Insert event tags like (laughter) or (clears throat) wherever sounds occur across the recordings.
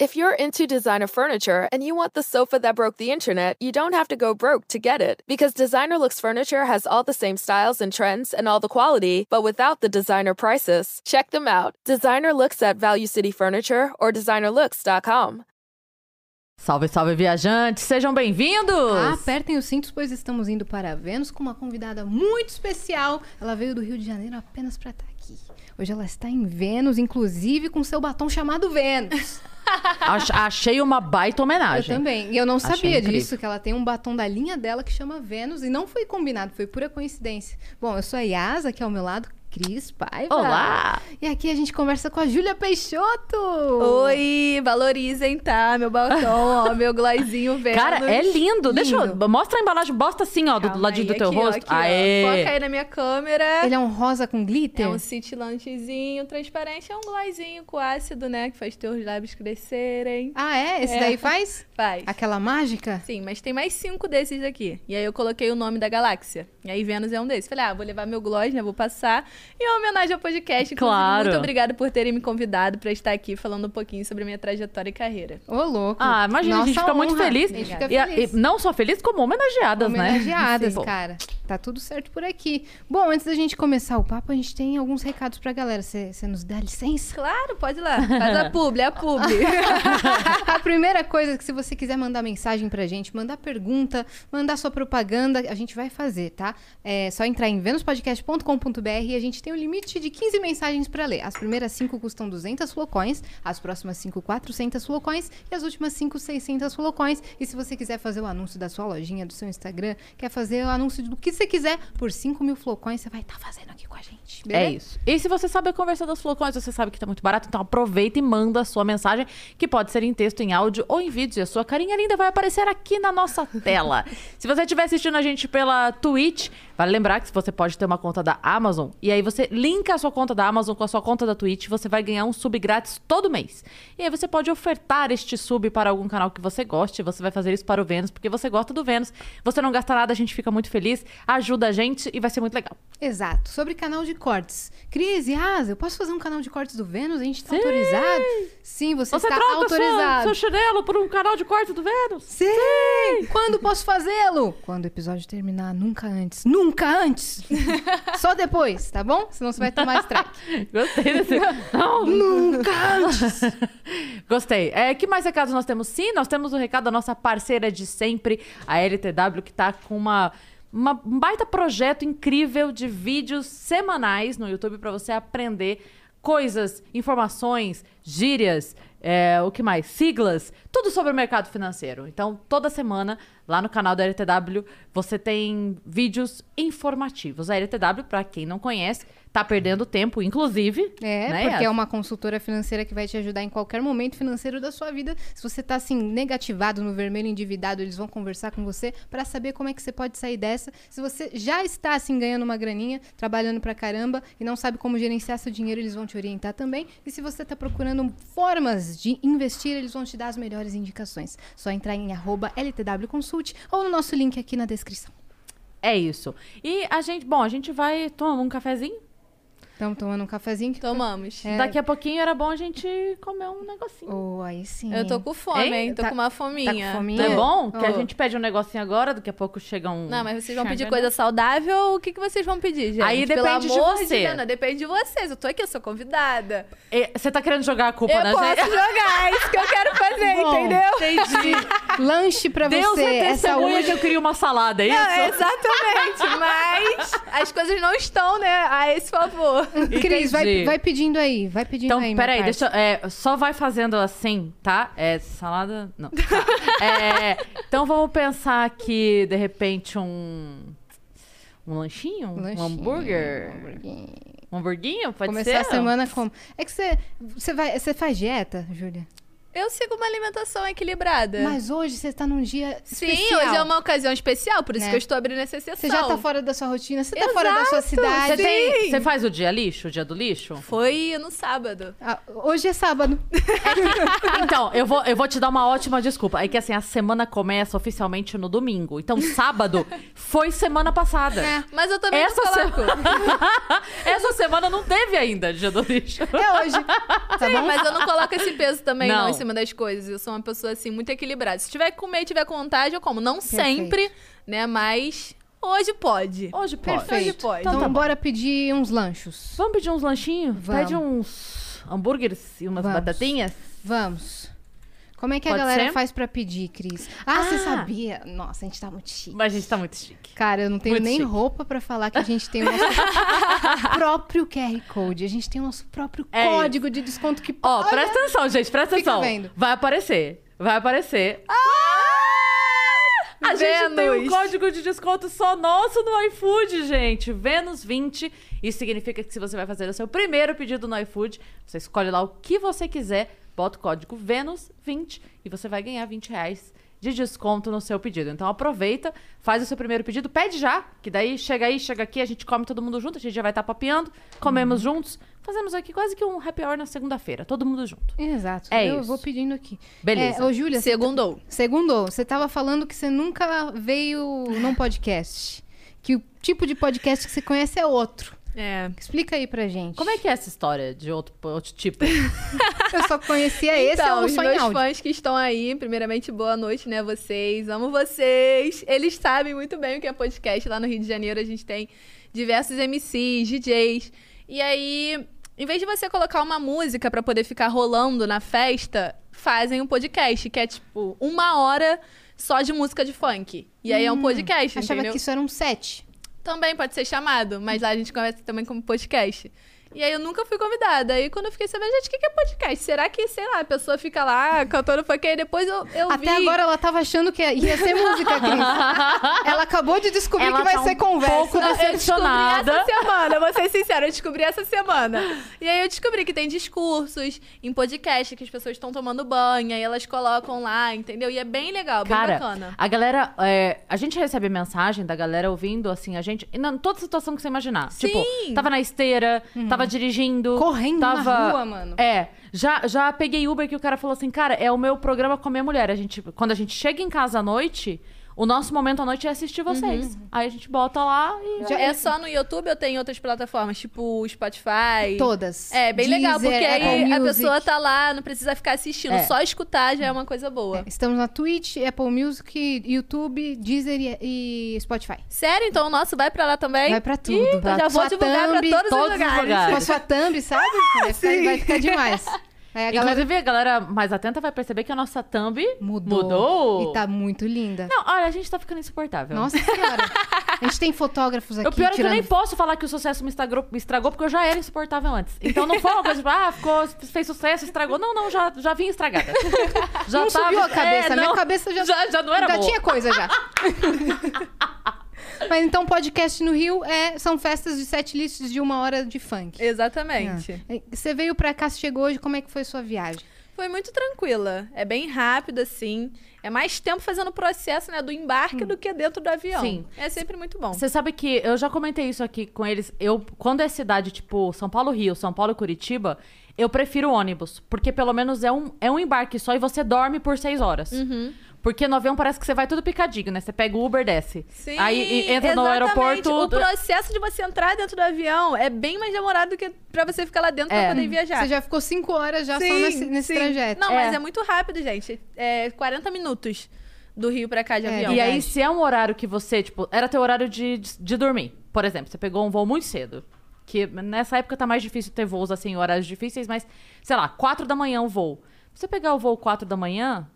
If you're into designer furniture and you want the sofa that broke the internet, you don't have to go broke to get it. Because Designer Looks Furniture has all the same styles and trends and all the quality, but without the designer prices. Check them out. Designer Looks at Value City Furniture or designerlooks.com. Salve, salve, viajantes! Sejam bem-vindos! Ah, apertem os cintos, pois estamos indo para Vênus com uma convidada muito especial. Ela veio do Rio de Janeiro apenas para estar aqui. Hoje ela está em Vênus, inclusive com seu batom chamado Vênus. (laughs) Ach- Achei uma baita homenagem. Eu também. E eu não Achei sabia incrível. disso, que ela tem um batom da linha dela que chama Vênus e não foi combinado, foi pura coincidência. Bom, eu sou a Yasa, aqui ao meu lado, Cris Paiva. Olá! E aqui a gente conversa com a Júlia Peixoto. Oi, valorizem, tá? Meu batom, ó, meu glossinho (laughs) verde. Cara, é lindo. Deixa eu... Lindo. Mostra a embalagem, bosta assim, ó, do Calma ladinho aí, do teu aqui, ó, rosto. aqui, ó. Aê! Foca aí na minha câmera. Ele é um rosa com glitter? É um cintilantezinho transparente, é um glossinho com ácido, né? Que faz teus lábios crescerem. Ah, é? Esse É. daí faz? (laughs) Faz. Aquela mágica? Sim, mas tem mais cinco desses aqui. E aí eu coloquei o nome da galáxia. E aí Vênus é um desses. Falei, ah, vou levar meu gloss, né? Vou passar. E uma homenagem ao podcast. Claro. Muito obrigada por terem me convidado pra estar aqui falando um pouquinho sobre a minha trajetória e carreira. Ô, louco. Ah, imagina, a gente Nossa fica muito honra. feliz. A gente fica E feliz. e não só feliz, como homenageadas, né? Homenageadas, Sim. cara. Tá tudo certo por aqui. Bom, antes da gente começar o papo, a gente tem alguns recados pra galera. Você nos dá licença? Claro, pode ir lá. Faz a publi, é a publi. (laughs) a primeira coisa é que se você quiser mandar mensagem pra gente, mandar pergunta, mandar sua propaganda, a gente vai fazer, tá? É só entrar em venuspodcast.com.br e a gente tem um limite de 15 mensagens pra ler. As primeiras 5 custam 200 flocões, as próximas 5, 400 flocões e as últimas 5, 600 flocões. E se você quiser fazer o anúncio da sua lojinha, do seu Instagram, quer fazer o anúncio do que você quiser, por 5 mil flocões, você vai estar fazendo aqui com a gente. É beleza? isso. E se você sabe a conversão das flocões, você sabe que tá muito barato, então aproveita e manda a sua mensagem, que pode ser em texto, em áudio ou em vídeo. E a sua carinha linda vai aparecer aqui na nossa tela. (laughs) se você estiver assistindo a gente pela Twitch, vale lembrar que você pode ter uma conta da Amazon, e aí você linka a sua conta da Amazon com a sua conta da Twitch, você vai ganhar um sub grátis todo mês. E aí você pode ofertar este sub para algum canal que você goste, você vai fazer isso para o Vênus, porque você gosta do Vênus. Você não gasta nada, a gente fica muito feliz, ajuda a gente e vai ser muito legal. Exato. Sobre canal de cortes. Cris e Asa, eu posso fazer um canal de cortes do Vênus? A gente tá Sim. autorizado? Sim, você, Você está troca autorizado. seu chinelo por um canal de corte do Vênus? Sim! Quando posso fazê-lo? Quando o episódio terminar, nunca antes. Nunca antes! (laughs) Só depois, tá bom? Senão você vai tomar strike. (laughs) Gostei desse. (laughs) Não. nunca antes! Gostei. É, que mais recados nós temos? Sim, nós temos o recado da nossa parceira de sempre, a LTW, que tá com uma. uma- um baita projeto incrível de vídeos semanais no YouTube para você aprender coisas, informações, gírias, é, o que mais? Siglas, tudo sobre o mercado financeiro. Então, toda semana, lá no canal da LTW, você tem vídeos informativos. A LTW, para quem não conhece, tá perdendo tempo, inclusive. É, né, porque é uma consultora financeira que vai te ajudar em qualquer momento financeiro da sua vida. Se você tá assim, negativado no vermelho, endividado, eles vão conversar com você para saber como é que você pode sair dessa. Se você já está assim ganhando uma graninha, trabalhando pra caramba e não sabe como gerenciar seu dinheiro, eles vão te orientar também. E se você tá procurando formas de investir, eles vão te dar as melhores indicações. Só entrar em arroba LTW Consult ou no nosso link aqui na descrição. É isso. E a gente, bom, a gente vai tomar um cafezinho. Estamos tomando um cafezinho. Que... Tomamos. É. Daqui a pouquinho era bom a gente comer um negocinho. Oh, aí sim. Eu tô com fome, Hein? hein? Tô Tá- com uma fominha. tá com fominha? Não é bom? Que a Oh. gente pede um negocinho agora, daqui a pouco chega um. Não, mas vocês vão pedir coisa saudável ou o que, que vocês vão pedir, gente? Aí Pelo depende de você. Deus, depende de vocês. Eu tô aqui, eu sou convidada. E- Você tá querendo jogar a culpa eu na posso gente? jogar, é isso que eu quero fazer, Bom, entendeu? Entendi. Lanche pra Deus você. é Essa testemunha hoje que eu queria uma salada, é isso? Não, exatamente, mas as coisas não estão, né, a esse favor. Cris, vai, vai pedindo aí, vai pedindo Então, aí. minha peraí, deixa eu- é, Só vai fazendo assim, tá? É salada. Não. tá. É, então vamos pensar aqui, de repente, um. Um lanchinho? Um Lanchinho, hambúrguer? hamburguinho. Um hamburguinho? Pode Começar ser? a semana como. É que você, você, vai, você faz dieta, Júlia? Eu sigo uma alimentação equilibrada. Mas hoje você tá num dia Sim, especial. hoje é uma ocasião especial, por isso Né? que eu estou abrindo essa exceção. Você já tá fora da sua rotina, você tá fora da sua cidade. Você, tem- Sim. você faz o dia lixo, o dia do lixo? Foi no sábado. Ah, hoje é sábado. (laughs) Então, eu vou, eu vou te dar uma ótima desculpa. É que assim, a semana começa oficialmente no domingo. Então, sábado foi semana passada. É. Mas eu também Essa, não coloco. (laughs) Essa semana não teve ainda dia do lixo. É hoje. Tá Sim, bom? mas eu não coloco esse peso também não. Não. Cima das coisas. Eu sou uma pessoa assim muito equilibrada. Se tiver que comer e tiver com vontade, eu como. Não sempre, né? Mas hoje pode. Hoje pode. Hoje Perfeito. pode. Então, Então tá bora pedir uns lanchos. Vamos pedir uns lanchinhos? Vamos. Pede uns hambúrgueres e umas Vamos. batatinhas? Vamos. Como é que a Pode galera ser? faz pra pedir, Cris? Ah, Ah. você sabia? Nossa, a gente tá muito chique. Mas a gente tá muito chique. Cara, eu não tenho Muito nem chique. roupa pra falar que a gente tem o nosso (laughs) próprio QR Code. A gente tem o nosso próprio É código de desconto que Ó, Olha! presta atenção, gente, presta Fica atenção. vendo. Vai aparecer. Vai aparecer. A gente Vênus. tem um código de desconto só nosso no iFood, gente. Vênus20. Isso significa que se você vai fazer o seu primeiro pedido no iFood, você escolhe lá o que você quiser, bota o código Vênus20 e você vai ganhar 20 reais de desconto no seu pedido. Então aproveita, faz o seu primeiro pedido, pede já, que daí chega aí, chega aqui, a gente come todo mundo junto, a gente já vai estar papeando, comemos Uhum. juntos. Fazemos aqui quase que um happy hour na segunda-feira, todo mundo junto. Exato. É eu isso. vou pedindo aqui. Beleza. É, ô, Júlia, você Segundou. Segundo, você tava falando que você nunca veio num podcast. Que o tipo de podcast que você conhece é outro. É. Explica aí pra gente. Como é que é essa história de outro, outro tipo? (laughs) Eu só conhecia esse, então, eu os só meus áudio. fãs que estão aí, primeiramente, boa noite, né, vocês. Amo vocês. Eles sabem muito bem o que é podcast. Lá no Rio de Janeiro a gente tem diversos MCs, DJs. E aí, em vez de você colocar uma música pra poder ficar rolando na festa, fazem um podcast, que é tipo uma hora só de música de funk. E aí é um podcast, Hum, Achava entendeu? que isso era um set. Também pode ser chamado, mas lá a gente conversa também como podcast. E aí eu nunca fui convidada. Aí quando eu fiquei sabendo, gente, o que que é podcast? Será que, sei lá, a pessoa fica lá cantando funk? Aí depois eu, eu vi... Até agora ela tava achando que ia ser música, Cris. (laughs) ela acabou de descobrir Ela que vai tá ser um conversa. pouco eu descobri essa semana, vou ser sincera, eu descobri essa semana. E aí eu descobri que tem discursos em podcast que as pessoas estão tomando banho, aí elas colocam lá, entendeu? E é bem legal, bem Cara, bacana. a galera. é, a gente recebe mensagem da galera ouvindo, assim, a gente. Em não- toda situação que você imaginar. Sim. Tipo, tava na esteira, tava dirigindo. Correndo na tava, rua, mano. É. Já, já peguei Uber que o cara falou assim, cara, é o meu programa com a minha mulher. A gente, quando a gente chega em casa à noite, o nosso momento à noite é assistir vocês. Aí a gente bota lá e. Já é só no YouTube ou tem outras plataformas, tipo Spotify? Todas. É, bem legal, Deezer, porque aí a pessoa tá lá, não precisa ficar assistindo, É. só escutar já é uma coisa boa. É, Estamos na Twitch, Apple Music, YouTube, Deezer e, e Spotify. Sério? Então o nosso vai pra lá também? Vai pra tudo. Ih, Pra então já vou divulgar thumb, pra todos, todos os lugares. Com a sua thumb, sabe? Vai ficar, vai ficar (laughs) demais. Aí a galera Inclusive, a galera mais atenta vai perceber que a nossa thumb mudou. mudou. E tá muito linda. Não, olha, a gente tá ficando insuportável. Nossa senhora. (laughs) A gente tem fotógrafos aqui O pior é que eu nem posso falar que o sucesso me estragou, me estragou, porque eu já era insuportável antes. Então não foi uma coisa tipo, ah, ficou, fez sucesso, estragou. Não, não, já, já vinha estragada. Já Não subiu a cabeça, é, minha não, cabeça já- já, já não era já boa. tinha coisa já. (laughs) Mas então, podcast no Rio é, são festas de sete lists de uma hora de funk. Exatamente. Ah. Você veio pra cá, você chegou hoje, como é que foi sua viagem? Foi muito tranquila. É bem rápido, assim. É mais tempo fazendo o processo, né, do embarque do que dentro do avião. Sim. É sempre muito bom. Você sabe que eu já comentei isso aqui com eles. Eu, quando é cidade tipo São Paulo, Rio, São Paulo, Curitiba, eu prefiro ônibus. Porque pelo menos é um, é um embarque só e você dorme por seis horas. Uhum. Porque no avião parece que você vai tudo picadinho, né? Você pega o Uber, desce. Sim, Aí e- entra no exatamente. aeroporto. O processo de você entrar dentro do avião é bem mais demorado do que pra você ficar lá dentro É. pra poder viajar. Você já ficou cinco horas já só nesse, nesse sim. trajeto. Não, É. mas é muito rápido, gente. É 40 minutos do Rio pra cá de É, avião. E aí, se é um horário que você, tipo, era teu horário de, de, de dormir. Por exemplo, você pegou um voo muito cedo. Que nessa época tá mais difícil ter voos assim, horários difíceis, mas, sei lá, quatro da manhã o voo. Você pegar o voo quatro da manhã,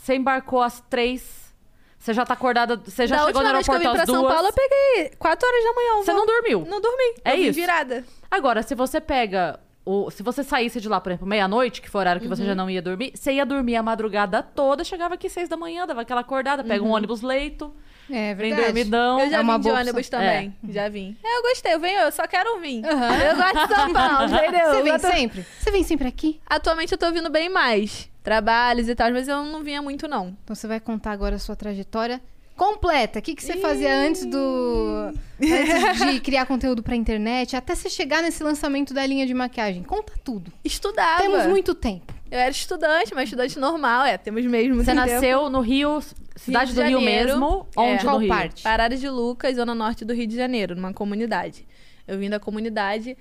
você embarcou às três, você já tá acordada, você já da chegou no última vez que eu aeroporto vim pra às São duas. Paulo, eu peguei 4 horas da manhã. Você não dormiu. Não dormi. É isso. virada. Agora, se você pega. O, se você saísse de lá, por exemplo, meia-noite, que foi o horário que você Uhum. já não ia dormir, você ia dormir a madrugada toda, chegava aqui seis da manhã, dava aquela acordada, pega um ônibus leito, É vem verdade. dormidão. Eu já É uma vim de boa ônibus também. Já vim. É, eu gostei. Eu venho, eu só quero vir. Eu gosto de São Paulo, (laughs) entendeu? Você vem tô- sempre? Você vem sempre aqui? Atualmente eu tô vindo bem mais. Trabalhos e tal, mas eu não vinha muito, não. Então você vai contar agora a sua trajetória completa. O que, que você fazia antes do. Antes de (laughs) criar conteúdo pra internet, até você chegar nesse lançamento da linha de maquiagem. Conta tudo. Estudava. Temos muito tempo. Eu era estudante, mas estudante normal, é, temos mesmo Você tempo. nasceu no Rio, cidade de do Rio Janeiro. mesmo? É. Onde Qual no Rio? parte? Parada de Lucas, zona norte do Rio de Janeiro, numa comunidade. Eu vim da comunidade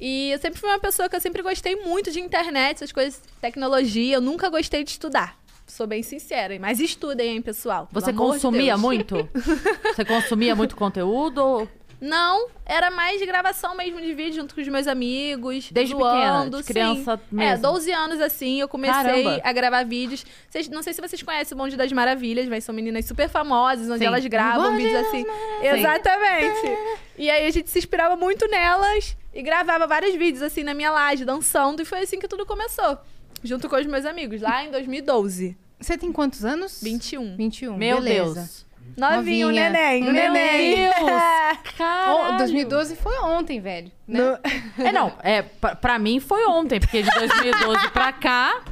e eu sempre fui uma pessoa que eu sempre gostei muito de internet, essas coisas, tecnologia. Eu nunca gostei de estudar. Sou bem sincera, mas estudem, hein, pessoal. Você de consumia Deus. muito? (laughs) Você consumia muito conteúdo? Não, era mais gravação mesmo de vídeo junto com os meus amigos. Desde zoando, pequena, de criança sim. mesmo? É, 12 anos assim, eu comecei Caramba. a gravar vídeos. Vocês- não sei se vocês conhecem o Bonde das Maravilhas, mas são meninas super famosas, onde Sim. elas gravam Bonde vídeos assim. Exatamente. E aí a gente se inspirava muito nelas e gravava vários vídeos assim na minha laje, dançando. E foi assim que tudo começou. Junto com os meus amigos, lá em 2012. Você tem quantos anos? 21. 21. Meu beleza. Deus. Novinho, Novinha. neném. Meu neném. Deus. (laughs) Caralho. 2012 foi ontem, velho. Né? É, não, é, pra, pra mim foi ontem, porque de 2012 pra cá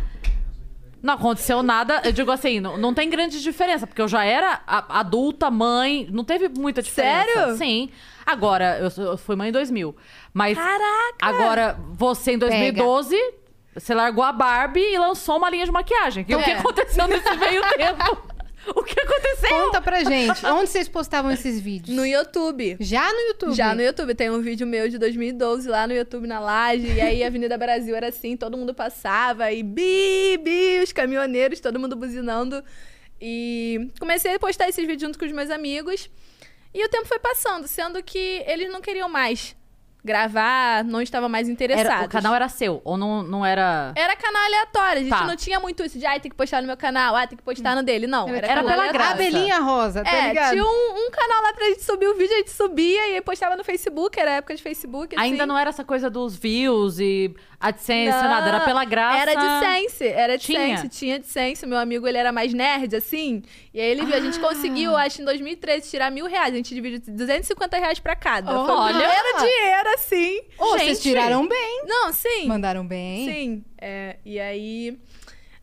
não aconteceu nada. Eu digo assim, não, não tem grande diferença, porque eu já era a- adulta, mãe, não teve muita diferença. Sério? Sim. Agora, eu, eu fui mãe em 2000. Mas Caraca! agora, você em 2012, você largou a Barbie e lançou uma linha de maquiagem. E o que É. aconteceu nesse meio (laughs) tempo? (laughs) O que aconteceu? Conta pra gente. Onde vocês postavam esses vídeos? No YouTube. Já no YouTube? Já no YouTube. Tem um vídeo meu de 2012 lá no YouTube, na laje. E aí a Avenida Brasil era assim, todo mundo passava. E bi, bi, os caminhoneiros, todo mundo buzinando. E comecei a postar esses vídeos junto com os meus amigos. E o tempo foi passando, sendo que eles não queriam mais gravar, não estavam mais interessados. Era- o canal era seu, ou não, não era... Era canal aleatório. A gente Tá. não tinha muito isso de, ah, tem que postar no meu canal, ah, tem que postar no dele. Não, era, Era pela graça. Abelhinha rosa, tá É, ligado? tinha um, um canal lá pra gente subir o vídeo, a gente subia e aí postava no Facebook, era época de Facebook. Ainda assim. não era essa coisa dos views e AdSense, nada. Era pela graça. Era AdSense, era Tinha? AdSense, tinha AdSense. Meu amigo, ele era mais nerd, assim. E aí ele viu, a gente Ah. conseguiu, acho, em 2013, tirar mil reais. A gente dividiu 250 reais pra cada. Foi Olha! o primeiro dinheiro, assim. Ô, vocês tiraram bem. Não, sim. Mandaram bem. Sim. É, e aí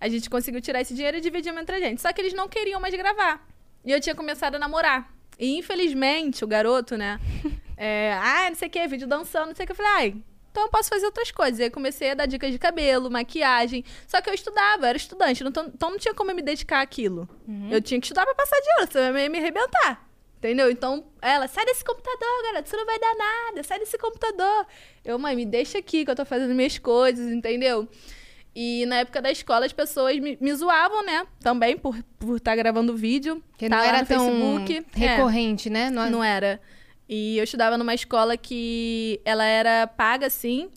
a gente conseguiu tirar esse dinheiro e dividimos entre a gente. Só que eles não queriam mais gravar. E eu tinha começado a namorar. E infelizmente, o garoto, né? (laughs) é, ah, não sei o que, vídeo dançando, não sei o que. Eu falei, ai, então eu posso fazer outras coisas. E aí comecei a dar dicas de cabelo, maquiagem. Só que eu estudava, eu era estudante, não- então não tinha como eu me dedicar àquilo. Eu tinha que estudar pra passar de ano, senão eu ia me arrebentar. Entendeu? Então, ela, sai desse computador, garoto, isso não vai dar nada, sai desse computador. Eu, mãe, me deixa aqui que eu tô fazendo minhas coisas, entendeu? E na época da escola as pessoas me, me zoavam, né? Também por estar por tá gravando vídeo. Que tá não era no tão Facebook. É. recorrente, né? Não, Não era. E eu estudava numa escola que ela era paga, sim.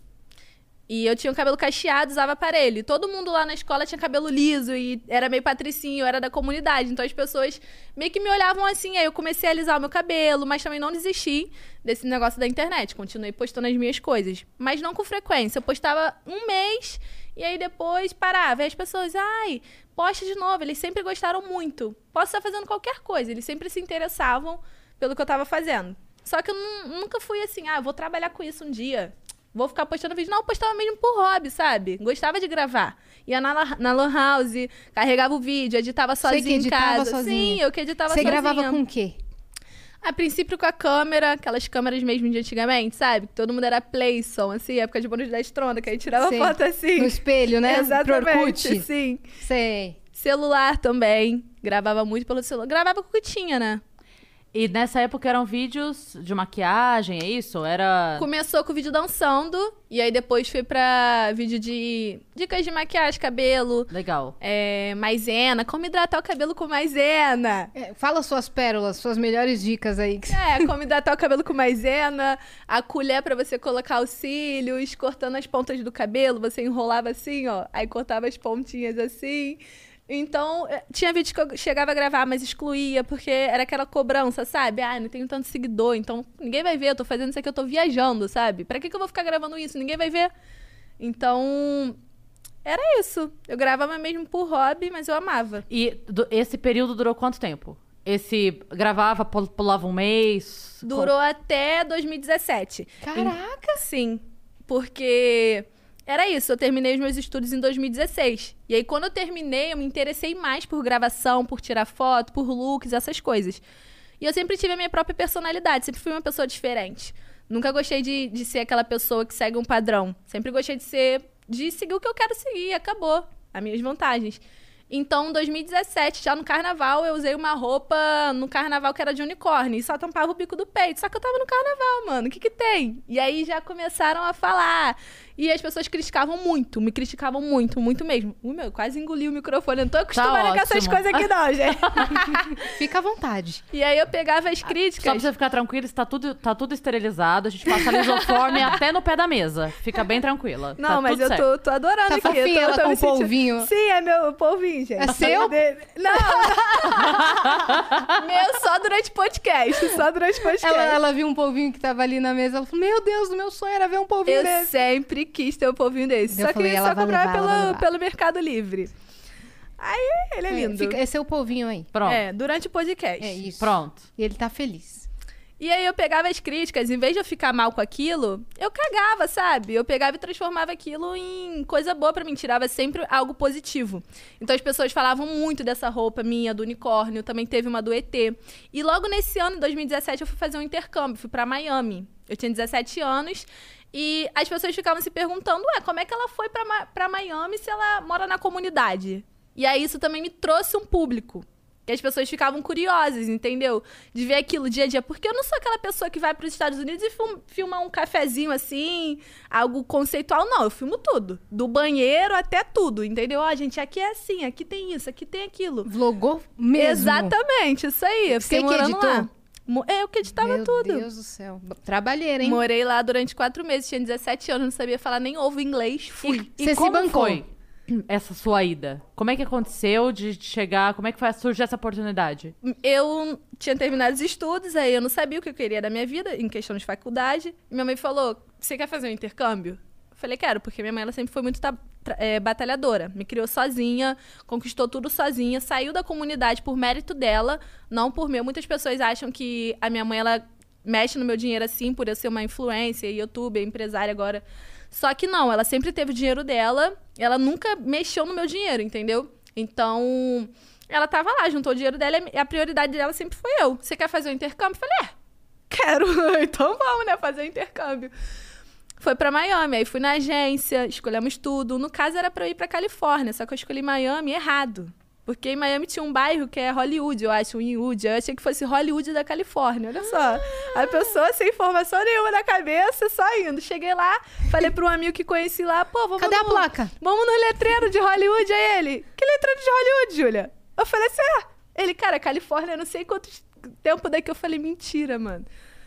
E eu tinha o cabelo cacheado, usava aparelho. Todo mundo lá na escola tinha cabelo liso e era meio patricinho, era da comunidade. Então as pessoas meio que me olhavam assim. Aí eu comecei a alisar o meu cabelo, mas também não desisti desse negócio da internet. Continuei postando as minhas coisas. Mas não com frequência. Eu postava um mês e aí depois parava. E as pessoas, ai, posta de novo. Eles sempre gostaram muito. Posso estar fazendo qualquer coisa. Eles sempre se interessavam pelo que eu tava fazendo. Só que eu nu- nunca fui assim, ah, vou trabalhar com isso um dia. Vou ficar postando vídeo. Não, eu postava mesmo por hobby, sabe? Gostava de gravar. Ia na, na Lan House, carregava o vídeo, editava Você que sozinha em editava casa. sozinha. Sim, eu que editava Você sozinha. gravava com o quê? A princípio com a câmera, aquelas câmeras mesmo de antigamente, sabe? Que todo mundo era Playson, assim, época de bônus da estrona, que aí tirava Sei. foto assim. No espelho, né? (laughs) Exatamente, sim. Sei. Celular também. Gravava muito pelo celular. Gravava com o que tinha, né? E nessa época eram vídeos de maquiagem, é isso? Era. Começou com o vídeo dançando, e aí depois foi pra vídeo de dicas de maquiagem, cabelo, Legal. é, maisena, como hidratar o cabelo com maisena. É, fala suas pérolas, suas melhores dicas aí. (laughs) É, como hidratar o cabelo com maisena, a colher pra você colocar os cílios, cortando as pontas do cabelo, você enrolava assim, ó, aí cortava as pontinhas assim. Então, eh, tinha vídeo que eu chegava a gravar, mas excluía, porque era aquela cobrança, sabe? Ah, não tenho tanto seguidor, então ninguém vai ver, eu tô fazendo isso aqui, eu tô viajando, sabe? Pra que, que eu vou ficar gravando isso? Ninguém vai ver. Então, era isso. Eu gravava mesmo por hobby, mas eu amava. E do- esse período durou quanto tempo? Esse gravava, pul- pulava um mês? Durou até 2017. Caraca! Sim, porque era isso, eu terminei os meus estudos em 2016. E aí, quando eu terminei, eu me interessei mais por gravação, por tirar foto, por looks, essas coisas. E eu sempre tive a minha própria personalidade, sempre fui uma pessoa diferente. Nunca gostei de, de ser aquela pessoa que segue um padrão. Sempre gostei de ser. de seguir o que eu quero seguir, acabou. As minhas vantagens. Então, em 2017, já no carnaval, eu usei uma roupa no carnaval que era de unicórnio e só tampava o bico do peito. Só que eu tava no carnaval, mano. O que que tem? E aí já começaram a falar. E as pessoas criticavam muito, me criticavam muito, muito mesmo. Uh, meu, quase engoli o microfone. Eu não tô acostumada com essas coisas aqui, não, gente. (laughs) Fica à vontade. e aí eu pegava as Só críticas. pra você ficar tranquilo, está tudo, tá tudo esterilizado. A gente passa lisoforme (laughs) até no pé da mesa. Fica bem tranquila. Não, Tá mas tudo eu certo. tô, tô adorando Tá aqui. eu fofinha tô, ela tô com me o polvinho? Sim, é meu polvinho, gente. É seu? Não, não. (laughs) meu só durante podcast. Só durante podcast. Ela, ela viu um polvinho que tava ali na mesa. Ela falou: Meu Deus, o meu sonho era ver um polvinho Eu desse. sempre quis ter um polvinho desse. Eu só falei, que ela só comprava levar, pelo, pelo Mercado Livre. Aí ele é É, lindo. fica- esse é o polvinho aí. Pronto. É, durante o podcast. É isso. Pronto. E ele tá feliz. E aí eu pegava as críticas, em vez de eu ficar mal com aquilo, eu cagava, sabe? Eu pegava e transformava aquilo em coisa boa pra mim, tirava sempre algo positivo. Então as pessoas falavam muito dessa roupa minha, do unicórnio, também teve uma do ET. E logo nesse ano, em 2017, eu fui fazer um intercâmbio, fui pra Miami. Eu tinha 17 anos e as pessoas ficavam se perguntando, ué, como é que ela foi pra Miami se ela mora na comunidade? E aí isso também me trouxe um público. Que as pessoas ficavam curiosas, entendeu? De ver aquilo dia a dia. Porque eu não sou aquela pessoa que vai para os Estados Unidos e filma um cafezinho assim, algo conceitual. Não, eu filmo tudo. Do banheiro até tudo, entendeu? Ó, gente, aqui é assim, aqui tem isso, aqui tem aquilo. Vlogou mesmo. Exatamente, isso aí. Eu Você fiquei que morando editou? lá. Mo- Eu que editava Meu tudo. Deus do céu. Trabalheira, hein? Morei lá durante quatro meses, tinha 17 anos, não sabia falar nem ovo inglês. Fui. E Você se como bancou? foi (clears throat) essa sua ida? Como é que aconteceu de chegar? Como é que foi surgir essa oportunidade? eu tinha terminado os estudos, aí eu não sabia o que eu queria da minha vida, em questão de faculdade. E minha mãe falou: Você quer fazer um intercâmbio? Eu falei: Quero, porque minha mãe ela sempre foi muito é, batalhadora. Me criou sozinha, conquistou tudo sozinha, saiu da comunidade por mérito dela, não por meu. Muitas pessoas acham que a minha mãe ela mexe no meu dinheiro assim, por eu ser uma influência, youtuber, empresária agora. Só que não, ela sempre teve o dinheiro dela, ela nunca mexeu no meu dinheiro, entendeu? Então, ela tava lá, juntou o dinheiro dela e a prioridade dela sempre foi eu. Você quer fazer o intercâmbio? Eu falei, é, quero. (laughs) então vamos, né, fazer o intercâmbio. Foi pra Miami, aí fui na agência, escolhemos tudo. No caso era pra eu ir pra Califórnia, só que eu escolhi Miami errado. Porque em Miami tinha um bairro que é Hollywood, eu acho, Inwood. Eu achei que fosse Hollywood da Califórnia, olha só. A pessoa sem informação nenhuma na cabeça, só indo. Cheguei lá, falei pra um amigo que conheci lá, pô, vamos Cadê a no- placa? Vamos no letreiro de Hollywood, aí ele. Que letreiro de Hollywood, Júlia? Eu falei assim, ah. Ele, cara, Califórnia, não sei quanto tempo daqui. Eu falei, mentira, mano.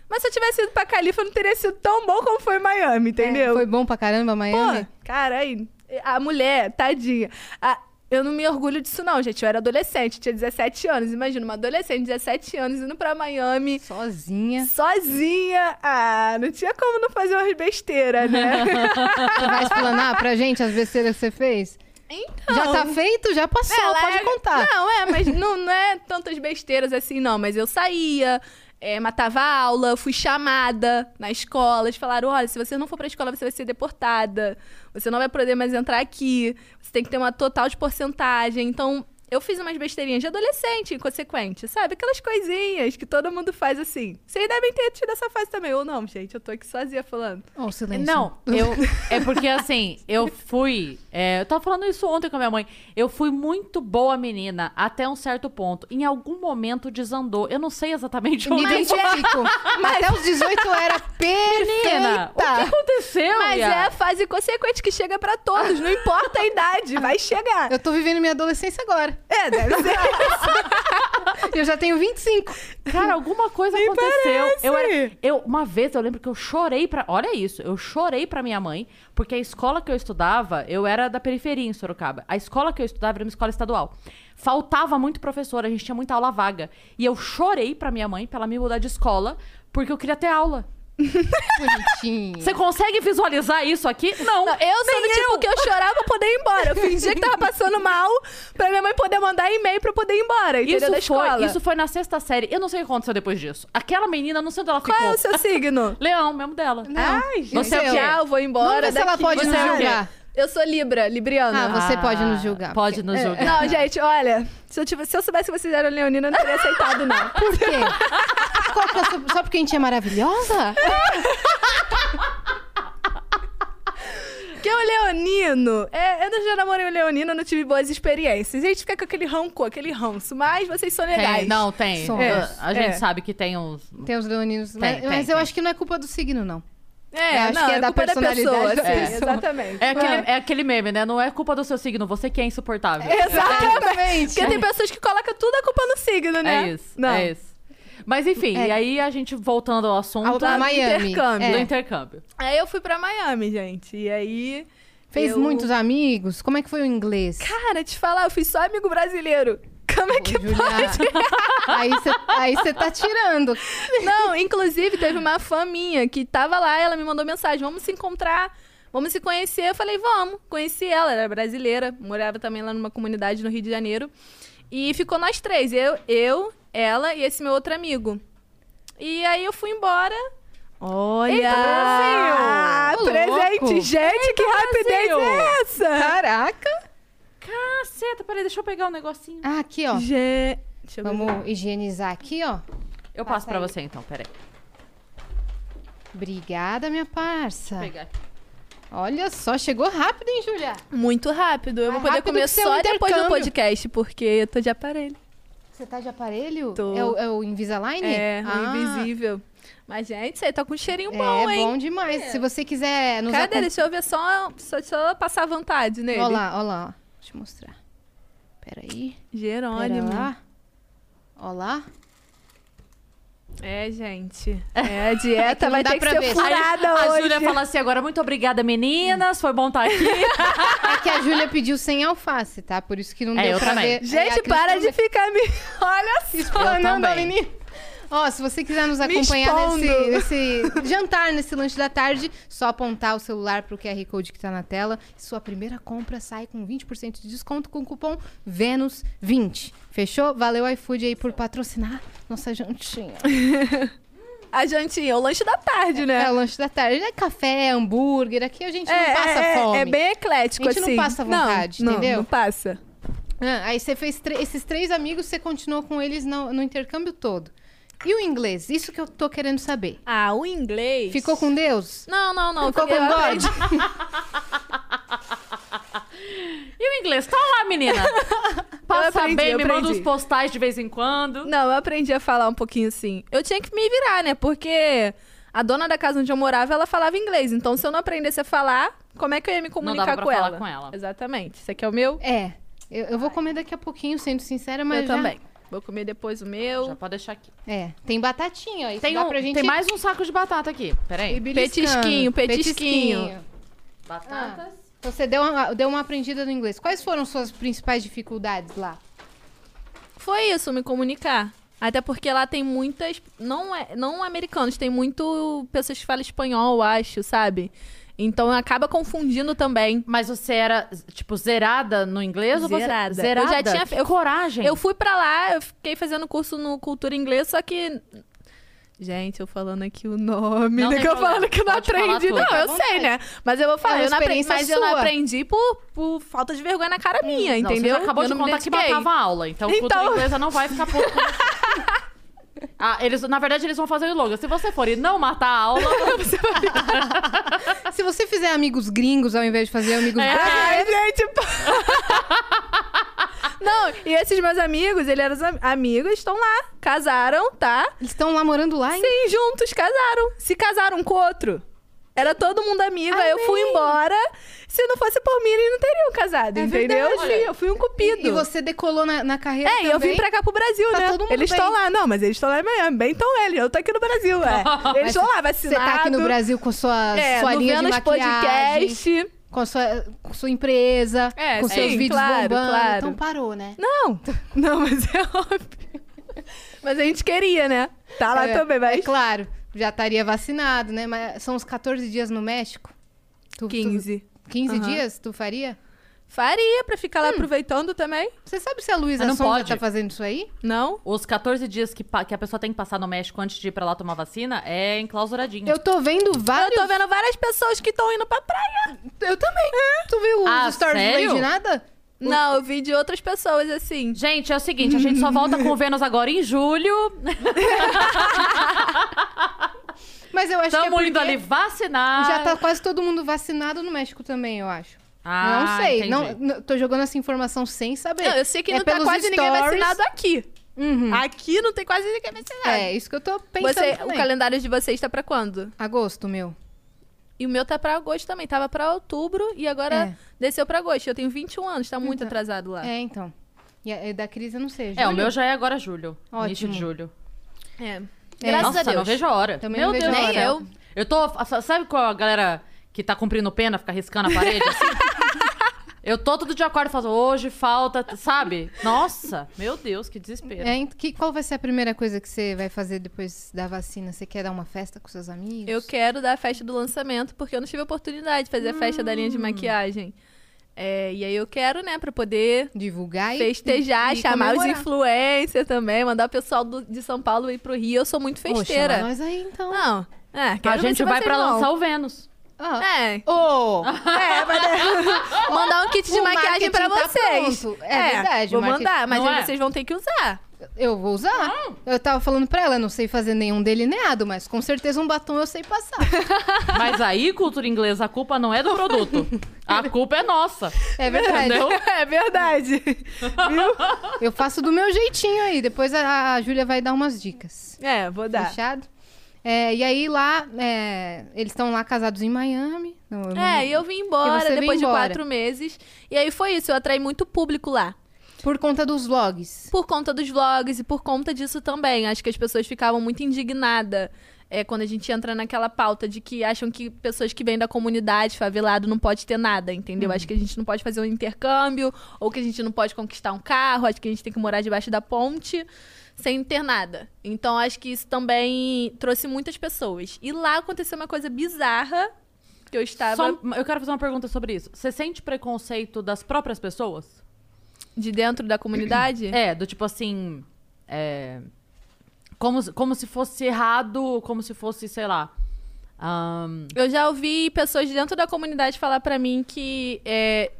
Mas se eu tivesse ido pra Califórnia, não teria sido tão bom como foi Miami, entendeu? É, Foi bom pra caramba, Pô, Miami? cara, aí, a mulher, tadinha. A- eu não me orgulho disso, não, gente. Eu era adolescente, tinha 17 anos. Imagina, uma adolescente de 17 anos indo pra Miami Sozinha. sozinha. Ah, não tinha como não fazer umas besteiras, né? Você vai explanar pra gente as besteiras que você fez? então. Já tá feito? Já passou, Ela pode é- contar. Não, é, mas não, não é tantas besteiras assim, não. Mas eu saía, é, matava a aula, fui chamada na escola. Eles falaram: olha, se você não for pra escola, você vai ser deportada. Você não vai poder mais entrar aqui. Você tem que ter uma total de porcentagem. Então. Eu fiz umas besteirinhas de adolescente, inconsequente, sabe? Aquelas coisinhas que todo mundo faz assim. Vocês devem ter tido essa fase também, ou não, gente? Eu tô aqui sozinha falando. Ó, o silêncio. Não, eu. (laughs) É porque assim, eu fui. é, eu tava falando isso ontem com a minha mãe. Eu fui muito boa menina até um certo ponto. Em algum momento desandou. Eu não sei exatamente Me onde foi. identifico. (laughs) Mas até os 18 era Menina, o que perfeita. aconteceu? Mas Ia? é a fase consequente que chega pra todos, não importa a idade, vai chegar. Eu tô vivendo minha adolescência agora. É, deve ser. (laughs) Eu já tenho 25. Cara, alguma coisa Me aconteceu. parece. Eu, era- eu uma vez eu lembro que eu chorei pra. Olha isso, eu chorei pra minha mãe, porque a escola que eu estudava, eu era da periferia em Sorocaba. A escola que eu estudava era uma escola estadual. Faltava muito professor, a gente tinha muita aula vaga. E eu chorei pra minha mãe pra ela me mudar de escola, porque eu queria ter aula. Bonitinho. Você consegue visualizar isso aqui? Não. Não, eu sou do tipo que eu (laughs) chorava pra poder ir embora. Eu fingia que tava passando mal pra minha mãe poder mandar e-mail pra eu poder ir embora, entendeu? Isso da escola. foi, isso foi na sexta série. Eu não sei o que aconteceu depois disso. Aquela menina, não sei onde ela Qual ficou. é o seu signo? (laughs) Leão, mesmo dela. Ai, gente, Você é o quê? tchau, vou embora Vamos ver se ela pode Você nos é julgar. Eu sou Libra, Libriana. Ah, você pode nos julgar. Pode nos julgar. Não, gente, olha, se eu, tivesse, se eu soubesse que vocês eram leonina, eu não teria aceitado, não. (laughs) Por quê? Qual que é sua- Só porque a gente é maravilhosa? Porque o leonino, é, eu já namorei o leonino, eu não tive boas experiências. A gente fica com aquele rancor, aquele ranço, mas vocês são legais. Tem, não, tem. Somos. A- gente É. sabe que tem uns. Tem os leoninos. mas tem, mas eu tem. acho que não é culpa do signo, não. É, Eu acho não, que é da culpa personalidade pessoa, da sim, pessoa. (laughs) exatamente. É aquele, é aquele meme, né? Não é culpa do seu signo, você que é insuportável. Exatamente. Porque tem pessoas que colocam tudo a culpa no signo, né? É isso, Não. é isso. Mas enfim, É. e aí a gente voltando ao assunto Ao- a do Miami. intercâmbio. do É. intercâmbio. Aí eu fui pra Miami, gente. E aí. Fez eu- muitos amigos? Como é que foi o inglês? Cara, te falar, eu fui só amigo brasileiro. Como é que Julia, pode? (laughs) aí você tá tirando. Não, inclusive teve uma fã minha que tava lá, ela me mandou mensagem: vamos se encontrar, vamos se conhecer. Eu falei: vamos. Conheci ela, era brasileira, morava também lá numa comunidade no Rio de Janeiro. E ficou nós três: eu, eu ela e esse meu outro amigo. E aí eu fui embora. Olha! Eita! Ah, Ô, presente! Gente, que rapidez Brasil! é essa? Caraca. Caceta, peraí, deixa eu pegar um negocinho. Ah, aqui, ó. Deixa eu ver. Vamos higienizar aqui, ó. Eu passo Passa pra aí. você então, peraí. Obrigada, minha parça. Vou pegar. Olha só, chegou rápido, hein, Julia? Muito rápido. Eu Mais vou poder rápido comer seu só depois do podcast, porque eu tô de aparelho. Você tá de aparelho? Tô. É o, é o Invisalign? É, o ah, invisível. Mas, gente, você tá com um cheirinho É bom, hein? bom demais. Se você quiser nos Cadê? acompanhar. Deixa eu ver só, só, só passar vontade nele. Olha lá, olha lá. Eu mostrar. Peraí. Pera Jerônimo. lá. Olha lá. É, gente. (laughs) É, a dieta não vai dá ter que pra ser ver. furada a hoje. Júlia fala assim agora, muito obrigada, meninas. Foi bom estar aqui. (laughs) É que a Júlia pediu sem alface, tá? Por isso que não É, deu eu pra também. ver. É, Gente, a para de ficar me... (laughs) Olha só. explanando a menina. Ó, se você quiser nos acompanhar nesse, nesse (laughs) jantar, nesse lanche da tarde, só apontar o celular pro QR Code que tá na tela. Sua primeira compra sai com 20% de desconto com o cupom VENUS20. Fechou? Valeu iFood aí por patrocinar nossa jantinha. (laughs) A jantinha, o lanche da tarde, É, né? o lanche da tarde. É café, hambúrguer. Aqui a gente não passa é, fome. é bem eclético, A gente não assim. passa vontade, não, entendeu? Não, não passa. Ah, aí você fez esses três amigos, você continuou com eles no, no intercâmbio todo. E o inglês? Isso que eu tô querendo saber. Ah, o inglês... Ficou com Deus? Não, não, não. Ficou com God? (laughs) E o inglês? Tá lá, menina. (laughs) Passa aprendi, bem, me manda uns postais de vez em quando. Não, eu aprendi a falar um pouquinho assim. Eu tinha que me virar, né? Porque a dona da casa onde eu morava, ela falava inglês. Então, se eu não aprendesse a falar, como é que eu ia me comunicar dava pra com, falar ela? com ela. Exatamente. Esse aqui é o meu? É. Eu, eu vou comer daqui a pouquinho, sendo sincera, mas eu já- também. Vou comer depois o meu. Já pode deixar aqui. É. Tem batatinha, ó. Tem, um- gente... tem mais um saco de batata aqui. Peraí. beliscando. Petisquinho, petisquinho. Batatas. Então, Você deu uma, deu uma aprendida no inglês. Quais foram suas principais dificuldades lá? Foi isso, me comunicar. Até porque lá tem muitas. Não, é, não americanos, tem muito pessoas que falam espanhol, eu acho, sabe? Então acaba confundindo também. Mas você era, tipo, zerada no inglês? Ou Zerada. você... Zerada? Eu já tinha- Que eu- coragem. Eu fui pra lá, eu fiquei fazendo curso no Cultura Inglesa, só que. Gente, eu falando aqui o nome, Não né? Que eu problema, falando que eu não pode aprendi. Não, à eu sei, né? Mas eu vou falar, É eu não aprendi, mas eu não aprendi por, por falta de vergonha na cara minha, Não, entendeu? Você já acabou eu de não me contar que matava a aula. Então, Então- cultura inglesa não vai ficar você. (laughs) Ah, eles, na verdade, eles vão fazer o slogan. Se você for e não matar a aula, (laughs) você vai... Se você fizer amigos gringos ao invés de fazer amigos É. brasileiros... Ai, gente. (laughs) não, e esses meus amigos, eles eram am- amigos, estão lá, casaram, tá? Eles estão lá morando lá, hein? Sim, juntos, casaram. Se casaram com o outro. Era todo mundo amigo, aí eu fui embora. Se não fosse por mim, eles não teriam casado, É entendeu? verdade. Sim, eu fui um cupido. E você decolou na, na carreira É, e eu também. vim pra cá pro Brasil, Tá né? todo mundo eles bem. estão lá, não, mas eles estão lá em Miami. Bem estão eles, eu tô aqui no Brasil, é. (laughs) Eles estão lá, Você tá aqui no Brasil com sua, é, sua no linha de Vênus maquiagem, Podcast. com a sua, com sua empresa, É, com sim, seus vídeos claro, bombando. claro. Então parou, né? Não, (laughs) não, mas é óbvio. Mas a gente queria, né? Tá lá É, também, mas... É claro. Já estaria vacinado, né? Mas são os 14 dias no México. Tu- tu- 15. 15 Aham. dias, tu faria? Faria pra ficar lá aproveitando também? Você sabe se a Luísa não pode. tá fazendo isso aí? Não? Os 14 dias que, que a pessoa tem que passar no México antes de ir pra lá tomar vacina é enclausuradinho. Eu tô vendo Eu vários. tô vendo várias pessoas que estão indo pra praia. Eu também. Tu viu os Ah, stories sério? do Lady Nada? Não, eu vi de outras pessoas assim. Gente, é o seguinte, a gente só volta com o Vênus agora em julho. Mas eu acho que é Estamos indo porque ali vacinar. já tá quase todo mundo vacinado no México também, eu acho. Ah, não sei. entendi. Não, n- tô jogando essa informação sem saber. Não, eu sei que É não tá quase ninguém stories. vacinado aqui. Uhum. Aqui não tem quase ninguém vacinado. É, isso que eu tô pensando Você, o calendário de vocês tá pra quando? Agosto, meu. E o meu tá pra agosto também. Tava pra outubro e agora É. desceu pra agosto. Eu tenho 21 anos, tá muito Então. atrasado lá. É, então. E a, e da crise eu não sei. É, o Julho? meu já é agora julho. Ótimo. Início de julho. É. É. Graças Nossa, a Deus. não vejo a hora. Também Meu não vejo Deus a do hora. céu. Eu tô... Sabe qual a galera que tá cumprindo pena, fica riscando a parede assim? (laughs) Eu tô todo dia acordo e falo, hoje falta, sabe? Nossa, meu Deus, que desespero. É, que, qual vai ser a primeira coisa que você vai fazer depois da vacina? Você quer dar uma festa com seus amigos? Eu quero dar a festa do lançamento, porque eu não tive oportunidade de fazer a festa da Hum. linha de maquiagem. É, e aí eu quero, né, pra poder divulgar e festejar, e, e chamar os comemorar. influencers também, mandar o pessoal do- de São Paulo ir pro Rio. Eu sou muito festeira. chama nós aí, então. Não, é, a gente vai vocês pra lançar o Vênus. Ah. É, Ô! é, vai dar- (laughs) mandar um kit de O maquiagem pra tá vocês. pronto. É verdade, Vou marketing- mandar, mas é? vocês vão ter que usar. Eu vou usar. Eu tava falando pra ela, não sei fazer nenhum delineado, mas com certeza um batom eu sei passar. (laughs) Mas aí, cultura inglesa, a culpa não é do produto. A culpa é nossa. É verdade. Entendeu? (laughs) É verdade. Eu faço do meu jeitinho aí. Depois a, a Júlia vai dar umas dicas. É, vou dar. Fechado? É, e aí lá, é, eles estão lá casados em Miami. Não, eu não- É, e eu vim embora depois de quatro meses. E aí foi isso, eu atraí muito público lá. Por conta dos vlogs. Por conta dos vlogs e por conta disso também. Acho que as pessoas ficavam muito indignadas é, quando a gente entra naquela pauta de que acham que pessoas que vêm da comunidade favelado não pode ter nada, entendeu? Acho que a gente não pode fazer um intercâmbio, ou que a gente não pode conquistar um carro, acho que a gente tem que morar debaixo da ponte sem ter nada. Então acho que isso também trouxe muitas pessoas. E lá aconteceu uma coisa bizarra que eu estava Só- eu quero fazer uma pergunta sobre isso. Você sente preconceito das próprias pessoas? de dentro da comunidade. É, do tipo assim. é, como, se- como se fosse errado, como se fosse, sei lá. ahn, Eu já ouvi pessoas dentro da comunidade falar pra mim que, é,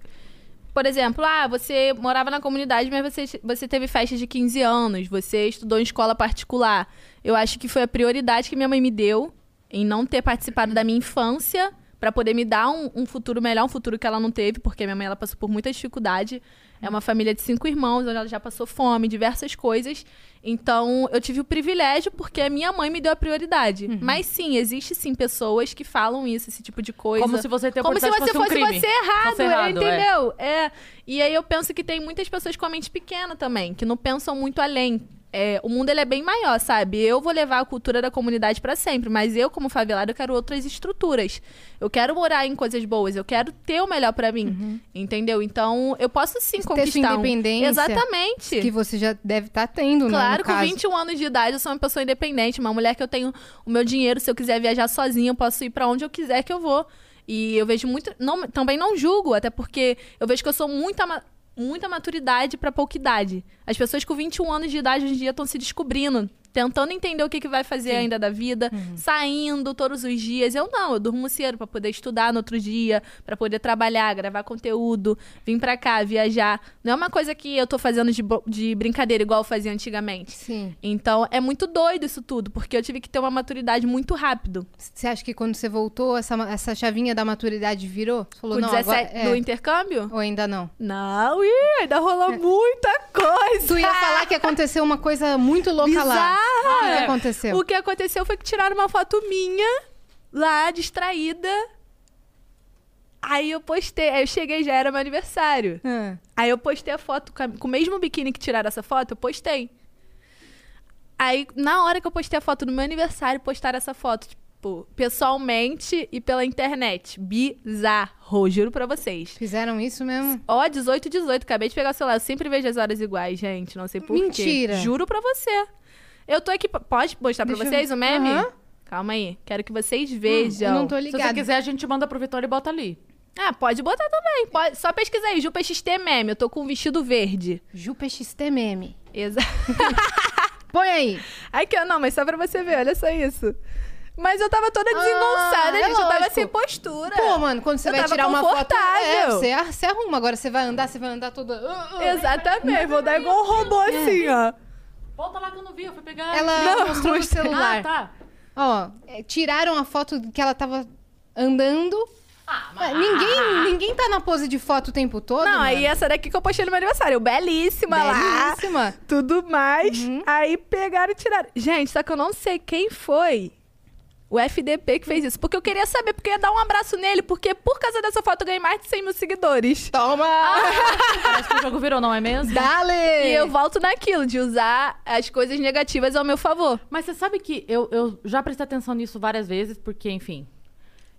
por exemplo, ah, você morava na comunidade, mas você, você teve festa de 15 anos, você estudou em escola particular. Eu acho que foi a prioridade que minha mãe me deu em não ter participado da minha infância pra poder me dar um, um futuro melhor, um futuro que ela não teve, porque minha mãe ela passou por muita dificuldade. É uma família de cinco irmãos, onde ela já passou fome, diversas coisas. Então, eu tive o privilégio porque a minha mãe me deu a prioridade. Mas sim, existe sim pessoas que falam isso, esse tipo de coisa. Como se você ter Como se você fosse fosse, um crime. você errado, Fosse errado, é. entendeu? É. E aí eu penso que tem muitas pessoas com a mente pequena também, que não pensam muito além. É, o mundo ele é bem maior, sabe? Eu vou levar a cultura da comunidade pra sempre, mas eu, como favelado, eu quero outras estruturas. Eu quero morar em coisas boas, eu quero ter o melhor pra mim, entendeu? Então, eu posso sim Ter sua conquistar. um- independência, Exatamente. Que você já deve estar tendo, né, Claro, com caso. 21 anos de idade, eu sou uma pessoa independente, uma mulher que eu tenho o meu dinheiro, se eu quiser viajar sozinha, eu posso ir pra onde eu quiser que eu vou. E eu vejo muito, não, também não julgo, até porque eu vejo que eu sou muita ma- muita maturidade pra pouca idade. As pessoas com 21 anos de idade hoje em dia estão se descobrindo, tentando entender o que, que vai fazer ainda da vida, saindo todos os dias. Eu não, eu durmo cedo pra poder estudar no outro dia, pra poder trabalhar, gravar conteúdo, vir pra cá, viajar. Não é uma coisa que eu tô fazendo de, de brincadeira igual eu fazia antigamente. Sim. Então, é muito doido isso tudo, porque eu tive que ter uma maturidade muito rápido. Você acha que quando você voltou, essa, essa chavinha da maturidade virou? Você falou, Com não, 17 agora... é. do intercâmbio? Ou ainda não? Não, ih, ainda rolou muita coisa. Tu ia falar que aconteceu uma coisa muito louca lá. Bizarra. O que, aconteceu? O que aconteceu foi que tiraram uma foto minha, lá, distraída. Aí eu postei, aí eu cheguei, já era meu aniversário. Ah, Aí eu postei a foto com, a- com o mesmo biquíni que tiraram essa foto, eu postei. Aí, na hora que eu postei a foto no meu aniversário, postaram essa foto, tipo, pessoalmente e pela internet. Bizarro, juro pra vocês. fizeram isso mesmo? Ó, 18, 18, acabei de pegar o celular. Eu sempre vejo as horas iguais, gente. Não sei por Mentira. quê. Juro pra você. Eu tô aqui. Pode mostrar pra Deixa eu vocês ver. o meme? Aham. Calma aí. Quero que vocês Eu vejam. não tô Se você quiser, a gente manda pro Vitória e bota ali. Ah, pode botar também. Pode... Só pesquisa aí, Ju PXT meme. Eu tô com um vestido verde. Ju PXT meme. Exato. (laughs) Põe aí. Aqui, ó, não, mas só pra você ver, olha só isso. Mas eu tava toda desengonçada, é gente. Eu tava sem postura. Pô, mano, quando você Eu vai tava tirar uma foto. É, você, você arruma. Agora você vai andar, você vai andar toda. uh, uh. Exatamente, vou dar igual um robô assim, ó. Volta lá que eu não vi, eu fui pegar. Ela Não, mostrou mostrei. celular. Ah, tá. Ó, é, tiraram a foto que ela tava andando. Ah, Ah, Ninguém, ninguém tá na pose de foto o tempo todo. Não, mano. aí essa daqui que eu postei no meu aniversário. Belíssima, lá. Belíssima. Tudo mais. Aí pegaram e tiraram. Gente, só que eu não sei quem foi o FDP que fez isso. Porque eu queria saber, porque eu ia dar um abraço nele. Porque por causa dessa foto eu ganhei mais de 100 mil seguidores. Toma! (laughs) Parece que o jogo virou, não é mesmo? Dale! E eu volto naquilo, de usar as coisas negativas ao meu favor. Mas você sabe que eu, eu já prestei atenção nisso várias vezes, porque, enfim.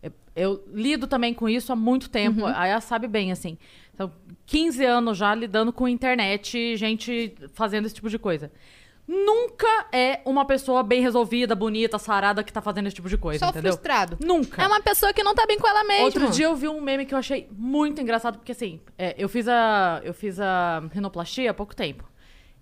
Eu, eu lido também com isso há muito tempo. A Aya sabe bem, assim. Então, 15 anos já lidando com internet, gente fazendo esse tipo de coisa. Nunca é uma pessoa bem resolvida, bonita, sarada que tá fazendo esse tipo de coisa, Só entendeu? frustrado. Nunca. É uma pessoa que não tá bem com ela mesma. Outro dia eu vi um meme que eu achei muito engraçado, porque assim, é, eu fiz a. Eu fiz a rinoplastia há pouco tempo.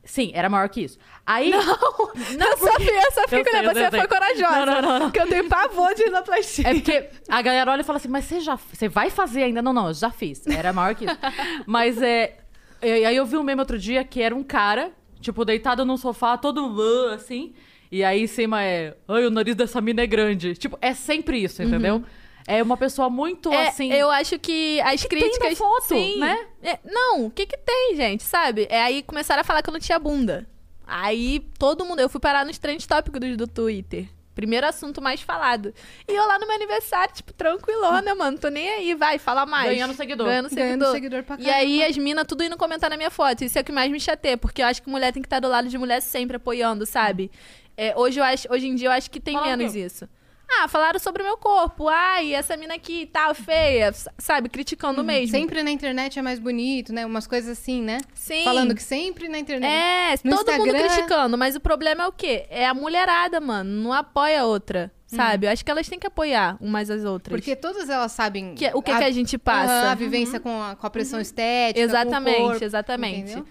Sim, era maior que isso. Aí. Não, (laughs) Não, Sofia, Sofia, Eu sei, né? eu Você eu foi corajosa. Não, não, não, não. Porque eu tenho pavor de rinoplastia. É porque a galera olha e fala assim, mas você já. Você vai fazer ainda? Não, não, eu já fiz. Era maior que isso. (laughs) Mas é. E aí eu vi um meme outro dia que era um cara, tipo, deitado num sofá, todo assim. E aí em cima é. Ai, o nariz dessa mina é grande. Tipo, é sempre isso, entendeu? É uma pessoa muito É, assim. eu acho que as que tem da críticas. foto, sim. né? É, não, o que que tem, gente? Sabe? É aí começaram a falar que eu não tinha bunda. Aí todo mundo. Eu fui parar nos trend tópicos do, do Twitter. Primeiro assunto mais falado. E eu lá no meu aniversário, tipo, tranquilona, mano. Tô nem aí, vai, fala mais. Ganhando seguidor. Ganhando seguidor. Ganhando seguidor pra E aí as minas tudo indo comentar na minha foto. Isso é o que mais me chateia, porque eu acho que mulher tem que estar do lado de mulher sempre apoiando, sabe? É, hoje, eu acho, hoje em dia eu acho que tem menos isso. Ah, falaram sobre o meu corpo. Ai, essa mina aqui tá feia, sabe? Criticando mesmo. Sempre na internet é mais bonito, né? Umas coisas assim, né? Sim. Falando que sempre na internet. É, No todo mundo Instagram- criticando, mas o problema é o quê? É a mulherada, mano. Não apoia a outra, sabe? Eu acho que elas têm que apoiar umas às outras. Porque todas elas sabem Que- o que, que a gente passa. Aham, a vivência com, a, com a pressão estética. Exatamente, corpo, exatamente. entendeu?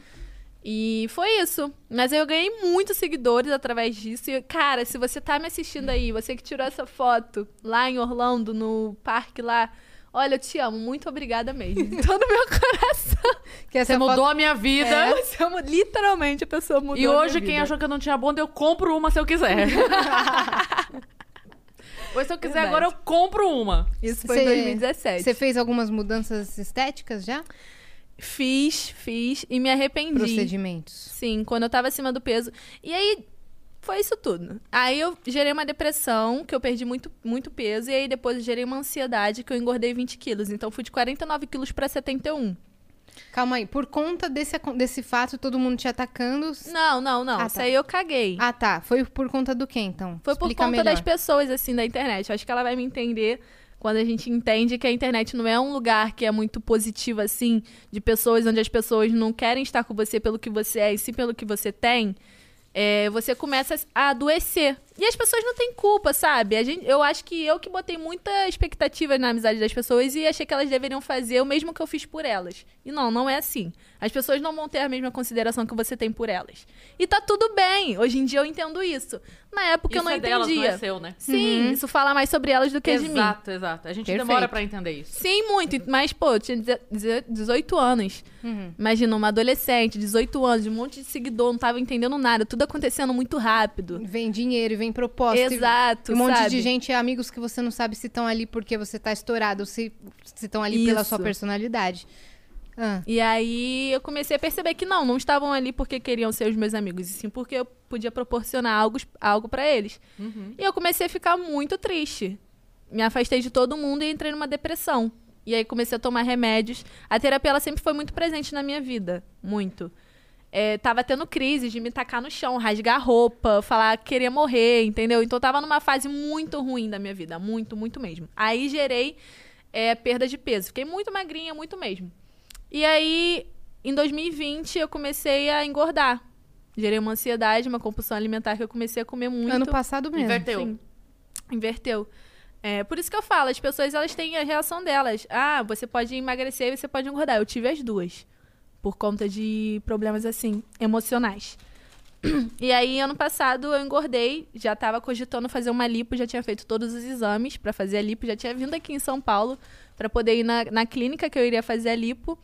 E foi isso. Mas eu ganhei muitos seguidores através disso. E, cara, se você tá me assistindo aí, você que tirou essa foto lá em Orlando, no parque lá, olha, eu te amo. Muito obrigada mesmo. De (laughs) todo o meu coração. Que essa Você mudou foto- a minha vida. É, você literalmente a pessoa mudou. E a hoje, minha quem vida. achou que eu não tinha bunda, eu compro uma se eu quiser. (laughs) (laughs) Ou se eu quiser Verdade. agora, eu compro uma. Isso foi Cê- em 2017. Você fez algumas mudanças estéticas já? Fiz, fiz e me arrependi. Procedimentos. Sim, quando eu tava acima do peso. E aí, foi isso tudo. Aí eu gerei uma depressão, que eu perdi muito, muito peso. E aí depois eu gerei uma ansiedade, que eu engordei 20 quilos. Então fui de 49 quilos pra 71. Calma aí, por conta desse, desse fato, todo mundo te atacando. Não, não, não. Ah, Isso tá. aí eu caguei. Ah, tá. Foi por conta do quê, então? Foi por Explica conta melhor. das pessoas, assim, da internet. Acho que ela vai me entender quando a gente entende que a internet não é um lugar que é muito positivo, assim, de pessoas onde as pessoas não querem estar com você pelo que você é e sim pelo que você tem. É, você começa a adoecer. E as pessoas não têm culpa, sabe? A gente, eu acho que eu que botei muita expectativa na amizade das pessoas e achei que elas deveriam fazer o mesmo que eu fiz por elas. E não, não é assim. As pessoas não vão ter a mesma consideração que você tem por elas. E tá tudo bem. Hoje em dia eu entendo isso. Na época eu Isso não é delas, entendia. não é seu, né? Sim, isso fala mais sobre elas do que de mim. Exato, exato. A gente Perfeito. demora pra entender isso. Sim, muito. Mas, pô, eu tinha deze- deze- 18 anos. Imagina, uma adolescente, 18 anos, um monte de seguidor, não tava entendendo nada. Tudo acontecendo muito rápido. Vem dinheiro, e vem proposta. Exato, e um monte sabe? de gente, amigos que você não sabe se estão ali porque você tá estourado ou se estão ali pela Isso. sua personalidade. Ah, E aí eu comecei a perceber que não, não estavam ali porque queriam ser os meus amigos, e sim porque eu podia proporcionar algo, algo para eles. E eu comecei a ficar muito triste. Me afastei de todo mundo e entrei numa depressão. E aí comecei a tomar remédios. A terapia ela sempre foi muito presente na minha vida, muito. É, tava tendo crises de me tacar no chão, rasgar a roupa, falar que queria morrer, entendeu? Então eu tava numa fase muito ruim da minha vida, muito, muito mesmo. Aí gerei é, perda de peso. Fiquei muito magrinha, muito mesmo. E aí, em 2020, eu comecei a engordar. Gerei uma ansiedade, uma compulsão alimentar que eu comecei a comer muito. ano passado mesmo. Inverteu. Sim. Inverteu. É, por isso que eu falo, as pessoas elas têm a reação delas. Ah, você pode emagrecer e você pode engordar. Eu tive as duas. Por conta de problemas assim, emocionais. (clears throat) E aí, ano passado, eu engordei, já tava cogitando fazer uma lipo, já tinha feito todos os exames pra fazer a lipo, já tinha vindo aqui em São Paulo pra poder ir na, na clínica que eu iria fazer a lipo.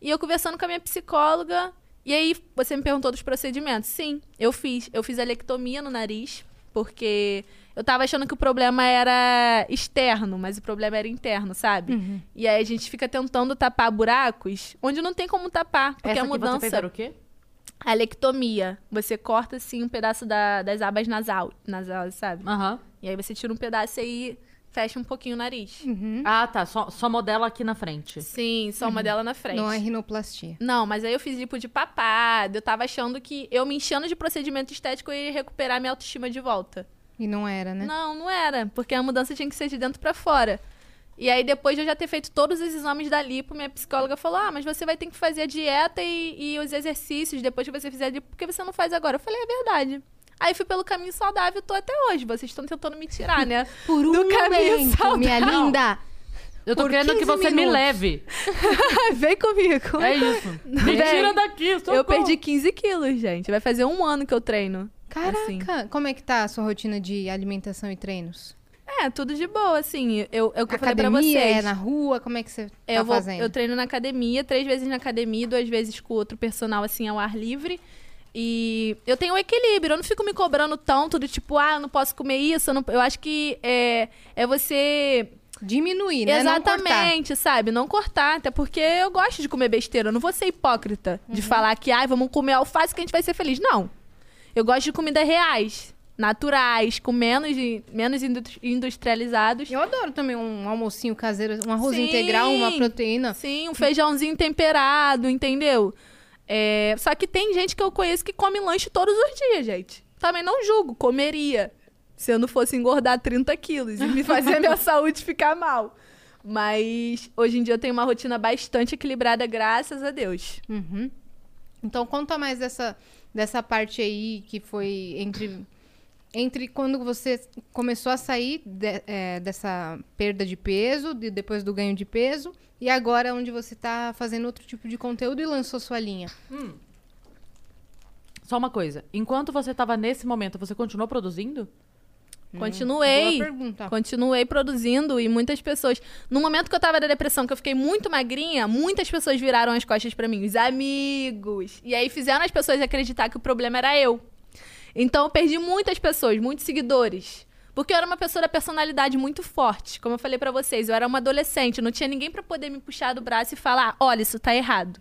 E eu conversando com a minha psicóloga, e aí você me perguntou dos procedimentos. Sim, eu fiz. Eu fiz a lectomia no nariz, porque eu tava achando que o problema era externo, mas o problema era interno, sabe? E aí a gente fica tentando tapar buracos onde não tem como tapar, porque Essa a que você mudança. fez era o quê? A lectomia. Você corta, assim, um pedaço da- das abas nasal, nasal, sabe? Aham. E aí você tira um pedaço e aí fecha um pouquinho o nariz. Ah, tá. Só, só modela aqui na frente. Sim, só uma dela na frente. Não é rinoplastia. Não, mas aí eu fiz lipo de papada. Eu tava achando que eu me enchendo de procedimento estético eu ia recuperar minha autoestima de volta. E não era, né? Não, não era. Porque a mudança tinha que ser de dentro pra fora. E aí, depois de eu já ter feito todos os exames da lipo, minha psicóloga falou: Ah, mas você vai ter que fazer a dieta e, e os exercícios depois que você fizer a lipo, porque você não faz agora. Eu falei: É verdade. Aí fui pelo caminho saudável e tô até hoje. Vocês estão tentando me tirar, né? (laughs) Por um Do caminho momento, saudável. minha linda. Eu tô Por querendo que 15 você me minutos. leve. (laughs) Vem comigo. É isso. Me Bem, tira daqui, Eu socorro. perdi 15 quilos, gente. Vai fazer um ano que eu treino. Caraca, Assim. como é que tá a sua rotina de alimentação e treinos? É, tudo de boa, assim. Eu, eu, que eu falei pra Academia, vocês. é na rua, como é que você tá eu, vou, fazendo? eu treino na academia, três vezes na academia, duas vezes com outro personal, assim, ao ar livre. E eu tenho um equilíbrio, eu não fico me cobrando tanto do tipo, ah, eu não posso comer isso. Eu, não- eu acho que é, é você. Diminuir, né? Não. Exatamente, sabe? Não cortar. Até porque eu gosto de comer besteira. Eu não vou ser hipócrita Uhum. de falar que, ai, vamos comer alface que a gente vai ser feliz. Não. Eu gosto de comidas reais, naturais, com menos, menos indu- industrializados. Eu adoro também um almocinho caseiro, um arroz Sim. integral, uma proteína. Sim, um feijãozinho temperado, entendeu? É, só que tem gente que eu conheço que come lanche todos os dias, gente. Também não julgo, comeria. Se eu não fosse engordar 30 quilos e me fazer a minha (laughs) saúde ficar mal. Mas hoje em dia eu tenho uma rotina bastante equilibrada, graças a Deus. Uhum. Então conta mais dessa, dessa parte aí que foi entre, entre quando você começou a sair de- é, dessa perda de peso, de- depois do ganho de peso, e agora onde você tá fazendo outro tipo de conteúdo e lançou sua linha. Só uma coisa. Enquanto você tava nesse momento, você continuou produzindo? Continuei. Boa pergunta. Continuei produzindo e muitas pessoas. No momento que eu tava da depressão, que eu fiquei muito magrinha, muitas pessoas viraram as costas pra mim, os amigos. E aí fizeram as pessoas acreditar que o problema era eu. Então eu perdi muitas pessoas, muitos seguidores. Porque eu era uma pessoa da personalidade muito forte. Como eu falei pra vocês, eu era uma adolescente, não tinha ninguém pra poder me puxar do braço e falar: olha, isso tá errado.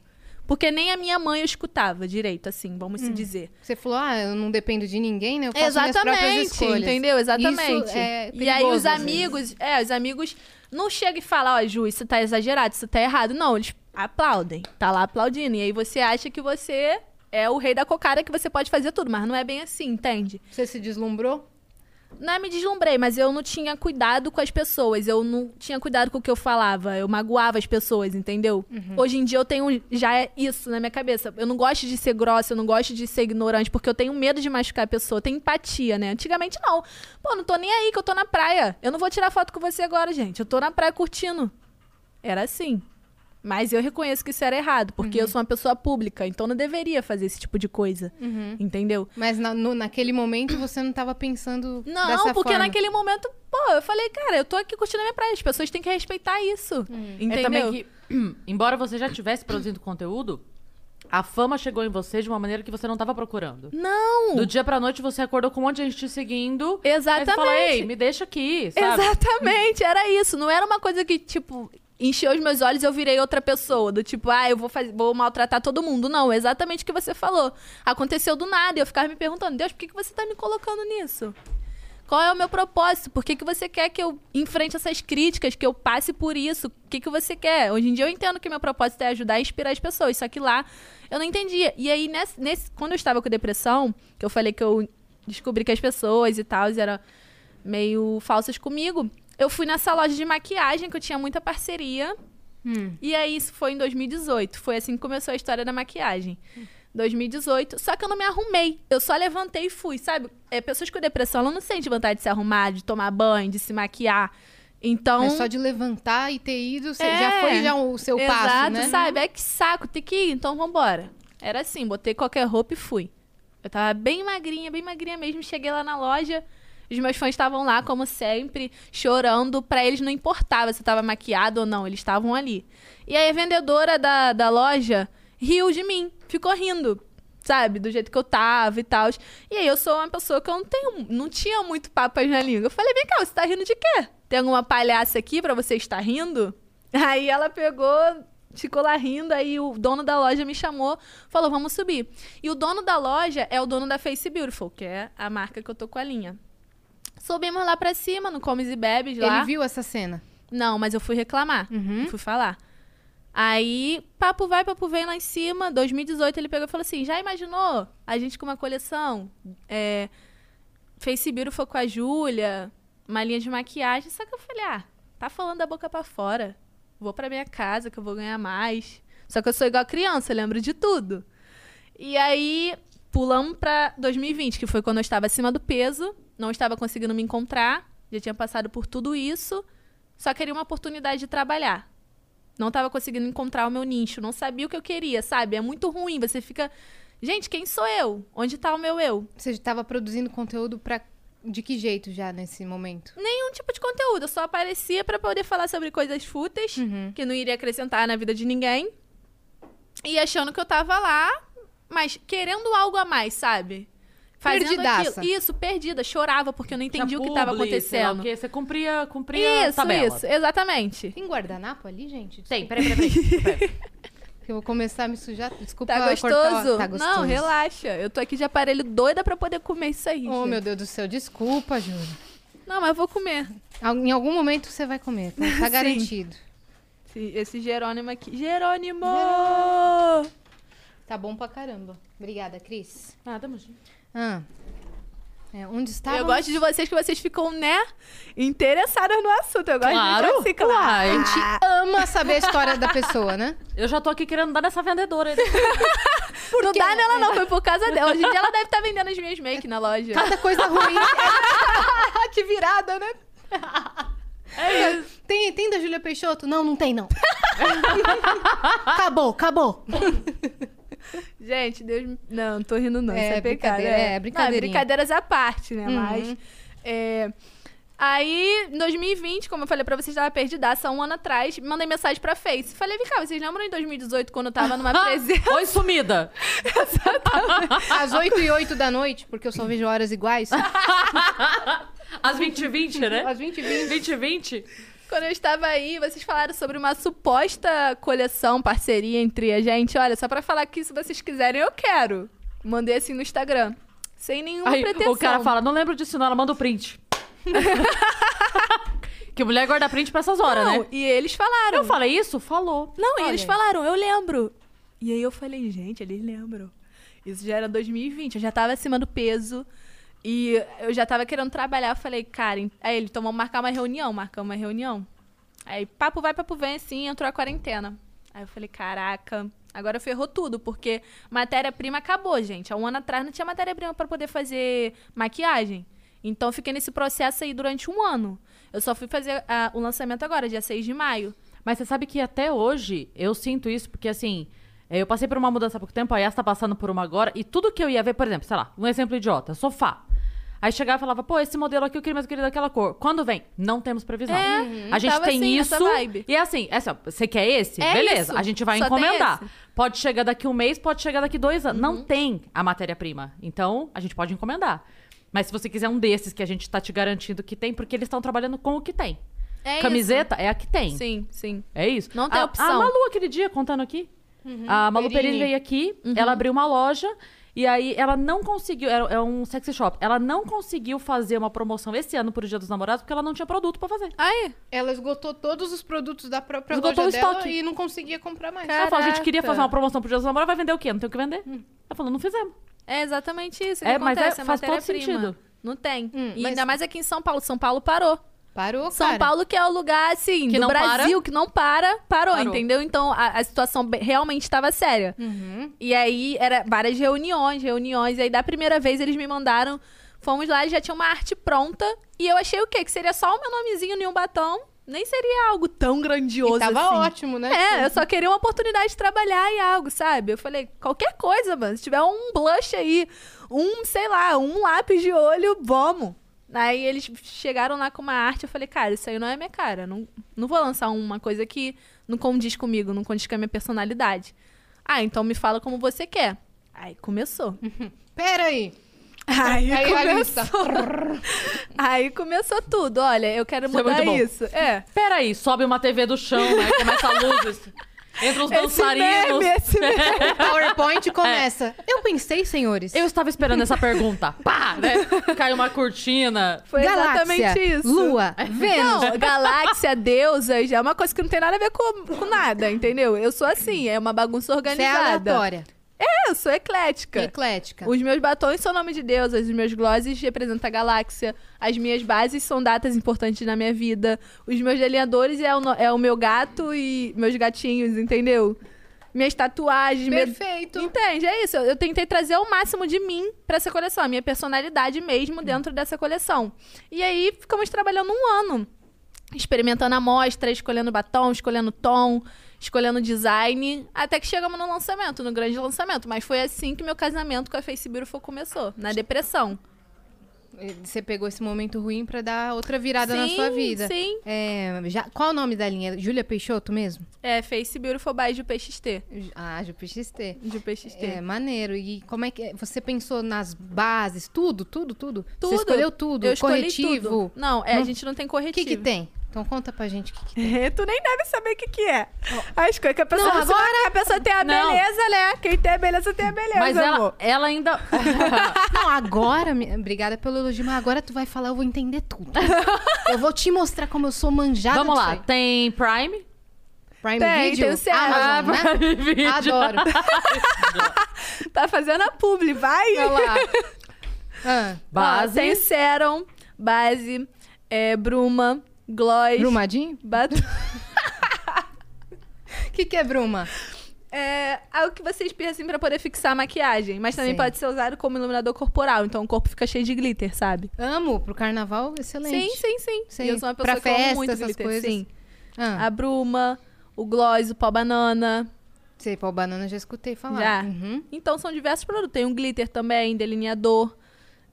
Porque nem a minha mãe eu escutava direito, assim, vamos se dizer. Você falou, ah, eu não dependo de ninguém, né? Eu faço minhas próprias Exatamente, escolhas. entendeu? Exatamente. Isso é e aí os amigos, é, os amigos não chegam e falam, ó, Ju, isso tá exagerado, isso tá errado. Não, eles aplaudem. Tá lá aplaudindo. E aí você acha que você é o rei da cocada que você pode fazer tudo, mas não é bem assim, entende? Você se deslumbrou? Não é me deslumbrei, mas eu não tinha cuidado com as pessoas. Eu não tinha cuidado com o que eu falava. Eu magoava as pessoas, entendeu? Hoje em dia eu tenho já é isso na minha cabeça. Eu não gosto de ser grossa, eu não gosto de ser ignorante, porque eu tenho medo de machucar a pessoa. Eu tenho empatia, né? Antigamente não. Pô, não tô nem aí que eu tô na praia. Eu não vou tirar foto com você agora, gente. Eu tô na praia curtindo. Era assim. Mas eu reconheço que isso era errado, porque eu sou uma pessoa pública, então não deveria fazer esse tipo de coisa. Entendeu? Mas na- no- naquele momento você não tava pensando Não, dessa porque forma. naquele momento, pô, eu falei, cara, eu tô aqui curtindo a minha praia. As pessoas têm que respeitar isso. Entendeu? É também que, (clears throat) embora você já estivesse produzindo conteúdo, a fama chegou em você de uma maneira que você não tava procurando. Não! Do dia pra noite você acordou com um monte de gente te seguindo. Aí Exatamente. você fala, ei, me deixa aqui, sabe? Exatamente, era isso. Não era uma coisa que, tipo, encheu os meus olhos e eu virei outra pessoa. Do tipo, ah, eu vou, faz... vou maltratar todo mundo. Não, exatamente o que você falou. Aconteceu do nada e eu ficava me perguntando, Deus, por que, que você tá me colocando nisso? Qual é o meu propósito? Por que, que você quer que eu enfrente essas críticas, que eu passe por isso? O que, que você quer? Hoje em dia eu entendo que meu propósito é ajudar e inspirar as pessoas, só que lá eu não entendia. E aí, nesse, nesse- quando eu estava com depressão, que eu falei que eu descobri que as pessoas e tal eram meio falsas comigo, eu fui nessa loja de maquiagem que eu tinha muita parceria. Hum. E aí, isso foi em 2018. Foi assim que começou a história da maquiagem. 2018. Só que eu não me arrumei. Eu só levantei e fui, sabe? É, pessoas com depressão, ela não sente vontade de se arrumar, de tomar banho, de se maquiar. Então. Mas só de levantar e ter ido, você É. já foi já o seu passo, Exato, né? sabe? É que saco, tem que ir, então vambora. Era assim, botei qualquer roupa e fui. Eu tava bem magrinha, bem magrinha mesmo. Cheguei lá na loja, os meus fãs estavam lá, como sempre, chorando. Pra eles não importava se eu tava maquiada ou não, eles estavam ali. E aí a vendedora da, da loja riu de mim, ficou rindo. Sabe, do jeito que eu tava e tal. E aí eu sou uma pessoa que eu não tenho, não tinha muito papas na língua. Eu falei, vem cá, você tá rindo de quê? Tem alguma palhaça aqui pra você estar rindo? (laughs) Aí ela pegou, ficou lá rindo, aí o dono da loja me chamou, falou, vamos subir. E o dono da loja é o dono da Face Beautiful, que é a marca que eu tô com a linha. Subimos lá pra cima, no Comes e Bebes lá. Ele viu essa cena. Não, mas eu fui reclamar. Uhum. Fui falar. Aí, papo vai, papo vem lá em cima. 2018 ele pegou e falou assim: já imaginou a gente com uma coleção? É, Face Beautiful com a Júlia, uma linha de maquiagem. Só que eu falei: ah, tá falando da boca pra fora. Vou pra minha casa que eu vou ganhar mais. Só que eu sou igual criança, eu lembro de tudo. E aí, pulamos pra 2020, que foi quando eu estava acima do peso, não estava conseguindo me encontrar, já tinha passado por tudo isso, só queria uma oportunidade de trabalhar. Não estava conseguindo encontrar o meu nicho, não sabia o que eu queria, sabe? É muito ruim, você fica. Gente, quem sou eu? Onde tá o meu eu? Você estava produzindo conteúdo pra... de que jeito já nesse momento? Nenhum tipo de conteúdo, eu só aparecia pra poder falar sobre coisas fúteis, Uhum. que não iria acrescentar na vida de ninguém. E achando que eu tava lá, mas querendo algo a mais, sabe? Perdidaça. aquilo. Isso, perdida. Chorava porque eu não entendi Tinha o que tava publi, sei lá o acontecendo. quê. Você cumpria, cumpria Isso, tabela. isso, exatamente. Tem guardanapo ali, gente? Tem, peraí, (laughs) peraí, eu vou começar a me sujar. Desculpa Tá cortar. gostoso? Tá gostoso. Não, relaxa. Eu tô aqui de aparelho doida pra poder comer isso aí. Oh, gente. meu Deus do céu. Desculpa, Júlia. Não, mas eu vou comer. Em algum momento você vai comer. Tá, tá (laughs) Sim. garantido. Esse, esse Jerônimo aqui. Jerônimo! Tá bom pra caramba. Obrigada, Cris. Ah, tamo junto. Ah. É, onde estava? Eu gosto de vocês que vocês ficam, né, interessadas no assunto. Eu gosto Claro, de assim, claro. A gente ama saber a história da pessoa, né? Eu já tô aqui querendo dar nessa vendedora. (laughs) não dá nela não, foi por causa dela. Hoje em dia ela deve estar vendendo as minhas make na loja. Cada coisa ruim. (laughs) que virada, né? tem, tem da Júlia Peixoto? Não, não tem, não. (laughs) acabou, acabou. Gente, Deus me... Não, não tô rindo não, É, isso é pecado. brincadeira, é, brincadeirinha. Não, brincadeiras à parte, né? Uhum. Mas... é, Aí, em 2020, como eu falei pra vocês, tava perdidaça um ano atrás, mandei mensagem pra Face. Falei, vem cá, vocês lembram em 2018 quando eu tava numa (laughs) presença? Oi, sumida. Às 8 e 8 da noite, porque eu só vejo horas iguais. (laughs) Às 20 h 20, né? Às 20 e 20. 20 h 20. Quando eu estava aí, vocês falaram sobre uma suposta coleção, parceria entre a gente. Olha, só pra falar que se vocês quiserem, eu quero. Mandei assim no Instagram. Sem nenhuma Aí pretensão. o cara fala, não lembro disso não, ela manda o print. (laughs) que mulher guarda print pra essas horas, Não, né? e eles falaram. Eu falei isso? Falou. Não, e Olha eles aí. falaram, eu lembro. E aí eu falei, gente, eles lembram. Isso já era 2020, eu já tava acima do peso. E eu já tava querendo trabalhar. Eu falei, cara, aí ele tomou marcar uma reunião, marcamos uma reunião. Aí papo vai, papo vem, assim, entrou a quarentena. Aí eu falei, caraca, agora ferrou tudo, porque matéria-prima acabou, gente. Há um ano atrás não tinha matéria-prima pra poder fazer maquiagem. Então fiquei nesse processo aí durante um ano. Eu só fui fazer ah, o lançamento agora, dia 6 de maio. Mas você sabe que até hoje eu sinto isso, porque assim, é, eu passei por uma mudança há pouco tempo, a Yas tá passando por uma agora, e tudo que eu ia ver, por exemplo, sei lá, um exemplo idiota, sofá. Aí chegava e falava, pô, esse modelo aqui eu queria, mas eu queria daquela cor. Quando vem? Não temos previsão. É, a gente tava tem assim, isso. E é assim, é assim, ó, você quer esse? É Beleza, isso, a gente vai só encomendar. Pode chegar daqui um mês, pode chegar daqui dois anos. Uhum. Não tem a matéria-prima. Então, a gente pode encomendar. Mas se você quiser um desses que a gente tá te garantindo que tem, porque eles estão trabalhando com o que tem. É Camiseta é a que tem. Isso. Sim, sim. É isso. Não tem a, opção. A Malu, aquele dia, contando aqui. A Malu Perini. Perini veio aqui, ela abriu uma loja. E aí, ela não conseguiu. É, é um sexy shop. Ela não conseguiu fazer uma promoção esse ano pro Dia dos Namorados porque ela não tinha produto pra fazer. Aí, Ela esgotou todos os produtos da própria Esgotou loja o dela estoque. e não conseguia comprar mais. Cara, Ela falou: a gente queria fazer uma promoção pro Dia dos Namorados, vai vender o quê? Não tem o que vender? Ela falou: não fizemos. é exatamente isso que É, mas é- acontece. faz todo sentido. Não tem. Hum, e mas- ainda mais aqui em São Paulo. São Paulo parou. Parou, São cara. Paulo, que é o lugar, assim, Que do Brasil, que não para, parou, Parou. entendeu? Então, a, a situação realmente estava séria. Uhum. E aí, era várias reuniões, reuniões. E aí, da primeira vez, eles me mandaram... Fomos lá, e já tinha uma arte pronta. E eu achei o quê? Que seria só o meu nomezinho em um batom. Nem seria algo tão grandioso E tava assim. ótimo, né? É, eu só queria uma oportunidade de trabalhar em algo, sabe? Eu falei, qualquer coisa, mano. Se tiver um blush aí, um, sei lá, um lápis de olho, vamos. Aí eles chegaram lá com uma arte, eu falei, cara, isso aí não é minha cara. Não, não vou lançar uma coisa que não condiz comigo, não condiz com a minha personalidade. Ah, então me fala como você quer. Aí começou. (laughs) Pera aí. Aí, Aí começou. (laughs) Aí começou tudo. Olha, eu quero Isso é mudar bom. isso. É. Peraí, sobe uma TV do chão, né? Começa a luz. Entra os Esse dançarinos. meme, esse meme. O (laughs) PowerPoint começa. Eu pensei, senhores. Eu estava esperando essa pergunta. (laughs) Pá, né? Caiu uma cortina. Foi Galáxia, exatamente isso. Lua, Vênus. Não, (laughs) galáxia, deusas, é uma coisa que não tem nada a ver com, com nada, entendeu? Eu sou assim, é uma bagunça Você é organizada. aleatória. É, eu sou eclética. Eclética. Os meus batons são nome de deusas, os meus glosses representam a galáxia, as minhas bases são datas importantes na minha vida, os meus delineadores é o, no- é o meu gato e meus gatinhos, entendeu? Minhas tatuagens, meu- Perfeito. Entende? É isso. Eu, eu tentei trazer o máximo de mim pra essa coleção, a minha personalidade mesmo dentro dessa coleção. E aí ficamos trabalhando um ano, experimentando amostra, escolhendo batom, escolhendo tom, escolhendo design, até que chegamos no lançamento, no grande lançamento. Mas foi assim que meu casamento com a Face Beautiful começou, na depressão. Você pegou esse momento ruim pra dar outra virada na Sim, sua vida. sim. É, já, qual o nome da linha? Júlia Peixoto mesmo? É Face Beautiful by Ju PXT. Ah, Ju PXT. Ju PXT. É, maneiro. E como é que você pensou nas bases, tudo, tudo, tudo? Tudo. Você escolheu tudo, Eu corretivo. tudo. Não, é, a Não- gente não tem O corretivo. que que tem? Então conta pra gente o que, que tem. (laughs) tu nem deve saber o que, que é. As coisas que a pessoa Não, agora a pessoa tem a Não. beleza, né? Quem tem a beleza tem a beleza. Mas ela, amor. ela ainda. (laughs) (laughs) Não, agora, obrigada pelo elogio, mas agora tu vai falar, eu vou entender tudo. eu vou te mostrar como eu sou manjada Vamos lá, tem Prime. Prime Tem, Video, tem o. Amazon, né? Prime Video. Adoro. Tá fazendo a publi, vai. Olha lá. Ah, Base. Ó, tem Serum, base, é, bruma, gloss. Brumadinho? Batom. O (laughs) que, que é bruma? É algo que você espirra assim pra poder fixar a maquiagem. Mas também Sim. pode ser usado como iluminador corporal. Então o corpo fica cheio de glitter, sabe? Amo, pro carnaval, excelente. Sim, sim, sim. Sim. E eu sou uma pessoa Pra que amo festa, muito essas glitter. coisas. Sim. Ah, A bruma, o gloss, o pó banana. sei, pau banana já escutei falar. Já. Uhum. Então são diversos produtos. Tem um glitter também, delineador.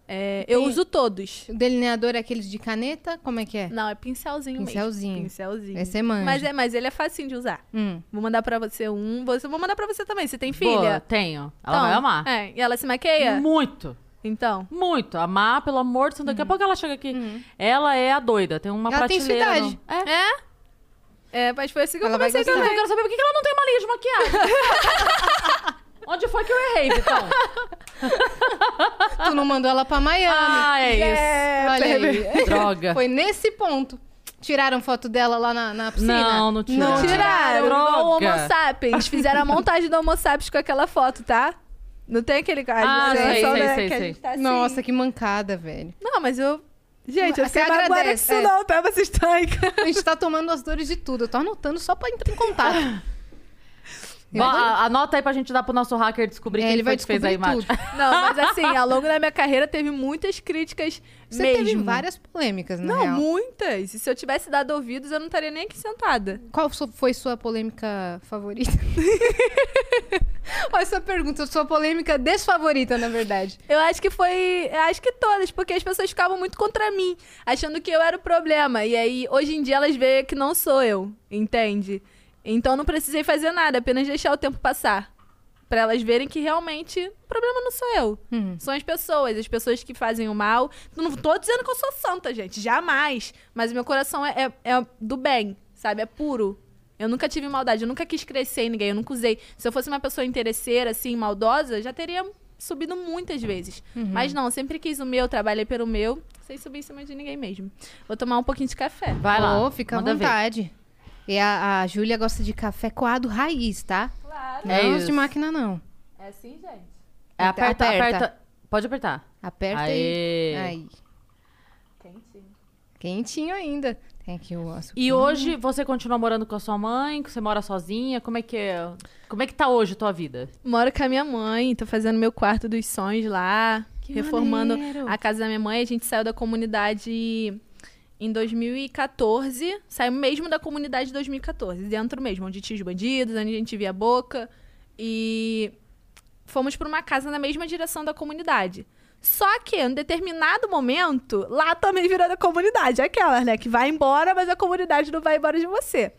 É, eu uso todos. O delineador é aqueles de caneta? Como é que é? Não, é pincelzinho, Pincelzinho. mesmo. Pincelzinho. Esse é manja. Mas, é, mas ele é facinho de usar. Hum. Vou mandar pra você um. Você, vou mandar pra você também. Você tem Boa, filha? tenho. Ela Então, vai amar. É. E ela se maqueia? Muito. Então. Muito. Amar, pelo amor de Deus. Daqui a pouco ela chega aqui. Ela é a doida. Tem uma. Ela tem prateleira. sua no- idade. É. É? É, mas foi assim que Ela eu vai comecei gostar. Eu também. quero saber por que que ela não tem uma linha de maquiagem. (laughs) Onde foi que eu errei, Vitão? (laughs) Tu não mandou ela pra Miami. ah, é isso. Olha aí. (laughs) Droga. Foi nesse ponto. Tiraram foto dela lá na, na piscina? Não, não tiraram. Não tiraram. Droga. Igual o Homo sapiens. Fizeram a montagem do Homo sapiens com aquela foto, tá? Não tem aquele cara. Ah, de sei, animação, sei, né, sei, que a sei. gente tá assim. Nossa, que mancada, velho. Não, mas eu... Gente, eu agradece, disso é. não, tá? Vocês estão aí. A gente tá tomando as dores de tudo. Eu tô anotando só pra entrar em contato. (laughs) Bom, a- anota aí pra gente dar pro nosso hacker descobrir É, quem ele foi vai que fez a descobrir imagem. tudo. (laughs) Não, mas assim, ao longo da minha carreira teve muitas críticas Você mesmo. teve várias polêmicas, na Não, real. muitas. E se eu tivesse dado ouvidos, eu não estaria nem aqui sentada. Qual foi sua polêmica favorita? (laughs) Olha essa pergunta, sua polêmica desfavorita, na verdade. Eu acho que foi. Eu acho que todas, porque as pessoas ficavam muito contra mim, achando que eu era o problema. E aí, hoje em dia, elas veem que não sou eu, entende? Então eu não precisei fazer nada, apenas deixar o tempo passar. Pra elas verem que realmente o problema não sou eu. Hum. São as pessoas, as pessoas que fazem o mal. Não tô dizendo que eu sou santa, gente, jamais. Mas o meu coração é, é- é do bem, sabe? É puro. Eu nunca tive maldade, eu nunca quis crescer em ninguém, eu nunca usei. Se eu fosse uma pessoa interesseira, assim, maldosa, já teria subido muitas vezes. Uhum. Mas não, eu sempre quis o meu, trabalhei pelo meu, sem subir em cima de ninguém mesmo. Vou tomar um pouquinho de café. Vai lá. Fica à manda ver. E a, a Júlia gosta de café coado raiz, tá? Claro. É não os isso. de máquina, não. É assim, gente. É, aperta, Aperta. aperta. Pode apertar. Aperta Aê. aí. Aí. Quentinho. Quentinho ainda. Tem aqui o açúcar. E hoje você continua morando com a sua mãe? Você mora sozinha? Como é que é? Como é que tá hoje a tua vida? Moro com a minha mãe, tô fazendo meu quarto dos sonhos lá, Que reformando maneiro. a casa da minha mãe. A gente saiu da comunidade em 2014, saiu mesmo da comunidade de 2014, dentro mesmo, onde tinha os bandidos, onde a gente via a boca. E fomos para uma casa na mesma direção da comunidade. Só que, em determinado momento, lá também virou da comunidade. Aquela, né? Que vai embora, mas a comunidade não vai embora de você.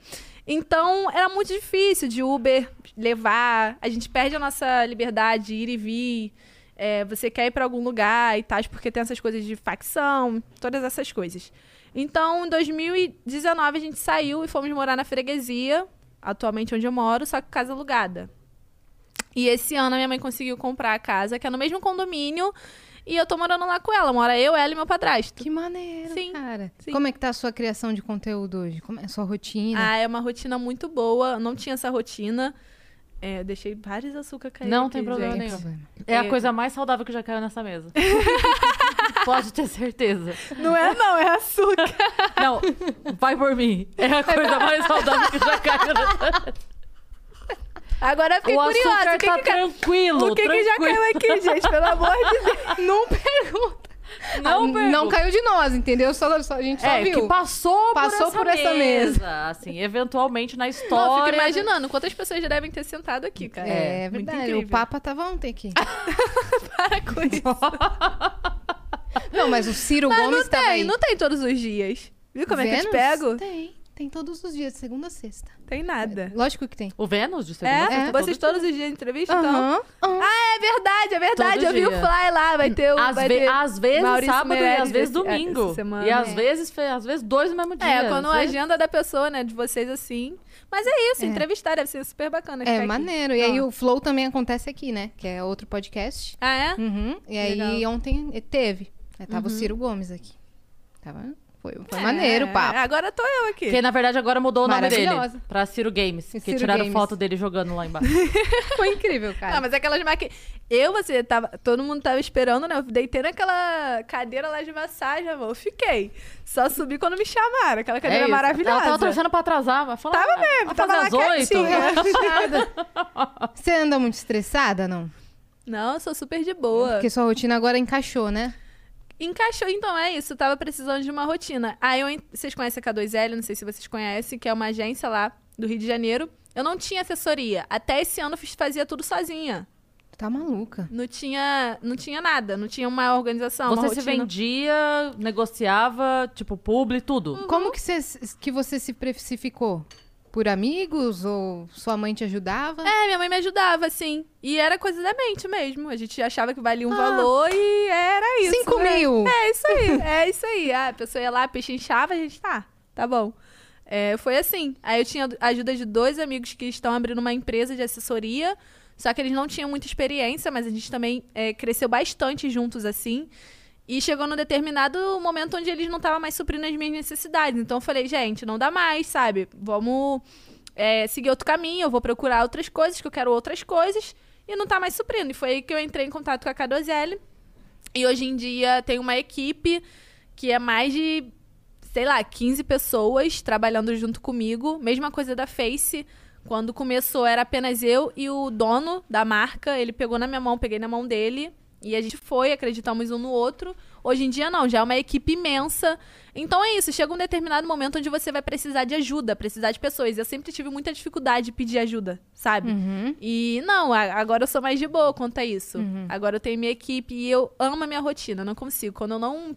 Então, era muito difícil de Uber levar. A gente perde a nossa liberdade de ir e vir. É, você quer ir para algum lugar e tal, porque tem essas coisas de facção, todas essas coisas. Então, em 2019, a gente saiu e fomos morar na freguesia, atualmente onde eu moro, só que casa alugada. E esse ano a minha mãe conseguiu comprar a casa, que é no mesmo condomínio, e eu tô morando lá com ela. Mora eu, ela e meu padrasto. Que maneiro, Sim, cara. sim. Como é que tá a sua criação de conteúdo hoje? Como é a sua rotina? Ah, é uma rotina muito boa. Não tinha essa rotina. É, eu deixei vários açúcar cair. Não aqui, tem problema gente. Tem nenhum. problema. É a É. coisa mais saudável que já caiu nessa mesa. (laughs) Pode ter certeza. Não é, não, é açúcar. Não, vai por mim. É a coisa mais saudável que já caiu nessa mesa. Agora eu fiquei O curiosa. açúcar O que, tá que, tranquilo. o que, que já tranquilo. caiu aqui, gente? Pelo amor de Deus. Não pergunta. Não, Ah, não caiu de nós, entendeu? Só, só- a gente só É, viu. que passou, Passou por por essa, essa mesa. Assim, eventualmente na Não, eu história. fico imaginando quantas pessoas já devem ter sentado aqui, cara. É, Muito verdade. incrível. O Papa tava ontem aqui. (laughs) Para com isso. Não, mas o Ciro Mas Gomes não tava tem, aí. não tem todos os dias. Viu como é que eu te Vênus? pego? Tem. Tem todos os dias, de segunda a sexta. Tem nada. Lógico que tem. O Vênus de segunda É? a sexta, Vocês todo todos os dias entrevistam, então? Aham. aham. É verdade, é verdade. Todo eu vi o fly lá, vai ter o. Às, vai ve- ter às vezes Maurício sábado e Meirelles às vezes esse- é, domingo. e às É. vezes, às vezes dois no mesmo dia. É, quando a agenda da pessoa, né, de vocês assim. Mas é isso, É. entrevistar deve ser super bacana. É aqui. maneiro. E aí o Flow também acontece aqui, né? Que é outro podcast. Ah, é? Uhum. E aí Legal. ontem eh, teve. Aí tava o Uhum. Ciro Gomes aqui. Tava... Foi, foi É, maneiro o papo. Agora tô eu aqui. Porque, na verdade, agora mudou o nome dele. Maravilhosa. Pra Ciro Games. Que Ciro tiraram Games. foto dele jogando lá embaixo. (laughs) Foi incrível, cara. Não, mas aquelas maqui... Eu, você, tava... todo mundo tava esperando, né? Eu deitei naquela cadeira lá de massagem, amor. Eu fiquei. Só subi quando me chamaram. Aquela cadeira É maravilhosa. Ela tava torcendo pra atrasar. Vai falar, Tava ah, mesmo, vai tava lá quietinha. (laughs) (laughs) Você anda muito estressada, não? Não, eu sou super de boa. Porque sua rotina agora encaixou, né? Encaixou, então, é isso. Tava precisando de uma rotina. Aí eu, vocês conhecem a K2L, não sei se vocês conhecem, que é uma agência lá do Rio de Janeiro. Eu não tinha assessoria. Até esse ano eu fazia tudo sozinha. Tá maluca. Não tinha, não tinha nada, não tinha uma organização, uma Você se rotina. vendia, negociava, tipo, publi, tudo. Como que você, que você se precificou? Por amigos ou sua mãe te ajudava? É, minha mãe me ajudava, sim. E era coisa da mente mesmo. A gente achava que valia um Ah. valor e era isso. Cinco né? mil! É isso aí, (laughs) é isso aí. A pessoa ia lá, pechinchava, a gente, tá, tá bom. É, foi assim. Aí eu tinha a ajuda de dois amigos que estão abrindo uma empresa de assessoria, só que eles não tinham muita experiência, mas a gente também é, cresceu bastante juntos, assim. E chegou num determinado momento onde eles não estavam mais suprindo as minhas necessidades. Então eu falei, gente, não dá mais, sabe? Vamos é, seguir outro caminho, eu vou procurar outras coisas, que eu quero outras coisas, e não tá mais suprindo. E foi aí que eu entrei em contato com a K2L. E hoje em dia tem uma equipe que é mais de, sei lá, 15 pessoas trabalhando junto comigo. Mesma coisa da Face. Quando começou era apenas eu e o dono da marca. Ele pegou na minha mão, peguei na mão dele. E a gente foi, acreditamos um no outro. Hoje em dia não, já é uma equipe imensa. Então é isso, chega um determinado momento onde você vai precisar de ajuda, precisar de pessoas. Eu sempre tive muita dificuldade de pedir ajuda, sabe? Uhum. E não, agora eu sou mais de boa quanto a isso. Uhum. Agora eu tenho minha equipe e eu amo a minha rotina, não consigo. Quando eu não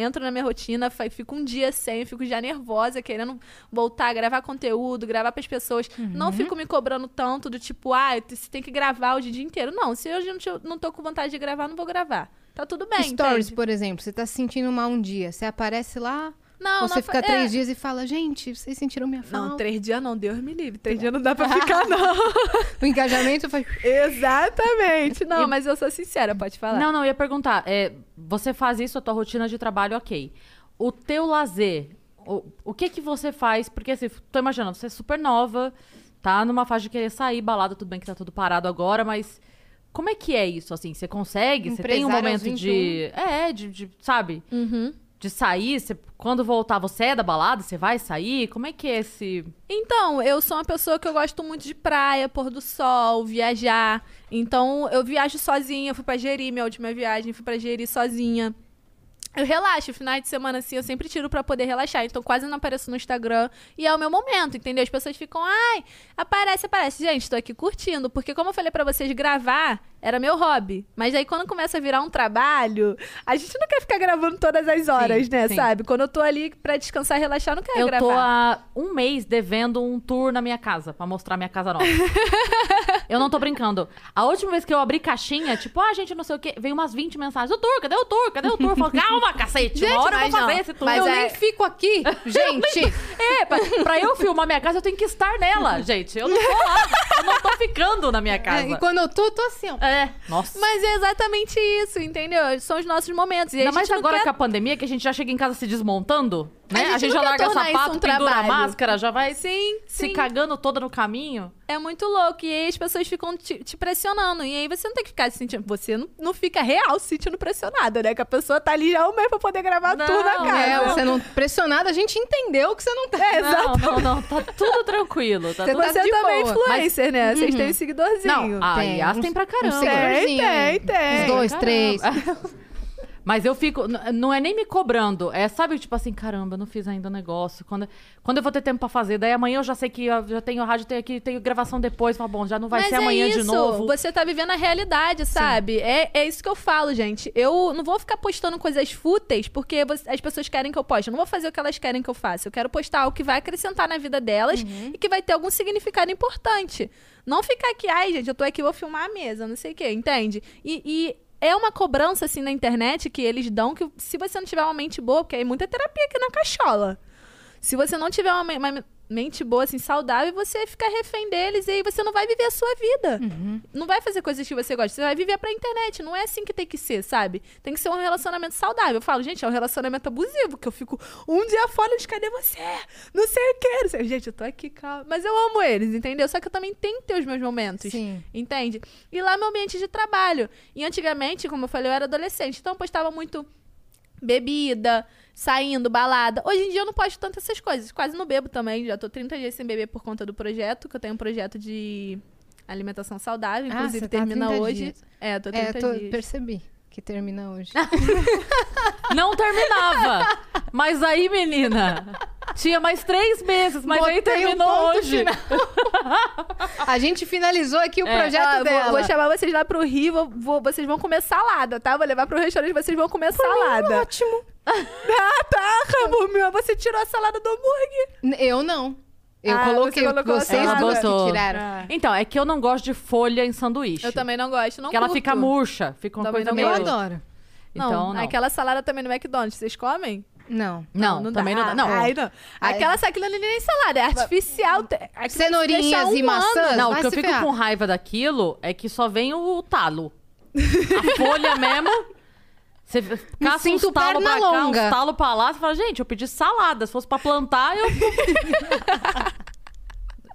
entro na minha rotina, fico um dia sem, fico já nervosa, querendo voltar a gravar conteúdo, gravar pras pessoas. Uhum. Não fico me cobrando tanto do tipo, ah, você tem que gravar o dia inteiro. Não, se hoje eu não tô com vontade de gravar, não vou gravar. Tá tudo bem. Stories, entende? por exemplo, você tá se sentindo mal um dia. Você aparece lá, Não, você não fica fa- três é. dias e fala, gente, vocês sentiram minha falta? Não, três dias não, Deus me livre. Três dias não dá pra (laughs) ficar, não. O engajamento faz... Exatamente. Não, mas eu sou sincera, pode falar. Não, não, eu ia perguntar. é, você faz isso, a tua rotina de trabalho, ok. O teu lazer, o, o que que você faz? Porque assim, tô imaginando, você é super nova, tá numa fase de querer sair, balada, tudo bem que tá tudo parado agora, mas como é que é isso, assim? Você consegue? Você tem um momento de... É, de, de- sabe? Uhum. De sair? Você- quando voltar, você é da balada? Você vai sair? Como é que é esse. Então, eu sou uma pessoa que eu gosto muito de praia, pôr do sol, viajar. Então, eu viajo sozinha. Fui pra Jeri, minha última viagem, fui pra Jeri sozinha. Eu relaxo, finais de semana assim, eu sempre tiro pra poder relaxar. Então, quase não apareço no Instagram. E é o meu momento, entendeu? As pessoas ficam, ai, aparece, aparece. Gente, tô aqui curtindo. Porque, como eu falei pra vocês, gravar era meu hobby. Mas aí, quando começa a virar um trabalho, a gente não quer ficar gravando todas as horas, Sim, né? sim. Sabe? Quando eu tô ali pra descansar e relaxar, eu não quero Eu gravar. tô há um mês devendo um tour na minha casa, pra mostrar minha casa nova. (laughs) eu não tô brincando. A última vez que eu abri caixinha, tipo, ah, gente, não sei o quê, veio umas 20 mensagens. O tour, cadê o tour? Cadê o tour? Eu falo, calma, (laughs) cacete, Gente, uma hora eu mas vou fazer não. esse tour. Mas eu é- nem fico aqui, (laughs) (laughs) gente. É, pra, pra eu filmar minha casa, eu tenho que estar nela, (laughs) gente. Eu não tô lá. Eu não tô ficando na minha casa. É, e quando eu tô, eu tô assim, ó. É, nossa. Mas é exatamente isso, entendeu? São os nossos momentos. E a Ainda gente mais agora quer... com a pandemia, que a gente já chega em casa se desmontando, né? A A gente gente, não já larga isso sapato, um pendura a máscara, já vai Sim, se sim. cagando toda no caminho. É muito louco. E aí as pessoas ficam te, te pressionando. E aí você não tem que ficar se sentindo. Você não, não fica real se sentindo pressionada, né? Que a pessoa tá ali já um mês pra poder gravar Não, tudo na casa. É, você não pressionada, a gente entendeu que você não tá. É, Não, exato. não, não, tá tudo tranquilo. Tá Você tudo... tá Você de também é boa. influencer, né? Vocês têm um Não, seguidorzinho. a Tem, Yas uns- tem pra caramba. Tem, tem, tem. Uns dois, Caramba. três. (laughs) Mas eu fico. Não é nem me cobrando. É, sabe, tipo assim, caramba, eu não fiz ainda o negócio. Quando, quando eu vou ter tempo pra fazer? Daí amanhã eu já sei que eu já tenho rádio, tenho aqui, tenho gravação depois. Fala, bom, já não vai Mas ser é amanhã isso, de novo. Você tá vivendo a realidade, sabe? É, é isso que eu falo, gente. Eu não vou ficar postando coisas fúteis porque as pessoas querem que eu poste. Eu não vou fazer o que elas querem que eu faça. Eu quero postar algo que vai acrescentar na vida delas Uhum. e que vai ter algum significado importante. Não ficar aqui, ai, gente, eu tô aqui, vou filmar a mesa, não sei o quê, entende? E. e é uma cobrança, assim, na internet que eles dão que se você não tiver uma mente boa, porque é muita terapia aqui na cachola. Se você não tiver uma, uma mente boa, assim, saudável, você fica refém deles e aí você não vai viver a sua vida. Não vai fazer coisas que você gosta. Você vai viver pra internet. Não é assim que tem que ser, sabe? Tem que ser um relacionamento saudável. Eu falo, gente, é um relacionamento abusivo, que eu fico um dia fora de cadê você? Não sei o que. Sei. Gente, eu tô aqui, calma. Mas eu amo eles, entendeu? Só que eu também tenho que ter os meus momentos. Sim. Entende? E lá meu ambiente de trabalho. E antigamente, como eu falei, eu era adolescente. Então eu postava muito bebida, saindo, balada. Hoje em dia eu não posto tanto essas coisas. Quase não bebo também. Já tô 30 dias sem beber por conta do projeto, que eu tenho um projeto de alimentação saudável. Ah, Inclusive você tá termina 30 hoje. dias. É, tô 30 É, tô- dias. percebi que termina hoje. (laughs) Não terminava. mas aí, menina, tinha mais três meses, mas aí Botei um terminou ponto hoje. final. A gente finalizou aqui o É. projeto Ah, eu vou, dela. vou chamar vocês lá pro Rio, vou- vou- vocês vão comer salada, tá? Vou levar pro restaurante, vocês vão comer salada. Ótimo. (laughs) Ah, tá, Ramon, você tirou a salada do hambúrguer. Eu não. Eu Ah, coloquei você vocês salada. duas que tiraram. Então, é que eu não gosto de folha em sanduíche. Eu também não gosto, não Porque ela fica murcha, fica uma Também coisa não meio... Eu adoro. Então, não, não. aquela salada também no McDonald's, vocês comem? Não. Não, também não dá. Não, Ai, não. Aquela aquilo ali nem é salada, é artificial. Cenourinhas um e maçãs? Não, o que eu fico ferrar. com raiva daquilo é que só vem o talo. A (laughs) folha mesmo. Você caça sinto uns talo perna pra cá, longa. uns talo pra lá. Você fala, gente, eu pedi salada. Se fosse pra plantar, eu... (laughs)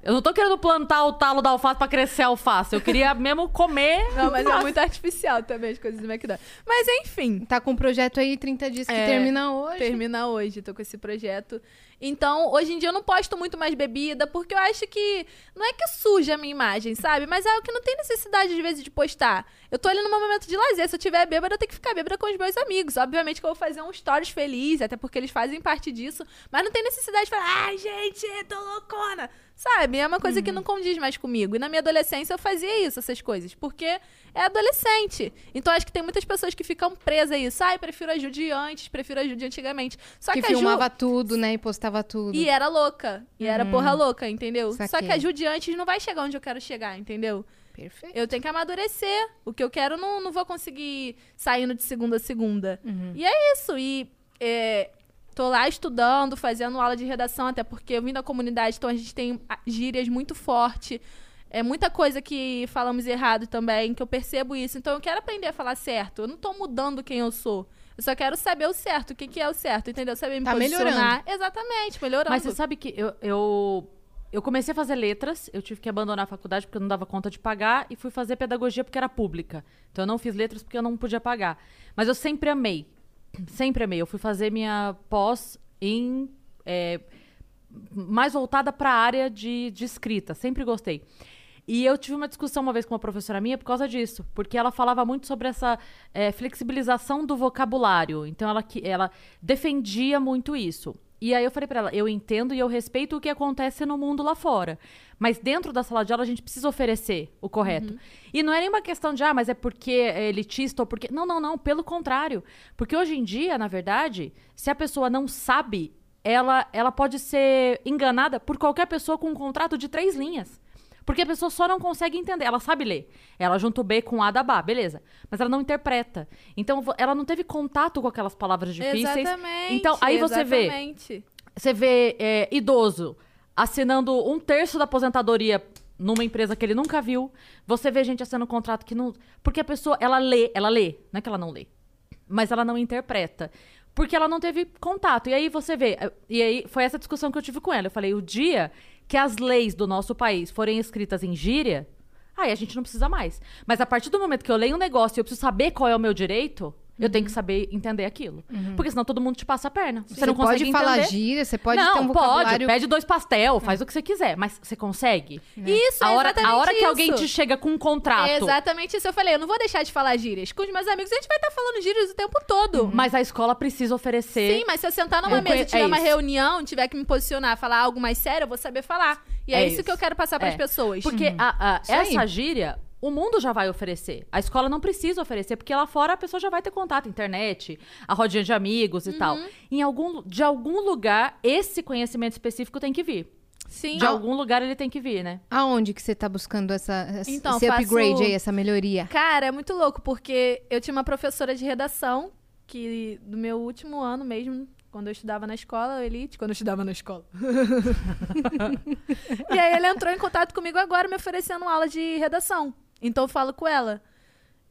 eu não tô querendo plantar o talo da alface pra crescer a alface. Eu queria mesmo comer. Não, mas é muito artificial também as coisas do McDonald's. Mas enfim, Tá com um projeto aí, 30 dias que É, termina hoje. termina hoje, tô com esse projeto. Então, hoje em dia eu não posto muito mais bebida, porque eu acho que não é que suja a minha imagem, sabe? Mas é algo que não tem necessidade, às vezes, de postar. Eu tô ali no momento de lazer. Se eu tiver bêbada, eu tenho que ficar bêbada com os meus amigos. Obviamente que eu vou fazer um stories feliz, até porque eles fazem parte disso. Mas não tem necessidade de falar, ai, gente, tô loucona. Sabe? É uma coisa que não condiz mais comigo. E na minha adolescência eu fazia isso, essas coisas. Porque é adolescente. Então acho que tem muitas pessoas que ficam presas a isso. Ai, prefiro a Ju de antes, prefiro a Ju de antigamente. Só que que, a Ju... filmava tudo, né? E postava tudo. E era louca. E era porra louca, entendeu? Só Uhum. Saquei. que a Ju de antes não vai chegar onde eu quero chegar, entendeu? Perfeito. Eu tenho que amadurecer. O que eu quero não, não vou conseguir saindo de segunda a segunda. Uhum. E é isso. E é, tô lá estudando, fazendo aula de redação, até porque eu vim da comunidade, então a gente tem ah, gírias muito forte. É muita coisa que falamos errado também, que eu percebo isso. Então eu quero aprender a falar certo. Eu não tô mudando quem eu sou. Eu só quero saber o certo, o que, que é o certo, entendeu? Saber me Tá posicionar. Exatamente, melhorando. Mas você sabe que eu, eu, eu comecei a fazer letras, eu tive que abandonar a faculdade porque eu não dava conta de pagar e fui fazer pedagogia porque era pública. Então eu não fiz letras porque eu não podia pagar. Mas eu sempre amei Sempre amei. Eu fui fazer minha pós em. é, mais voltada para a área de, de escrita. Sempre gostei. E eu tive uma discussão uma vez com uma professora minha por causa disso, porque ela falava muito sobre essa é, flexibilização do vocabulário. Então ela, ela defendia muito isso. E aí eu falei pra ela, eu entendo e eu respeito o que acontece no mundo lá fora. Mas dentro da sala de aula a gente precisa oferecer o correto. E não é nenhuma questão de, ah, mas é porque é elitista ou porque. Não, não, não. Pelo contrário. Porque hoje em dia, na verdade, se a pessoa não sabe, ela, ela pode ser enganada por qualquer pessoa com um contrato de três linhas. Porque a pessoa só não consegue entender. Ela sabe ler. Ela junta o B com A da Bá, beleza. Mas ela não interpreta. Então, ela não teve contato com aquelas palavras difíceis. Exatamente. Então, aí você vê exatamente. você vê é, idoso assinando um terço da aposentadoria numa empresa que ele nunca viu. Você vê gente assinando um contrato que não. Porque a pessoa, ela lê, ela lê. Não é que ela não lê. Mas ela não interpreta. Porque ela não teve contato. E aí você vê. eh, E aí foi essa discussão que eu tive com ela. Eu falei, o dia que as leis do nosso país forem escritas em gíria, aí a gente não precisa mais. Mas a partir do momento que eu leio um negócio e eu preciso saber qual é o meu direito, eu tenho que saber entender aquilo. Porque senão todo mundo te passa a perna. Você, não consegue pode falar gíria, você pode não, ter um pode. vocabulário... Pede dois pastel, faz o que você quiser. Mas você consegue? Isso, a é hora, exatamente a hora que isso. alguém te chega com um contrato. É exatamente isso. Eu falei, eu não vou deixar de falar gírias. Com os meus amigos, a gente vai estar falando gírias o tempo todo. Mas a escola precisa oferecer. Sim, mas se eu sentar numa É, mesa e é tiver uma isso. reunião, tiver que me posicionar, falar algo mais sério, eu vou saber falar. E é, É isso, que eu isso. quero passar para as É. pessoas. Porque a- a- Isso aí. essa gíria, o mundo já vai oferecer. A escola não precisa oferecer, porque lá fora a pessoa já vai ter contato, internet, a rodinha de amigos e tal. Uhum. Em algum, de algum lugar, esse conhecimento específico tem que vir. Sim. De algum lugar ele tem que vir, né? Aonde que você tá buscando essa, essa- Então, esse faço- upgrade aí, essa melhoria? Cara, é muito louco, porque eu tinha uma professora de redação que do meu último ano mesmo, quando eu estudava na escola, elite, quando eu estudava na escola. (laughs) e aí ele entrou em contato comigo agora, me oferecendo aula de redação. Então eu falo com ela.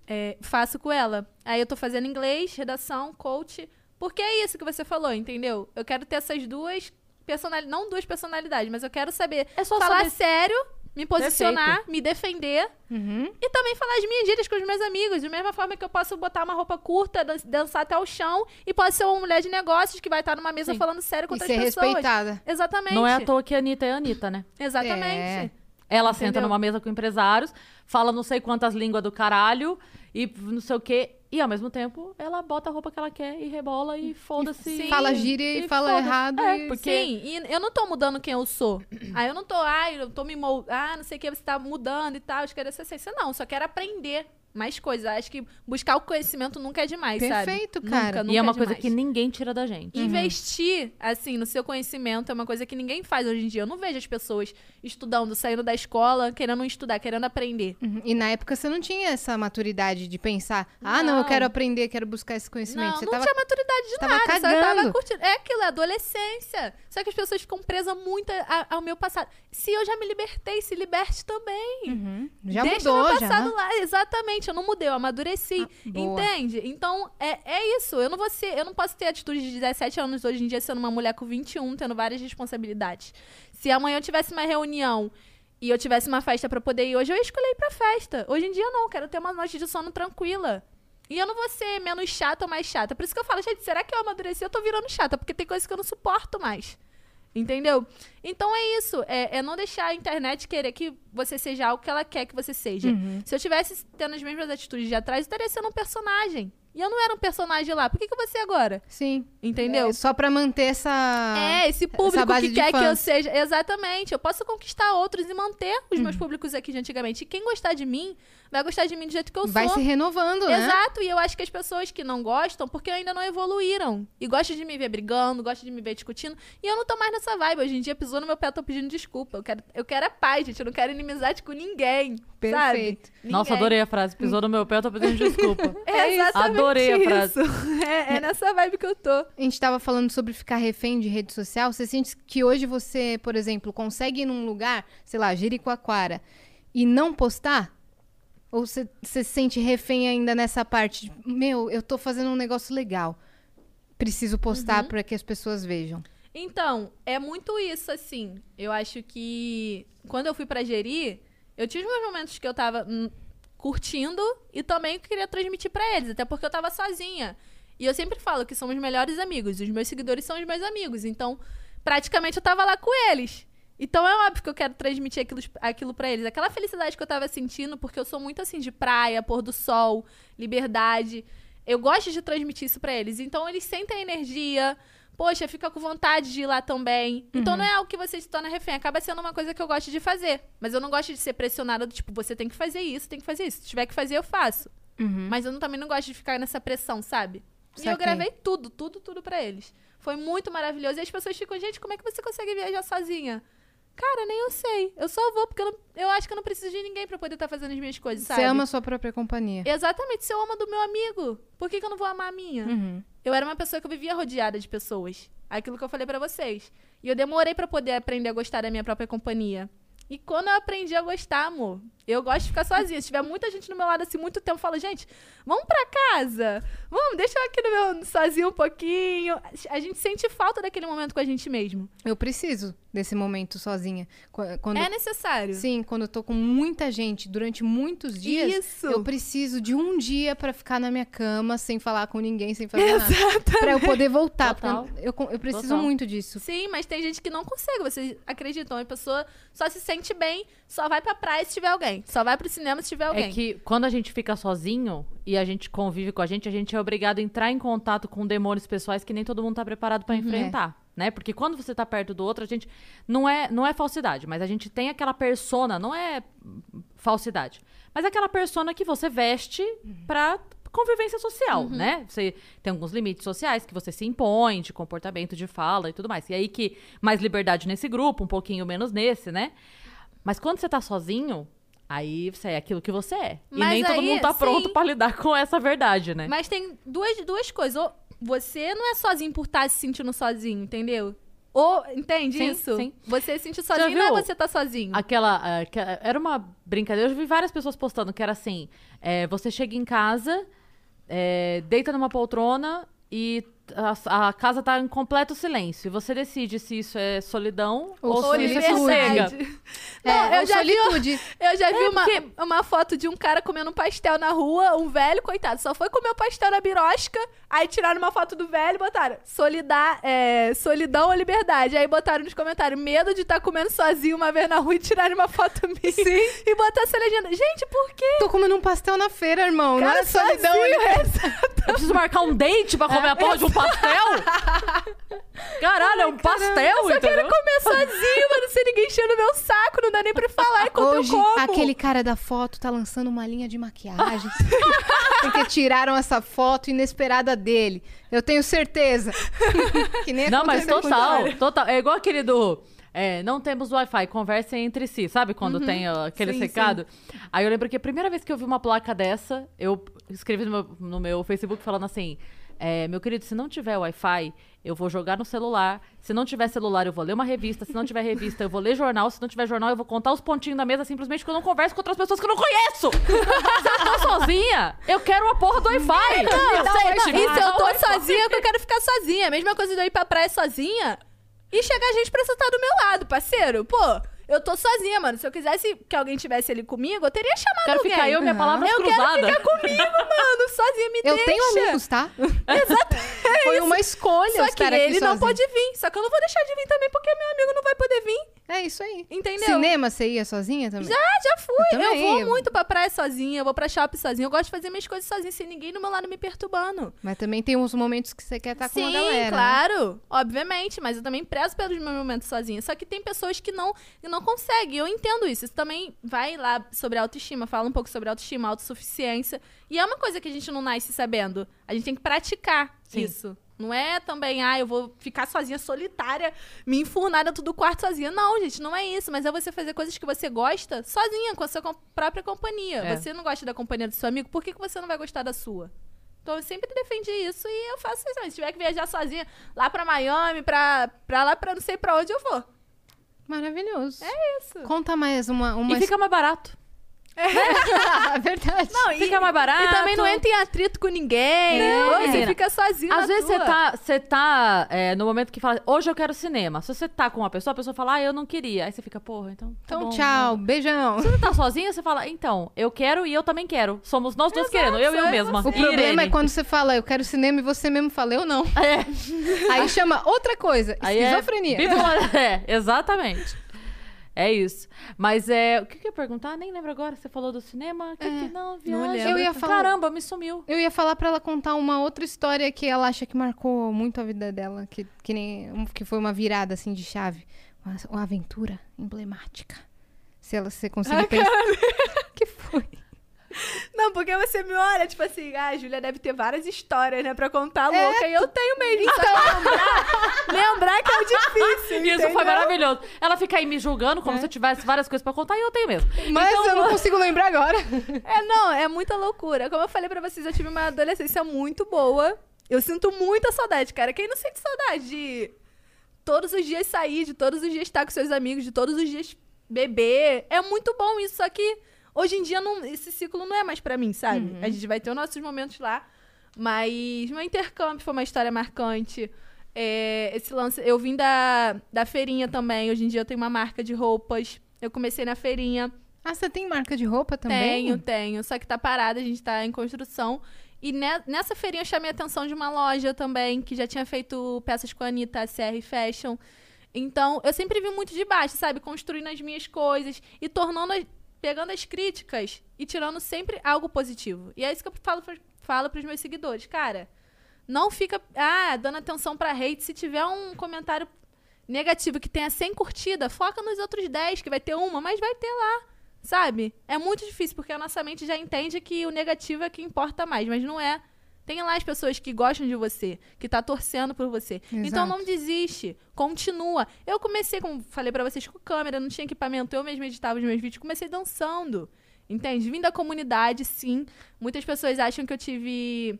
É, faço com ela. Aí eu tô fazendo inglês, redação, coach. Porque é isso que você falou, entendeu? Eu quero ter essas duas personalidades. Não duas personalidades, mas eu quero saber É só falar saber- sério, me posicionar, Perfeito. me defender. Uhum. E também falar as minhas gírias com os meus amigos. Da mesma forma que eu posso botar uma roupa curta, dan- dançar até o chão. E pode ser uma mulher de negócios que vai estar numa mesa Sim. falando sério com E outras ser pessoas. respeitada. Exatamente. Não é à toa que a Anitta é a Anitta, né? Exatamente. É. Ela Entendeu? senta numa mesa com empresários, fala não sei quantas línguas do caralho e não sei o quê. E ao mesmo tempo, ela bota a roupa que ela quer e rebola e foda-se. Fala gíria e, fala foda-se. errado. É, e... porque- Sim, e eu não tô mudando quem eu sou. (clears throat) Aí eu não tô, ai, eu tô me moldando, ah, não sei o que, você tá mudando e tal, eu quero essa essência. Não, só quero aprender mais coisas. Acho que buscar o conhecimento nunca é demais, sabe? Perfeito, cara. Nunca, nunca E é uma demais. coisa que ninguém tira da gente. Investir, assim, no seu conhecimento é uma coisa que ninguém faz hoje em dia. Eu não vejo as pessoas estudando, saindo da escola, querendo estudar, querendo aprender. Uhum. E na época você não tinha essa maturidade de pensar, ah, não, eu Não. quero aprender, quero buscar esse conhecimento. Não, você não tava... tinha maturidade de tava nada, só cagando. tava curtindo. É aquilo, é adolescência. Só que as pessoas ficam presas muito a- ao meu passado. Se eu já me libertei, se liberte também. Uhum. Já Deixa mudou, meu já. passado lá, exatamente. Eu não mudei, eu amadureci. Ah, entende? Então, é, é isso. Eu não vou ser, eu não posso ter atitude de 17 anos hoje em dia sendo uma mulher com 21, tendo várias responsabilidades. Se amanhã eu tivesse uma reunião e eu tivesse uma festa pra poder ir hoje, eu ia escolher ir pra festa. Hoje em dia, não. Quero ter uma noite de sono tranquila. E eu não vou ser menos chata ou mais chata. Por isso que eu falo, gente, será que eu amadureci? Eu tô virando chata, porque tem coisas que eu não suporto mais. Entendeu? Então é isso. É, é não deixar a internet querer que você seja algo que ela quer que você seja. Uhum. Se eu tivesse tendo as mesmas atitudes de atrás, eu estaria sendo um personagem. E eu não era um personagem lá. Por que, que ser agora? Sim. Entendeu? É, só pra manter essa... É, esse público que quer que eu fãs. seja. Exatamente. Eu posso conquistar outros e manter os Uhum. meus públicos aqui de antigamente. E quem gostar de mim, vai gostar de mim do jeito que eu Vai sou. se renovando, né? Exato, e eu acho que as pessoas que não gostam, porque ainda não evoluíram. E gostam de me ver brigando, gostam de me ver discutindo. E eu não tô mais nessa vibe. Hoje em dia, pisou no meu pé, eu tô pedindo desculpa. Eu quero, eu quero a paz, gente. Eu não quero inimizade com ninguém. Perfeito. Sabe? Nossa, Ninguém. adorei a frase. Pisou no meu pé, eu tô pedindo desculpa. (laughs) É exatamente Adorei a frase. (laughs) É, é nessa vibe que eu tô. A gente tava falando sobre ficar refém de rede social. Você sente que hoje você, por exemplo, consegue ir num lugar, sei lá, Jericoacoara, e não postar? Ou você se sente refém ainda nessa parte? de, Meu, eu tô fazendo um negócio legal. Preciso postar Uhum. pra que as pessoas vejam. Então, é muito isso, assim. Eu acho que quando eu fui pra Jeri, eu tive meus momentos que eu tava hum, curtindo e também queria transmitir pra eles, até porque eu tava sozinha. E eu sempre falo que somos melhores amigos. Os meus seguidores são os meus amigos. Então, praticamente eu tava lá com eles. Então é óbvio que eu quero transmitir aquilo, aquilo para eles. Aquela felicidade que eu tava sentindo, porque eu sou muito assim de praia, pôr do sol, liberdade. Eu gosto de transmitir isso para eles. Então eles sentem a energia. Poxa, fica com vontade de ir lá também. Então não é algo que você se torna refém. Acaba sendo uma coisa que eu gosto de fazer. Mas eu não gosto de ser pressionada do tipo, você tem que fazer isso, tem que fazer isso. Se tiver que fazer, eu faço. Mas eu não- também não gosto de ficar nessa pressão, sabe? E eu Saquei. gravei tudo, tudo, tudo pra eles. Foi muito maravilhoso. E as pessoas ficam, gente, como é que você consegue viajar sozinha? Cara, nem eu sei. Eu só vou porque eu, não- eu acho que eu não preciso de ninguém pra poder estar fazendo as minhas coisas, sabe? Você ama a sua própria companhia. Exatamente. Se eu amo do meu amigo, por que, que eu não vou amar a minha? Uhum. Eu era uma pessoa que eu vivia rodeada de pessoas. Aquilo que eu falei pra vocês. E eu demorei pra poder aprender a gostar da minha própria companhia. E quando eu aprendi a gostar, amor, eu gosto de ficar sozinha. Se tiver muita gente no meu lado assim, muito tempo, eu falo, gente, vamos pra casa. Vamos, deixa eu aqui no meu sozinho um pouquinho. A gente sente falta daquele momento com a gente mesmo. Eu preciso desse momento sozinha. Qu- Quando, É necessário. Sim, quando eu tô com muita gente durante muitos dias, Isso. eu preciso de um dia pra ficar na minha cama sem falar com ninguém, sem fazer nada. Pra eu poder voltar. Total. porque eu, eu preciso Total. muito disso. Sim, mas tem gente que não consegue. Vocês acreditam? A pessoa só se sente bem, só vai pra praia se tiver alguém. Só vai pro cinema se tiver alguém. É que quando a gente fica sozinho e a gente convive com a gente, a gente é obrigado a entrar em contato com demônios pessoais que nem todo mundo tá preparado pra enfrentar, né? Porque quando você tá perto do outro, a gente não é não é falsidade, mas a gente tem aquela persona, não é falsidade, mas aquela persona que você veste pra convivência social, né? Você tem alguns limites sociais que você se impõe de comportamento, de fala e tudo mais. E aí que mais liberdade nesse grupo, um pouquinho menos nesse, né? Mas quando você tá sozinho, aí você é aquilo que você é. e Mas nem todo aí, mundo tá pronto sim. pra lidar com essa verdade, né? Mas tem duas, duas coisas. Ou você não é sozinho por estar se sentindo sozinho, entendeu? Ou, entende Sim, isso? sim. Você se sentir Já sozinho não é você tá sozinho. Aquela. que- era uma brincadeira. Eu já vi várias pessoas postando que era assim: é, você chega em casa, é, deita numa poltrona e a, a casa tá em completo silêncio. E você decide se isso é solidão ou, Ou se isso é sossega. Não, É, eu, ou já vi, solitude. eu já vi uma, porque- uma foto de um cara comendo um pastel na rua, um velho, coitado, só foi comer o pastel na birosca, aí tiraram uma foto do velho e botaram solidar, é, solidão ou liberdade. Aí botaram nos comentários, medo de estar comendo sozinho uma vez na rua e tiraram uma foto minha. (laughs) Sim. E botaram essa legenda. Gente, por quê? Tô comendo um pastel na feira, irmão. não Cara, é solidão. sozinho, ele- Eu preciso marcar um date pra comer a porra de um pastel? (laughs) Caralho, é um pastel, Eu só quero entendeu? comer sozinho, mano, sem ninguém enchendo meu saco, não dá nem pra falar enquanto Hoje, eu como. aquele cara da foto tá lançando uma linha de maquiagem. (laughs) porque tiraram essa foto inesperada dele. Eu tenho certeza. (laughs) que nem Não, mas total, total. É igual aquele do. é, não temos Wi-Fi, conversem entre si. Sabe quando tem ó, aquele Sim, secado? Aí eu lembro que a primeira vez que eu vi uma placa dessa, eu escrevi no meu, no meu Facebook falando assim: é, meu querido, se não tiver Wi-Fi, eu vou jogar no celular. Se não tiver celular, eu vou ler uma revista. Se não tiver revista, eu vou ler jornal. Se não tiver jornal, eu vou contar os pontinhos da mesa simplesmente porque eu não converso com outras pessoas que eu não conheço. se eu tô sozinha, eu quero a porra do Wi-Fi. Cacete, me E se eu tô sozinha, é que eu quero ficar sozinha. A mesma coisa de eu ir pra praia sozinha e chegar gente pra sentar do meu lado, parceiro. Pô, eu tô sozinha, mano. Se eu quisesse que alguém tivesse ali comigo, eu teria chamado Quero alguém. ficar eu minha palavra Eu cruzada. quero ficar comigo, mano. Sozinha, me Eu deixa. tenho amigos, tá? (laughs) Exatamente. Foi uma escolha Só que estar aqui ele não sozinho. pode vir. Só que eu não vou deixar de vir também, porque meu amigo não vai poder vir. É isso aí. Entendeu? Cinema, você ia sozinha também? Já, já fui. Eu Eu, vou eu- muito pra praia sozinha, eu vou pra shopping sozinha. Eu gosto de fazer minhas coisas sozinha, sem ninguém do meu lado me perturbando. Mas também tem uns momentos que você quer estar com Sim, a galera. né? claro. Obviamente, mas eu também prezo pelos meus momentos sozinha. Só que tem pessoas que não, que não conseguem. Eu entendo isso. Isso também vai lá sobre autoestima. Fala um pouco sobre autoestima, autossuficiência. E é uma coisa que a gente não nasce sabendo. A gente tem que praticar Sim. isso. Não é também, ah, eu vou ficar sozinha, solitária, me enfurnar dentro do quarto sozinha. Não, gente, não é isso. Mas é você fazer coisas que você gosta sozinha, com a sua com- própria companhia. É. Você não gosta da companhia do seu amigo, por que, que você não vai gostar da sua? Então eu sempre defendi isso e eu faço isso. Se tiver que viajar sozinha lá pra Miami, pra, pra lá, pra não sei pra onde eu vou. Maravilhoso. É isso. Conta mais uma... uma E fica mais barato. É (laughs) verdade. Não, e, Fica mais barato. e também não entra em atrito com ninguém. Não, você fica sozinho Às na vezes você tá, você tá é, no momento que fala, hoje eu quero cinema. Se você tá com uma pessoa, a pessoa fala, ah, eu não queria. Aí você fica, porra, então. tá Então, bom, tchau. Beijão. Se você tá sozinha, você fala, então, eu quero e eu também quero. Somos nós dois querendo, eu e eu é mesma. O E problema Irene. é quando você fala, eu quero cinema e você mesmo fala, eu não. É. Aí chama outra coisa, Aí é esquizofrenia. bipolar- (laughs) É, exatamente. É isso. Mas é. O que, que eu ia perguntar? Nem lembro agora. Você falou do cinema? Que, que não, viagem. lembro. Eu ia falar- Caramba, me sumiu. Eu ia falar pra ela contar uma outra história que ela acha que marcou muito a vida dela, que, que, nem, que foi uma virada assim de chave. Uma, uma aventura emblemática. Se ela se conseguir pensar. (laughs) que foi? (laughs) Não, porque você me olha, tipo assim, ah, a Júlia deve ter várias histórias, né, pra contar É, louca. E eu tenho mesmo. Que lembrar, lembrar que é difícil. Isso foi entendeu? maravilhoso. Ela fica aí me julgando como se eu tivesse várias coisas pra contar e eu tenho mesmo. Mas Então, eu não consigo lembrar agora. (laughs) É, não, é muita loucura. Como eu falei pra vocês, eu tive uma adolescência muito boa. Eu sinto muita saudade, cara. Quem não sente saudade de todos os dias sair, de todos os dias estar com seus amigos, de todos os dias beber? É muito bom isso, só que hoje em dia não, esse ciclo não é mais pra mim, sabe? A gente vai ter os nossos momentos lá. Mas meu intercâmbio foi uma história marcante. É, esse lance, eu vim da, da feirinha também. Hoje em dia eu tenho uma marca de roupas. Eu comecei na feirinha. Ah, você tem marca de roupa também? Tenho, tenho. Só que tá parada, a gente tá em construção. E ne- nessa feirinha eu chamei a atenção de uma loja também, que já tinha feito peças com a Anitta, a CR Fashion. Então, eu sempre vi muito de baixo, sabe? Construindo as minhas coisas e tornando, pegando as críticas e tirando sempre algo positivo. E é isso que eu falo, falo pros meus seguidores. Cara, não fica, ah, dando atenção pra hate. Se tiver um comentário negativo que tenha 100 curtidas, foca nos outros 10, que vai ter uma, mas vai ter lá. Sabe? É muito difícil, porque a nossa mente já entende que o negativo é que importa mais, mas não é. Tem lá as pessoas que gostam de você, que tá torcendo por você. Então Exato. não desiste, continua. Eu comecei, como falei pra vocês, com câmera, não tinha equipamento, eu mesmo editava os meus vídeos, comecei dançando. Entende? Vim da comunidade, sim. Muitas pessoas acham que eu tive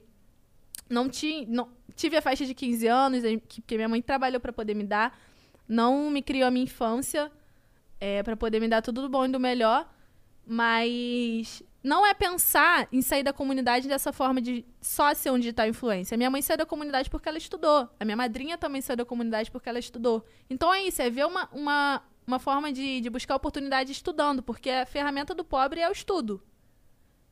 não, ti, não tive a faixa de 15 anos, eh, que- porque minha mãe trabalhou pra poder me dar. Não me criou a minha infância é, para poder me dar tudo do bom e do melhor. Mas não é pensar em sair da comunidade dessa forma de só ser um digital influencer. Minha mãe saiu da comunidade porque ela estudou. A minha madrinha também saiu da comunidade porque ela estudou. Então é isso, é ver uma, uma, uma forma de, de buscar oportunidade estudando, porque a ferramenta do pobre é o estudo.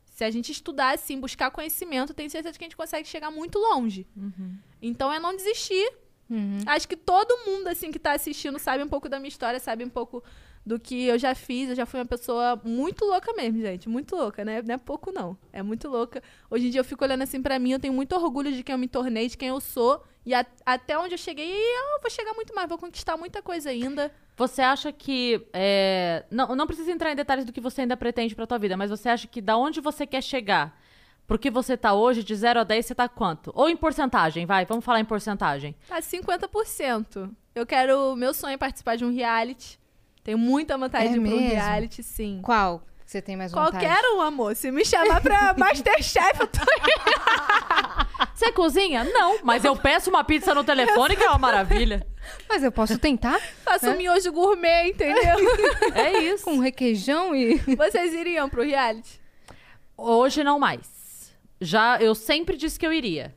Se a gente estudar assim, buscar conhecimento, tenho certeza que a gente consegue chegar muito longe. Então é não desistir. Acho que todo mundo assim que tá assistindo sabe um pouco da minha história, sabe um pouco do que eu já fiz. Eu já fui uma pessoa muito louca mesmo, gente. Muito louca, né? Não é pouco, não. É muito louca. Hoje em dia eu fico olhando assim pra mim, eu tenho muito orgulho de quem eu me tornei, de quem eu sou. E a- até onde eu cheguei, eu vou chegar muito mais, vou conquistar muita coisa ainda. Você acha que. é, Não, não precisa entrar em detalhes do que você ainda pretende pra tua vida, mas você acha que da onde você quer chegar pro que você tá hoje, de 0 a 10, você tá quanto? Ou em porcentagem, vai, vamos falar em porcentagem. Tá 50%. Eu quero. Meu sonho é participar de um reality. Tenho muita vontade É de ir mesmo? reality, sim. Qual você tem mais vontade? Qualquer um, amor. Se me chamar pra (laughs) Masterchef, eu tô (laughs) Você cozinha? Não, mas eu peço uma pizza no telefone, que é uma maravilha. Mas eu posso tentar? Faço um miojo gourmet, entendeu? (laughs) É isso. Com requeijão e... Vocês iriam pro reality? Hoje não mais. Já, eu sempre disse que eu iria.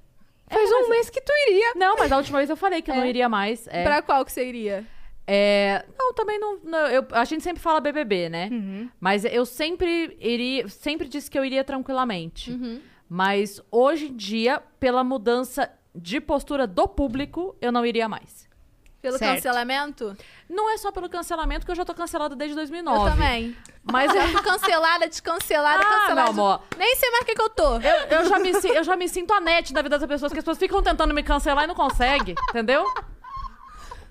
Faz um mês que tu iria. Não, mas a última vez eu falei que eu não iria mais. É, Pra qual que você iria? É, não, também não. não, eu- a gente sempre fala BBB, né? Uhum. Mas eu sempre iria, sempre disse que eu iria tranquilamente. Uhum. Mas hoje em dia, pela mudança de postura do público, eu não iria mais. Pelo Certo. cancelamento? Não é só pelo cancelamento, que eu já tô cancelada desde 2009. Eu também. Mas Eu (laughs) fui cancelada, descancelada, Ah, cancelada. meu amor. Nem sei mais o que, que eu tô. eu, eu já me, eu já me sinto a net da vida das pessoas, que as pessoas ficam tentando me cancelar e não conseguem, entendeu?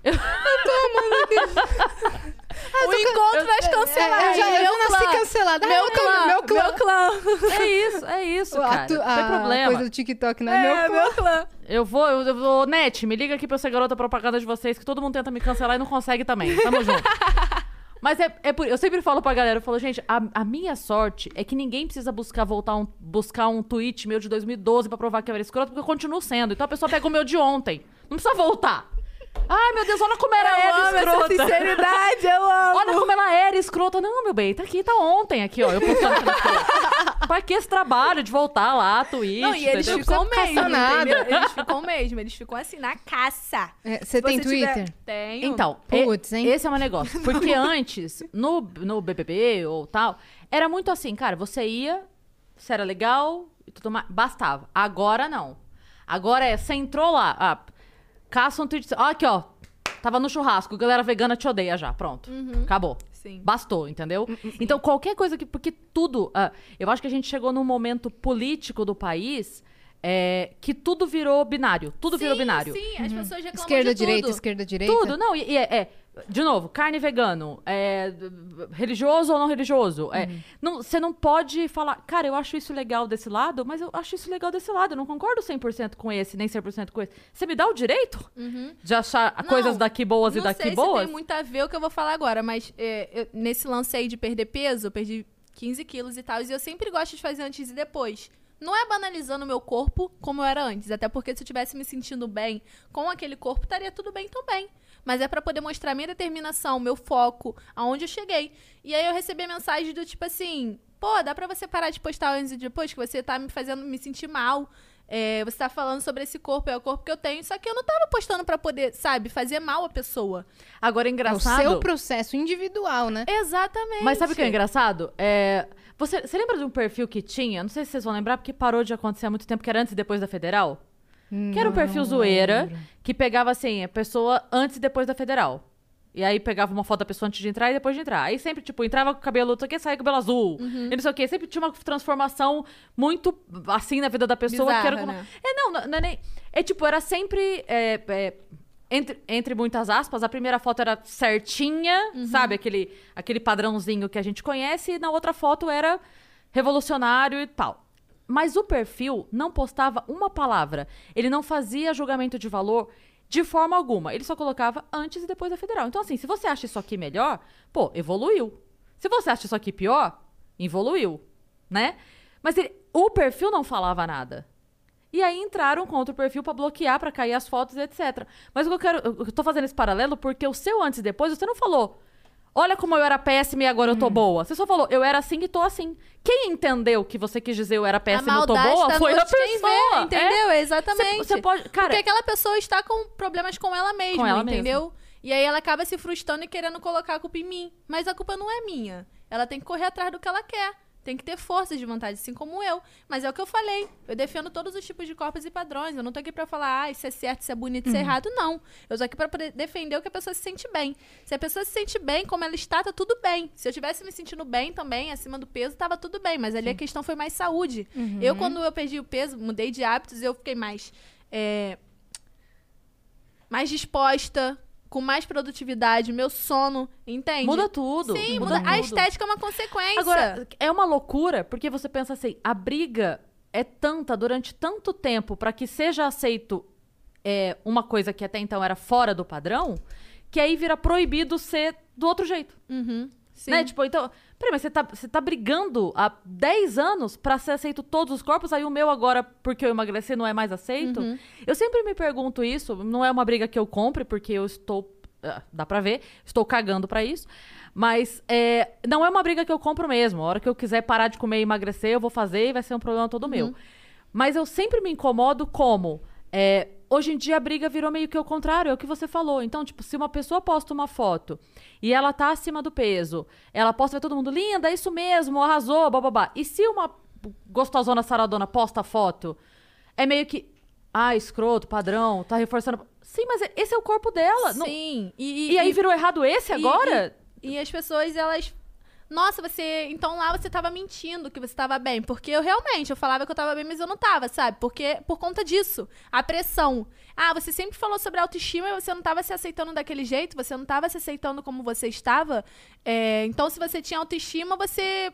(laughs) o encontro das canceladas. É, eu já, eu nasci cancelada. Meu Ah, clã, Meu clã. meu clã. (laughs) É isso, é isso, cara. tu- Não a tem problema. coisa do TikTok, né? É, meu clã. meu clã. Eu vou, eu, eu vou. Net, me liga aqui pra eu ser garota propaganda de vocês, que todo mundo tenta me cancelar e não consegue também. Tamo junto. (laughs) Mas é, é por, eu sempre falo pra galera, eu falo, gente, a, a minha sorte é que ninguém precisa buscar voltar um, buscar um tweet meu de 2012 pra provar que eu era escroto, porque eu continuo sendo. Então a pessoa pega o meu de ontem. Não precisa voltar. Ai, meu Deus, olha como era Eu era amo essa escrota. sinceridade, eu amo. Olha como ela era escrota. Não, meu bem, tá aqui, tá ontem aqui, ó. Eu postando coisas. (laughs) Pra que esse trabalho de voltar lá, Twitch? Não, e eles entendeu? ficam mesmo, entendeu? Eles ficam mesmo, eles ficam assim, na caça. É, Você tem tiver- Twitter? Tenho. Então, Putz, e- hein? esse é um negócio. (laughs) Porque antes, no, no BBB ou tal, era muito assim, cara, você ia, você era legal tudo mais, bastava. Agora não. Agora é, você entrou lá, ah, caça um tweet, ó, aqui, ó, tava no churrasco, galera vegana te odeia já, pronto, acabou. Sim. Bastou, entendeu? Então, qualquer coisa que. Porque tudo. ah, eu acho que a gente chegou num momento político do país é, que tudo virou binário. Tudo virou Sim, binário. Sim, as pessoas reclamam Esquerda, de direita, tudo. esquerda, direita. Tudo, não, e, e é, é, De novo, carne vegano, é, religioso ou não religioso. é, não, você não pode falar, cara, eu acho isso legal desse lado, mas eu acho isso legal desse lado. Eu não concordo 100% com esse, nem 100% com esse. Você me dá o direito de achar Não, coisas daqui boas e não daqui sei boas? se tem muito a ver o que eu vou falar agora, mas é, eu- nesse lance aí de perder peso, eu perdi 15 quilos e tal, e eu sempre gosto de fazer antes e depois. Não é banalizando o meu corpo como eu era antes, até porque se eu tivesse me sentindo bem com aquele corpo, estaria tudo bem também. Mas é pra poder mostrar minha determinação, meu foco, aonde eu cheguei. E aí eu recebi mensagem do tipo assim: pô, dá pra você parar de postar antes e depois, que você tá me fazendo me sentir mal. É, você tá falando sobre esse corpo, é o corpo que eu tenho. Só que eu não tava postando pra poder, sabe, fazer mal a pessoa. Agora, É o engraçado. seu processo individual, né? Exatamente. Mas sabe o que é engraçado? É, você, você lembra de um perfil que tinha? Não sei se vocês vão lembrar, porque parou de acontecer há muito tempo, que era antes e depois da Federal. Que era um perfil zoeira, que pegava assim, a pessoa antes e depois da Federal. E aí pegava uma foto da pessoa antes de entrar e depois de entrar. Aí sempre, tipo, entrava com o cabelo, não sei o que, saía com o cabelo azul. Uhum. E não sei o que. Sempre tinha uma transformação muito assim na vida da pessoa. que era Bizarra, como... né? É, não, não, não é nem. É tipo, era sempre. é, é, entre, entre muitas aspas, a primeira foto era certinha, Uhum. sabe? Aquele, aquele padrãozinho que a gente conhece, e na outra foto era revolucionário e tal. Mas o perfil não postava uma palavra. Ele não fazia julgamento de valor de forma alguma. Ele só colocava antes e depois da federal. Então, assim, se você acha isso aqui melhor, pô, evoluiu. Se você acha isso aqui pior, evoluiu, né? Mas ele- o perfil não falava nada. E aí entraram contra o perfil pra bloquear, pra cair as fotos, etc. Mas o que eu quero. Eu tô fazendo esse paralelo porque o seu antes e depois, você não falou. Olha como eu era péssima e agora eu tô boa. Você só falou, eu era assim e tô assim. Quem entendeu que você quis dizer eu era péssima e eu tô boa tá foi a pessoa. vê, é. entendeu? Exatamente. Você, pode. Cara, Porque aquela pessoa está com problemas com ela mesma, Com ela entendeu? E aí ela acaba se frustrando e querendo colocar a culpa em mim. Mas a culpa não é minha. Ela tem que correr atrás do que ela quer. Tem que ter força de vontade, assim como eu. Mas é o que eu falei. Eu defendo todos os tipos de corpos e padrões. Eu não tô aqui pra falar, ah, isso é certo, isso é bonito, isso é errado. Não. Eu tô aqui pra defender o que a pessoa se sente bem. Se a pessoa se sente bem, como ela está, tá tudo bem. Se eu tivesse me sentindo bem também, acima do peso, tava tudo bem. Mas ali a questão foi mais saúde. Eu, quando eu perdi o peso, mudei de hábitos, eu fiquei mais. é, mais disposta, com mais produtividade, meu sono, entende? muda tudo. Sim, muda. tudo. A estética é uma consequência. Agora, é uma loucura, porque você pensa assim, a briga é tanta durante tanto tempo pra que seja aceito é, uma coisa que até então era fora do padrão, que aí vira proibido ser do outro jeito. Uhum, sim. Né? Tipo, então. Peraí, mas você tá, você tá brigando há 10 anos pra ser aceito todos os corpos, aí o meu agora, porque eu emagreci, não é mais aceito? Uhum. Eu sempre me pergunto isso, não é uma briga que eu compre, porque eu estou. ah, Dá pra ver, estou cagando pra isso. Mas é, não é uma briga que eu compro mesmo. A hora que eu quiser parar de comer e emagrecer, eu vou fazer e vai ser um problema todo meu. Mas eu sempre me incomodo como. é, hoje em dia a briga virou meio que o contrário, é o que você falou. Então, tipo, se uma pessoa posta uma foto e ela tá acima do peso, ela posta, vai todo mundo, linda, é isso mesmo, arrasou, bababá. E se uma gostosona saradona posta a foto, é meio que. Ah, escroto, padrão, tá reforçando. Sim, mas esse é o corpo dela. não- Sim. E, E, aí virou errado esse e- agora? E, e as pessoas, elas. Nossa, você. Então lá você tava mentindo que você tava bem. Porque eu realmente, eu falava que eu tava bem, mas eu não tava, sabe? Porque por conta disso. A pressão. Ah, você sempre falou sobre autoestima e você não tava se aceitando daquele jeito, você não tava se aceitando como você estava. É, então, se você tinha autoestima, você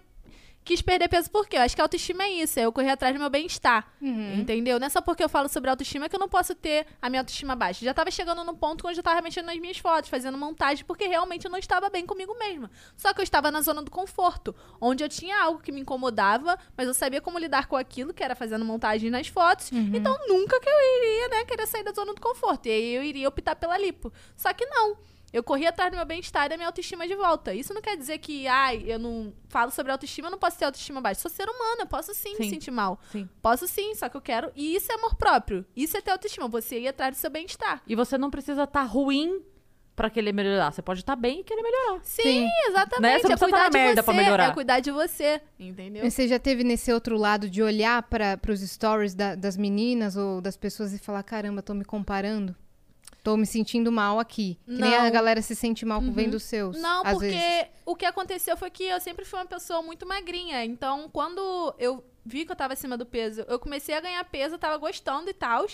quis perder peso por quê? Eu acho que a autoestima é isso, é eu correr atrás do meu bem-estar. Uhum. Entendeu? Não é só porque eu falo sobre autoestima que eu não posso ter a minha autoestima baixa. Já tava chegando num ponto onde eu tava mexendo nas minhas fotos, fazendo montagem, porque realmente eu não estava bem comigo mesma. Só que eu estava na zona do conforto, onde eu tinha algo que me incomodava, mas eu sabia como lidar com aquilo, que era fazendo montagem nas fotos. Então nunca que eu iria, né, querer sair da zona do conforto. E aí eu iria optar pela lipo. Só que não. Eu corri atrás do meu bem-estar e da minha autoestima de volta. Isso não quer dizer que, ai, eu não falo sobre autoestima, eu não posso ter autoestima baixa. Sou ser humano, eu posso sim, me Sim. sentir mal. Sim. Posso sim, só que eu quero. E isso é amor próprio. Isso é ter autoestima. Você ir atrás do seu bem-estar. E você não precisa estar ruim pra querer melhorar. Você pode estar bem e querer melhorar. Sim, Sim. exatamente. Né? Você não é precisa cuidar tá na de merda você. pra melhorar. É cuidar de você. Entendeu? Você já teve nesse outro lado de olhar para os stories da- das meninas ou das pessoas e falar: caramba, tô me comparando? Tô me sentindo mal aqui. Que nem a galera se sente mal com vendo os seus. Não, porque vezes. o que aconteceu foi que eu sempre fui uma pessoa muito magrinha. Então, quando eu vi que eu tava acima do peso, eu comecei a ganhar peso, eu tava gostando e tal.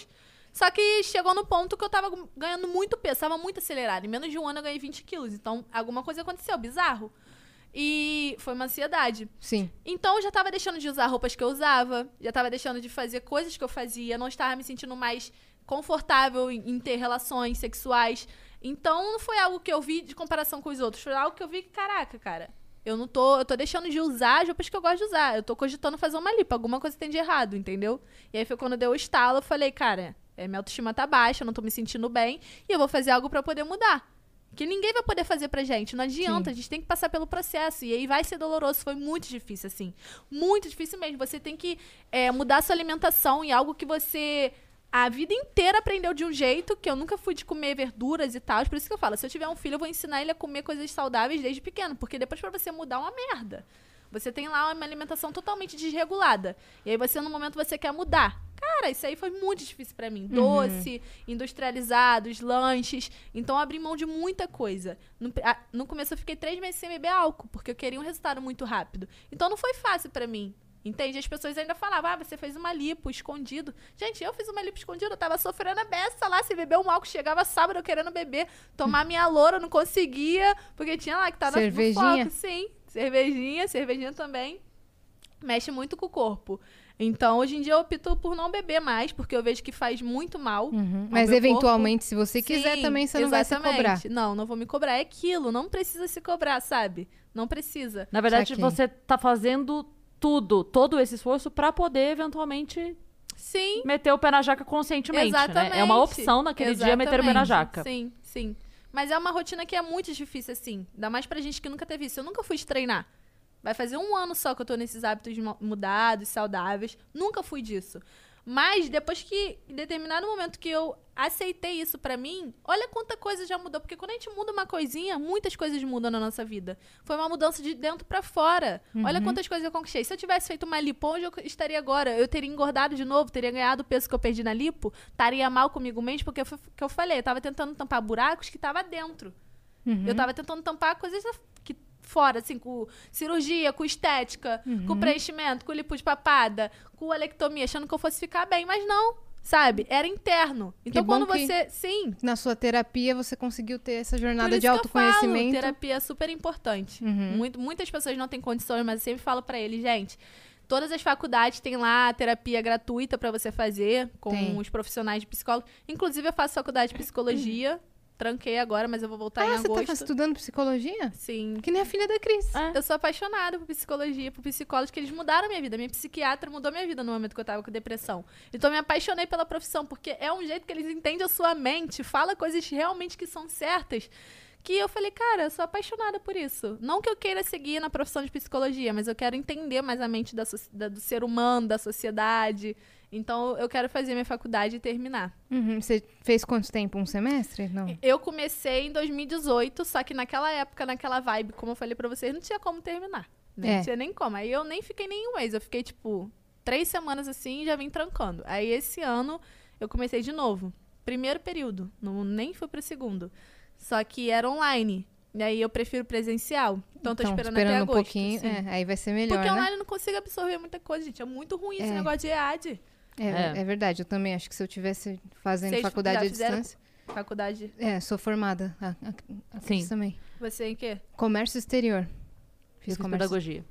Só que chegou no ponto que eu tava ganhando muito peso, tava muito acelerado. Em menos de um ano eu ganhei 20 quilos. Então, alguma coisa aconteceu, bizarro. E foi uma ansiedade. Sim. Então eu já tava deixando de usar roupas que eu usava, já tava deixando de fazer coisas que eu fazia, não estava me sentindo mais confortável em, em ter relações sexuais. Então não foi algo que eu vi de comparação com os outros, foi algo que eu vi que, caraca, cara, eu não tô, eu tô deixando de usar as roupas que eu gosto de usar. Eu tô cogitando fazer uma lipa, alguma coisa tem de errado, entendeu? E aí foi quando deu o estalo, eu falei, cara, é, minha autoestima tá baixa, eu não tô me sentindo bem, e eu vou fazer algo pra poder mudar. Que ninguém vai poder fazer pra gente. Não adianta, a gente tem que passar pelo processo. E aí vai ser doloroso. Foi muito difícil, assim. Muito difícil mesmo. Você tem que é, mudar sua alimentação em algo que você a vida inteira aprendeu de um jeito que eu nunca fui de comer verduras e tal. Por isso que eu falo, se eu tiver um filho, eu vou ensinar ele a comer coisas saudáveis desde pequeno. Porque depois pra você mudar é uma merda. Você tem lá uma alimentação totalmente desregulada. E aí você, no momento, você quer mudar. Cara, isso aí foi muito difícil pra mim. Doce, industrializados, lanches. Então eu abri mão de muita coisa. No, a- no começo eu fiquei três meses sem beber álcool, porque eu queria um resultado muito rápido. Então não foi fácil pra mim. Entende? As pessoas ainda falavam, ah, você fez uma lipo escondido. Gente, eu fiz uma lipo escondido, eu tava sofrendo a beça lá, se beber um álcool, chegava sábado eu querendo beber, tomar minha loura, eu não conseguia, porque tinha lá que tá no- no Cervejinha? foco. Sim, cervejinha, cervejinha também. Mexe muito com o corpo. Então, hoje em dia eu opto por não beber mais, porque eu vejo que faz muito mal. Uhum. Mas eventualmente, se você corpo. quiser Sim, também, você não vai se exatamente. cobrar. Não, não vou me cobrar. É aquilo, não precisa se cobrar, sabe? Não precisa. Na verdade, Saquei. você tá fazendo tudo, todo esse esforço pra poder eventualmente Sim, meter o pé na jaca conscientemente, Exatamente. né? É uma opção naquele dia meter o pé na Exatamente. jaca. Sim, sim. Mas é uma rotina que é muito difícil, assim. Ainda mais pra gente que nunca teve isso. Eu nunca fui treinar. Vai fazer um ano só que eu tô nesses hábitos mu- mudados, saudáveis. Nunca fui disso. Mas depois que, em determinado momento que eu aceitei isso pra mim, olha quanta coisa já mudou. Porque quando a gente muda uma coisinha, muitas coisas mudam na nossa vida. Foi uma mudança de dentro pra fora. Olha quantas coisas eu conquistei. Se eu tivesse feito uma lipo, onde eu estaria agora? Eu teria engordado de novo, teria ganhado o peso que eu perdi na lipo, estaria mal comigo mesmo, porque foi o que eu falei, eu tava tentando tampar buracos que tava dentro. Eu tava tentando tampar coisas que fora, assim, com cirurgia, com estética, com preenchimento, com lipo de papada, com alectomia, achando que eu fosse ficar bem, mas não, sabe? Era interno. Então quando você, sim, Na sua terapia, você conseguiu ter essa jornada de que eu falo, autoconhecimento. terapia é super importante. Muito- muitas pessoas não têm condições, mas eu sempre falo pra eles, gente, todas as faculdades têm lá a terapia gratuita pra você fazer com Tem. os profissionais de psicólogo. Inclusive eu faço faculdade de psicologia, tranquei agora, mas eu vou voltar em Ah, você agosto. tá estudando psicologia? Sim. Que nem a filha da Cris. É. Eu sou apaixonada por psicologia, por psicólogos, que eles mudaram a minha vida. Minha psiquiatra mudou minha vida no momento que eu tava com depressão. Então eu me apaixonei pela profissão, porque é um jeito que eles entendem a sua mente, fala coisas realmente que são certas. Que eu falei, cara, eu sou apaixonada por isso. Não que eu queira seguir na profissão de psicologia, mas eu quero entender mais a mente da da- do ser humano, da sociedade. Então eu quero fazer minha faculdade e terminar. Uhum. Você fez quanto tempo? Um semestre? Não. Eu comecei em 2018, só que naquela época, naquela vibe, como eu falei pra vocês, não tinha como terminar. Né? É. Não tinha nem como. Aí eu nem fiquei nem um mês. Eu fiquei, tipo, três semanas assim e já vim trancando. Aí esse ano eu comecei de novo. Primeiro período. Não, nem fui pro segundo. Só que era online. E aí eu prefiro presencial. Então tô esperando, até um agosto. pouquinho. sim. É, aí vai ser melhor, Porque né? online eu não consigo absorver muita coisa, gente. É muito ruim esse É. negócio de EAD. É, É. é verdade. Eu também acho que se eu tivesse fazendo Vocês faculdade à distância. Faculdade. É, sou formada. A, a, a Sim. também. Você em quê? Comércio exterior. Fiz Fiz comércio. pedagogia.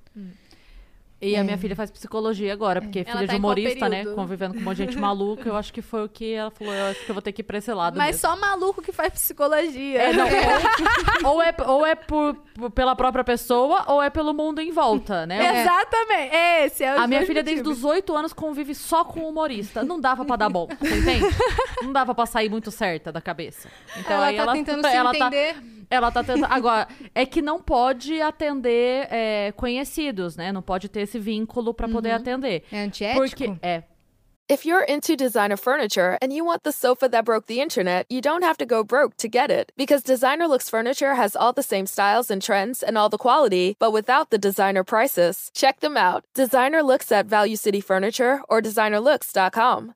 E a minha filha faz psicologia agora, porque Ela filha tá de qual humorista, né? Convivendo com um monte de gente maluca, eu acho que foi o que ela falou. Eu acho que eu vou ter que ir pra esse lado. Mas mesmo. só maluco que faz psicologia. É, não, (laughs) ou, ou é, ou é por, pela própria pessoa, ou é pelo mundo em volta, né? (laughs) Exatamente. Esse é o A minha filha, desde os oito anos, convive só com humorista. Não dava pra dar bom, você entende? Não dava pra sair muito certa da cabeça. Então ela aí tá ela, tentando (laughs) se ela tá- entender. Ela tá tentando. Agora, é que não pode atender é, conhecidos, né? Não pode ter esse vínculo pra poder atender. É antiético? Porque. É. If you're into designer furniture and you want the sofa that broke the internet, you don't have to go broke to get it. Because Designer Looks Furniture has all the same styles and trends and all the quality, but without the designer prices. Check them out. Designer Looks at Value City Furniture or designerlooks.com.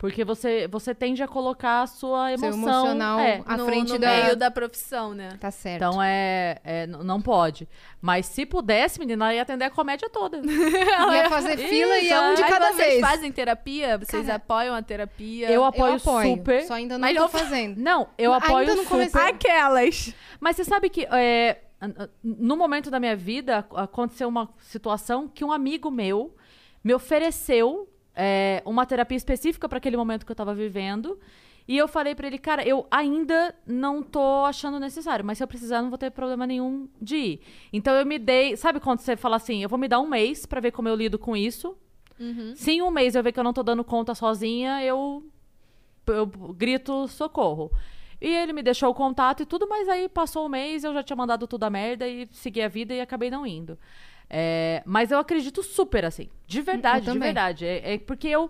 Porque você, você tende a colocar a sua Seu emoção. emocional é. à no, frente no da... meio da profissão, né? Tá certo. Então é, é, não pode. Mas se pudesse, menina, ela ia atender a comédia toda. (laughs) é Ia fazer fila e é um de Aí cada vocês vez. fazem terapia? Vocês Cara, apoiam a terapia? Eu apoio, eu apoio, super. só ainda não Mas tô não- fazendo. Não, eu Ainda apoio não super. comecei. Aquelas. Mas você sabe que é, no momento da minha vida ac- aconteceu uma situação que um amigo meu me ofereceu é, uma terapia específica para aquele momento que eu tava vivendo. E eu falei pra ele, cara, eu ainda não tô achando necessário, mas se eu precisar, não vou ter problema nenhum de ir. Então eu me dei. Sabe quando você fala assim, eu vou me dar um mês pra ver como eu lido com isso? Se em um mês eu ver que eu não tô dando conta sozinha, eu eu grito socorro. E ele me deixou o contato e tudo, mas aí passou o mês, eu já tinha mandado tudo a merda e segui a vida e acabei não indo. É, mas eu acredito super, assim. De verdade, de verdade. É, é porque eu.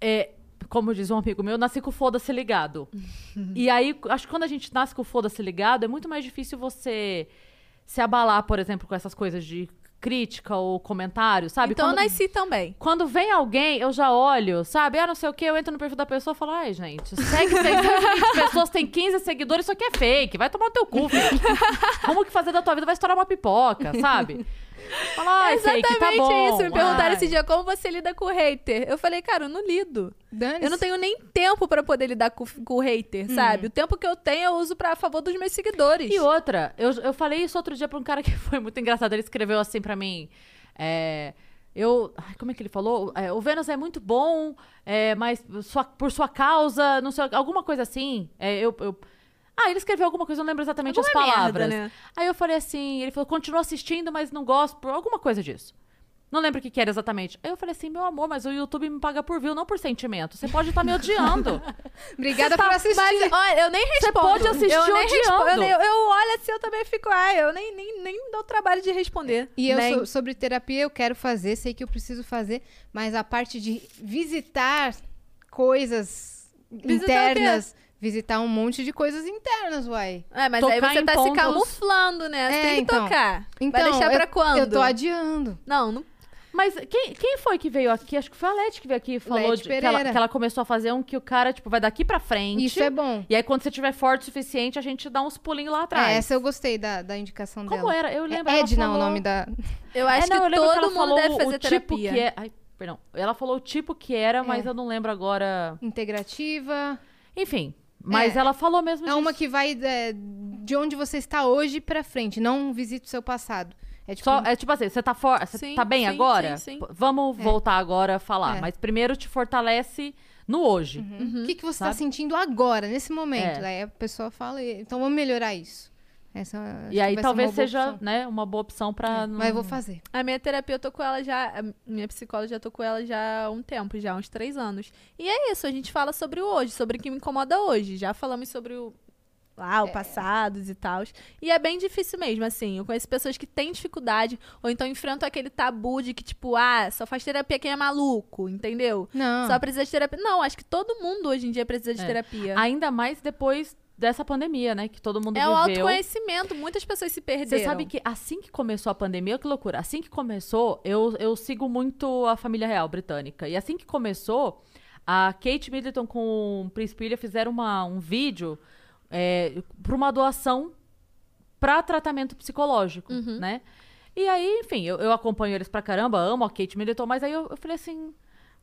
é, como diz um amigo meu, eu nasci com o foda-se ligado. (laughs) e aí, acho que quando a gente nasce com o foda-se ligado, é muito mais difícil você se abalar, por exemplo, com essas coisas de crítica ou comentário, sabe? Então Quando- eu nasci também. quando vem alguém, eu já olho, sabe? Ah, não sei o que, eu entro no perfil da pessoa e falo, ai, gente, segue 620 (laughs) pessoas, tem 15 seguidores, isso aqui é fake, vai tomar no teu cu, filho. Como que fazer da tua vida vai estourar uma pipoca, sabe? Fala, ai, fake, tá Exatamente bom. isso. Me perguntaram ai. esse dia como você lida com o hater. Eu falei, cara, eu não lido. Dane-se. Eu não tenho nem tempo pra poder lidar com, com o hater, sabe? O tempo que eu tenho eu uso pra favor dos meus seguidores. E outra, eu, eu falei isso outro dia pra um cara que (laughs) foi muito engraçado. Ele escreveu assim pra mim. É, eu. ai, como é que ele falou? É, o Vênus é muito bom, é, mas sua- por sua causa, não sei, alguma coisa assim. É, eu, eu- Ah, ele escreveu alguma coisa, eu não lembro exatamente Alguma as palavras. merda, né? Aí eu falei assim, ele falou, continua assistindo, mas não gosto, por alguma coisa disso. Não lembro o que, que era exatamente. Aí eu falei assim, meu amor, mas o YouTube me paga por view, não por sentimento. Você pode estar me odiando. (laughs) Obrigada Você tá- por assistir. Mas, olha, eu nem respondo. pode assistir eu nem odiando. respondo. Eu, nem- eu olho assim, eu também fico, ai, eu nem, nem, nem dou trabalho de responder. E eu so- sobre terapia eu quero fazer, sei que eu preciso fazer, mas a parte de visitar coisas Visitar o quê? internas, visitar um monte de coisas internas, uai. É, mas Tocar aí você tá se pontos- camuflando, né? Você É, tem que então. tocar. Então, Vai deixar eu, pra quando? Eu tô adiando. Não, não. Mas quem, quem foi que veio aqui? Acho que foi a Leti que veio aqui e falou Leti de, que, ela, que ela começou a fazer um que o cara, tipo, vai daqui pra frente. Isso é bom. E aí, quando você tiver forte o suficiente, a gente dá uns pulinhos lá atrás. É, essa eu gostei da, da indicação Como dela. era? Eu lembro. É Edna falou... o nome da... Eu acho é, não, que eu todo que ela mundo falou deve fazer o tipo terapia. que é... Ai, perdão. Ela falou o tipo que era, mas eu não lembro agora... Integrativa. Enfim. Mas É. ela falou mesmo É uma disso. que vai é, de onde você está hoje pra frente, não visita o seu passado. É tipo, Só, é tipo assim, você tá, for... você Sim, tá bem sim, agora? sim, Vamos voltar agora a falar. É. Mas primeiro te fortalece no hoje. o que, que você está sentindo agora, nesse momento? É. Daí a pessoa fala, então vamos melhorar isso. Essa, acho E aí talvez uma boa seja, opção. né, uma boa opção pra... É, não- Mas eu vou fazer. A minha terapia, eu tô com ela já. A minha psicóloga já tô com ela já há um tempo, já há uns três anos. E é isso, a gente fala sobre o hoje, sobre o que me incomoda hoje. Já falamos sobre o. Lá, É. o passados e tal. E é bem difícil mesmo, assim. Eu conheço pessoas que têm dificuldade, ou então enfrentam aquele tabu de que, tipo, ah, só faz terapia quem é maluco, entendeu? Não. Só precisa de terapia. Não, acho que todo mundo hoje em dia precisa de É. terapia. Ainda mais depois dessa pandemia, né? Que todo mundo É o viveu. autoconhecimento, muitas pessoas se perderam. Você sabe que assim que começou a pandemia, que loucura. Assim que começou, eu, eu sigo muito a família real britânica. E assim que começou, a Kate Middleton com o Príncipe William fizeram uma, um vídeo é, para uma doação para tratamento psicológico, Uhum. né? E aí, enfim, eu, eu acompanho eles pra caramba, amo a Kate Middleton, mas aí eu, eu falei assim,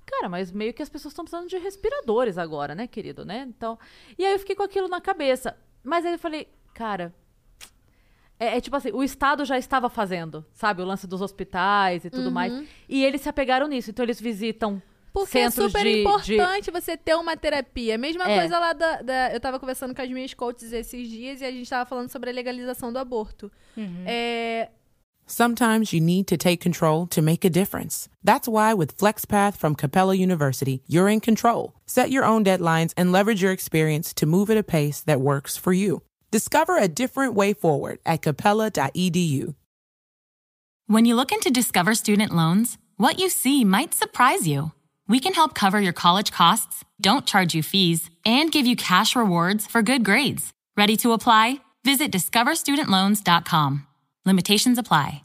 cara, mas meio que as pessoas estão precisando de respiradores agora, né, querido, né? Então, e aí eu fiquei com aquilo na cabeça. Mas aí eu falei, cara, é, é tipo assim, o Estado já estava fazendo, sabe? O lance dos hospitais e tudo mais. E eles se apegaram nisso. Então eles visitam Porque é super de, de- importante você ter uma terapia. Mesma É. coisa lá da, da- Eu tava conversando com as minhas coaches esses dias e a gente tava falando sobre a legalização do aborto. É, Sometimes you need to take control to make a difference. That's why with FlexPath from Capella University, you're in control. Set your own deadlines and leverage your experience to move at a pace that works for you. Discover a different way forward at capella.edu. When you look into Discover Student Loans, what you see might surprise you. We can help cover your college costs, don't charge you fees, and give you cash rewards for good grades. Ready to apply? Visit discoverstudentloans.com. Limitations apply.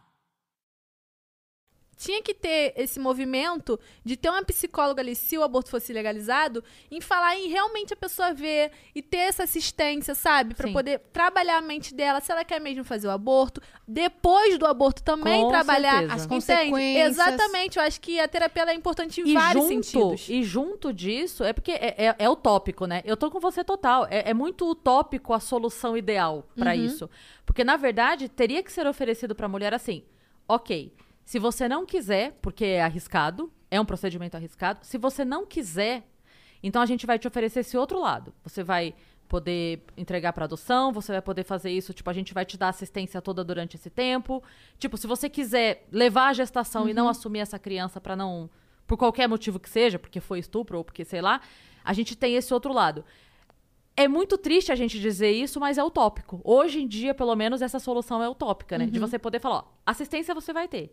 Tinha que ter esse movimento de ter uma psicóloga ali, se o aborto fosse legalizado, em falar em realmente a pessoa ver e ter essa assistência, sabe? Pra Sim. poder trabalhar a mente dela, se ela quer mesmo fazer o aborto. Depois do aborto também Com trabalhar certeza. As Entende? consequências. Exatamente, eu acho que a terapia ela é importante em E vários junto, sentidos. e junto disso, é porque é, é, é utópico, né? Eu tô com você total. É, é muito utópico a solução ideal pra isso. Porque, na verdade, teria que ser oferecido pra mulher assim: ok, se você não quiser, porque é arriscado, é um procedimento arriscado, se você não quiser, então a gente vai te oferecer esse outro lado. Você vai poder entregar pra adoção, você vai poder fazer isso, tipo, a gente vai te dar assistência toda durante esse tempo. Tipo, se você quiser levar a gestação e não assumir essa criança pra não por qualquer motivo que seja, porque foi estupro ou porque sei lá, a gente tem esse outro lado. É muito triste a gente dizer isso, mas é utópico. Hoje em dia, pelo menos, essa solução é utópica, né? De você poder falar, ó, assistência você vai ter.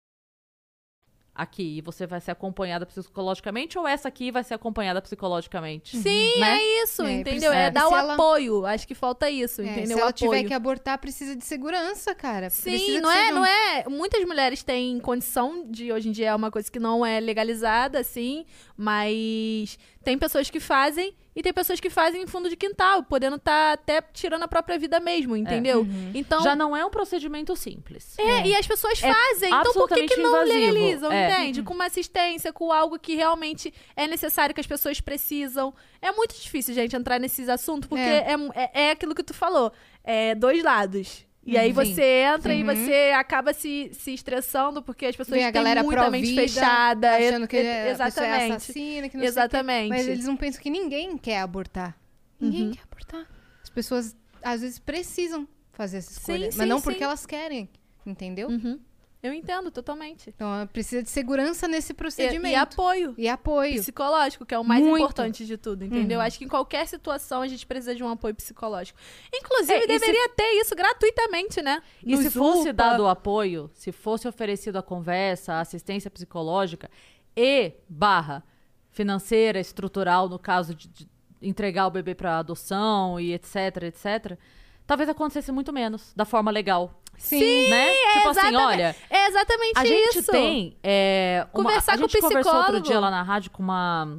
aqui e você vai ser acompanhada psicologicamente ou essa aqui vai ser acompanhada psicologicamente? Sim, Né? é isso, É, entendeu? precisa- É dar o ela- apoio. Acho que falta isso, É, entendeu? se O ela tiver apoio. que abortar, precisa de segurança, cara. Sim, Precisa não é, um- não é. Muitas mulheres têm condição de hoje em dia é uma coisa que não é legalizada, assim, mas tem pessoas que fazem e tem pessoas que fazem em fundo de quintal, podendo estar até tirando a própria vida mesmo, entendeu? Então Já não é um procedimento simples. é, e as pessoas É fazem. Então por que, que não invasivo. legalizam, É. entende? Com uma assistência, com algo que realmente é necessário, que as pessoas precisam. É muito difícil, gente, entrar nesses assuntos, porque É. é, é, é aquilo que tu falou. É dois lados. E aí Sim. você entra e você acaba se, se estressando, porque as pessoas Vem a têm galera muita mente fechada. achando que é, a pessoa é Exatamente. assassina, que não sei. Exatamente. Mas eles não pensam que ninguém quer abortar. Ninguém Uhum. quer abortar. As pessoas, às vezes, precisam fazer essa escolha. Sim, mas não sim, porque sim. elas querem. Entendeu? Uhum. Eu entendo totalmente. Então, precisa de segurança nesse E, procedimento. e apoio. E apoio. Psicológico, que é o mais Muito. importante de tudo, entendeu? Uhum. Acho que em qualquer situação a gente precisa de um apoio psicológico. Inclusive, É, e se- deveria ter isso gratuitamente, né? E se Nos fosse UPA. dado o apoio, se fosse oferecido a conversa, a assistência psicológica e barra financeira, estrutural, no caso de, de entregar o bebê para adoção e etc, etc, talvez acontecesse muito menos, da forma legal. Sim. né? tipo assim, olha, É exatamente a gente isso. tem é, uma, Conversar a com o gente conversou outro psicólogo. dia lá na rádio com uma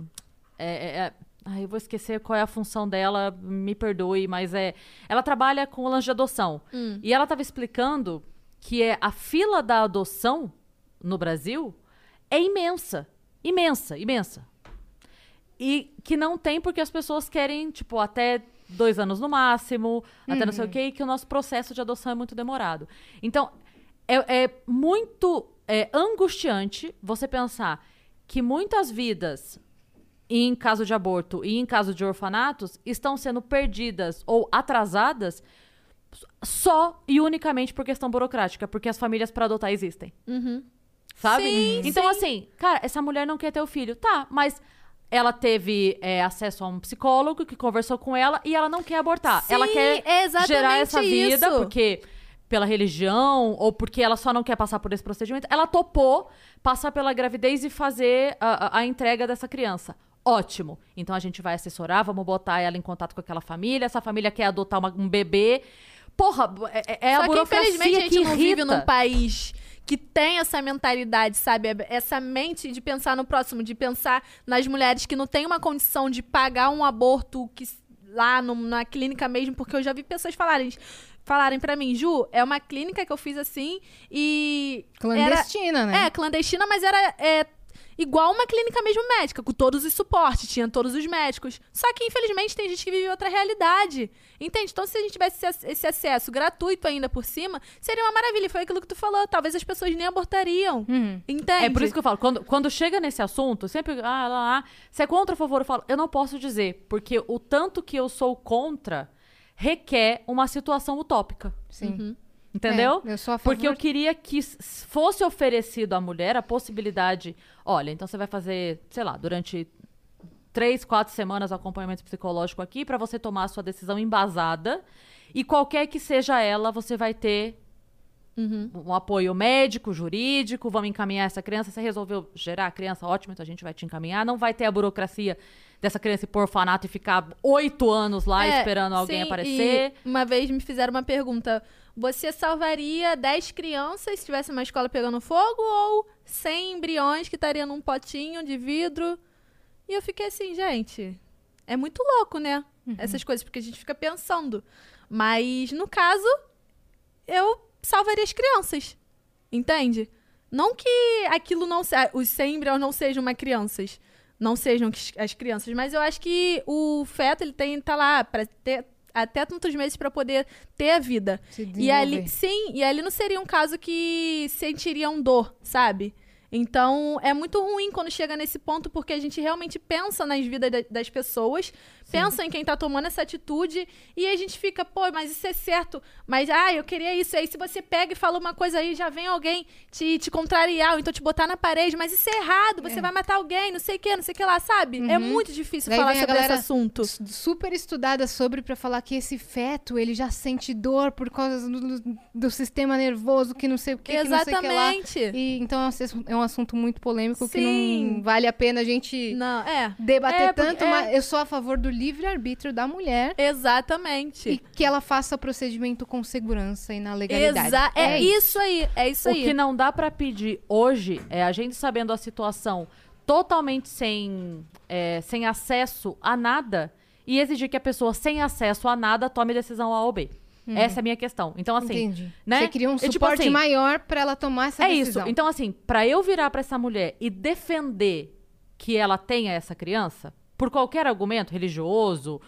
é, é, é, ai, eu vou esquecer qual é a função dela, me perdoe, mas é ela trabalha com o lance de adoção Hum. e ela estava explicando que é a fila da adoção no Brasil é imensa, imensa, imensa e que não tem porque as pessoas querem tipo até dois anos no máximo, até não sei o Uhum. quê, e que o nosso processo de adoção é muito demorado. Então, é, é muito é, angustiante você pensar que muitas vidas, em caso de aborto e em caso de orfanatos, estão sendo perdidas ou atrasadas só e unicamente por questão burocrática, porque as famílias para adotar existem. Sabe? Sim, então, sim. assim, cara, essa mulher não quer ter o filho. Tá, mas ela teve é, acesso a um psicólogo que conversou com ela e ela não quer abortar. Sim, ela quer é gerar essa vida isso. porque pela religião ou porque ela só não quer passar por esse procedimento. Ela topou passar pela gravidez e fazer a, a- entrega dessa criança. Ótimo. Então a gente vai assessorar, vamos botar ela em contato com aquela família. Essa família quer adotar uma- um bebê. Porra, é, é a Só que burocracia infelizmente a gente que não vive num país que tem essa mentalidade, sabe? Essa mente de pensar no próximo, de pensar nas mulheres que não têm uma condição de pagar um aborto que lá no- na clínica mesmo, porque eu já vi pessoas falarem falarem pra mim, Ju, é uma clínica que eu fiz assim e Clandestina, era, né? É, clandestina, mas era é, igual uma clínica mesmo médica, com todos os suportes, tinha todos os médicos. Só que, infelizmente, tem gente que vive outra realidade. Entende? Então, se a gente tivesse esse, acesso gratuito ainda por cima, seria uma maravilha. Foi aquilo que tu falou. Talvez as pessoas nem abortariam. Uhum. Entende? É por isso que eu falo, quando, quando chega nesse assunto, sempre, ah, lá, lá, se é contra ou a favor, eu falo, eu não posso dizer, porque o tanto que eu sou contra requer uma situação utópica. Sim. Entendeu? É, eu sou a favor. Porque eu queria que fosse oferecido à mulher a possibilidade. Olha, então você vai fazer, sei lá, durante três, quatro semanas acompanhamento psicológico aqui pra você tomar a sua decisão embasada. E qualquer que seja ela, você vai ter um apoio médico, jurídico, vamos encaminhar essa criança. Você resolveu gerar a criança, ótimo, então a gente vai te encaminhar. Não vai ter a burocracia dessa criança ir por orfanato e ficar oito anos lá É, esperando alguém sim, aparecer. uma vez me fizeram uma pergunta: você salvaria 10 crianças se tivesse uma escola pegando fogo ou 100 embriões que estariam num potinho de vidro? E eu fiquei assim, gente, é muito louco, né? Essas coisas, porque a gente fica pensando. Mas no caso, eu salvaria as crianças. Entende? Não que aquilo não se, os 100 embriões não sejam uma crianças, não sejam as crianças, mas eu acho que o feto ele tem tá lá para ter até tantos meses para poder ter a vida. Se E ali, sim, e ali não seria um caso que sentiriam dor, sabe? Então, é muito ruim quando chega nesse ponto, porque a gente realmente pensa nas vidas da- das pessoas, pensa em quem tá tomando essa atitude, e a gente fica, pô, mas isso é certo, mas, ah, eu queria isso. Aí, se você pega e fala uma coisa aí, já vem alguém te, te contrariar, ou então te botar na parede, mas isso é errado, você vai matar alguém, não sei o que, não sei o que lá, sabe? É muito difícil Daí falar sobre esse assunto. super estudada sobre pra falar que esse feto, ele já sente dor por causa do, do sistema nervoso, que não sei o que, que não sei o que lá. Exatamente. E, então é um é um assunto muito polêmico que Sim. não vale a pena a gente Não, é. debater É, tanto, é. mas eu sou a favor do livre-arbítrio da mulher Exatamente. e que ela faça o procedimento com segurança e na legalidade. Exa é, isso aí, é isso o aí. que não dá pra pedir hoje é a gente sabendo a situação totalmente sem, é, sem acesso a nada e exigir que a pessoa sem acesso a nada tome decisão A ou B. Essa é a minha questão. Então, assim. Entendi. né? Você queria um É tipo suporte assim, maior pra ela tomar essa É decisão. isso. Então, assim, pra eu virar pra essa mulher e defender que ela tenha essa criança, por qualquer argumento religioso,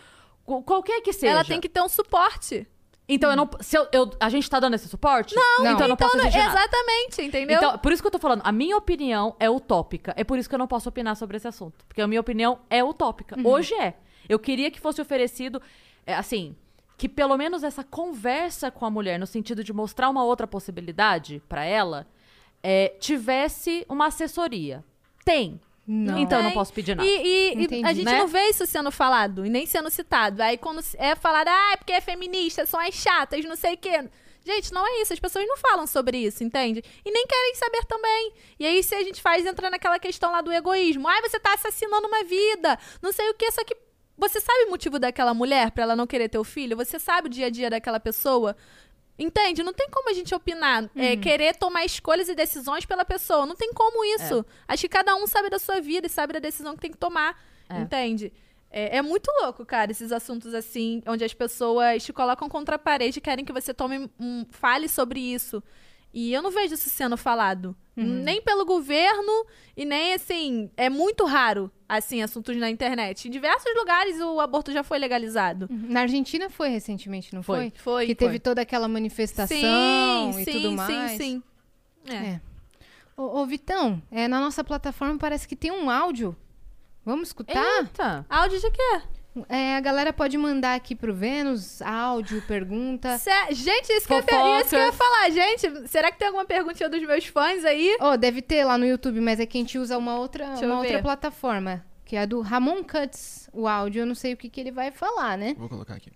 qual- qualquer que seja. Ela tem que ter um suporte. Então, eu não. Se eu, eu- a gente tá dando esse suporte? Não, então eu não posso Então, exigir nada. exatamente, entendeu? Então, por isso que eu tô falando, a minha opinião é utópica. É por isso que eu não posso opinar sobre esse assunto. Porque a minha opinião é utópica. Hoje é. Eu queria que fosse oferecido, é, assim, que pelo menos essa conversa com a mulher, no sentido de mostrar uma outra possibilidade pra ela, é, tivesse uma assessoria. Tem. Não. Então eu não posso pedir nada. E, e- e a gente Né? não vê isso sendo falado e nem sendo citado. Aí quando é falado, ah, é porque é feminista, são as chatas, não sei o quê. Gente, não é isso. As pessoas não falam sobre isso, entende? E nem querem saber também. E aí, se a gente faz entrar naquela questão lá do egoísmo, ai, você tá assassinando uma vida, não sei o quê, só que você sabe o motivo daquela mulher pra ela não querer ter o filho? Você sabe o dia a dia daquela pessoa? Entende? Não tem como a gente opinar, é, querer tomar escolhas e decisões pela pessoa. Não tem como isso. Acho que cada um sabe da sua vida e sabe da decisão que tem que tomar. Entende? É, é muito louco, cara, esses assuntos assim, onde as pessoas te colocam contra a parede e querem que você tome um, fale sobre isso. E eu não vejo isso sendo falado. Nem pelo governo e nem assim. É muito raro, assim, assuntos na internet. Em diversos lugares o aborto já foi legalizado. Na Argentina foi recentemente, não foi? Foi. Foi. Que foi. teve toda aquela manifestação sim, e sim, tudo mais. Sim, sim. É. É. Ô, ô, Vitão, é, na nossa plataforma parece que tem um áudio. Vamos escutar? Eita. Áudio de quê? É, a galera pode mandar aqui pro Vênus áudio, pergunta. Sé- Gente, isso que, eu isso que eu ia falar. Gente, será que tem alguma perguntinha dos meus fãs aí? Oh, deve ter lá no YouTube, mas é que a gente usa uma outra, Deixa uma outra plataforma, que é a do Ramon Cuts, o áudio. Eu não sei o que, que ele vai falar, né? Vou colocar aqui.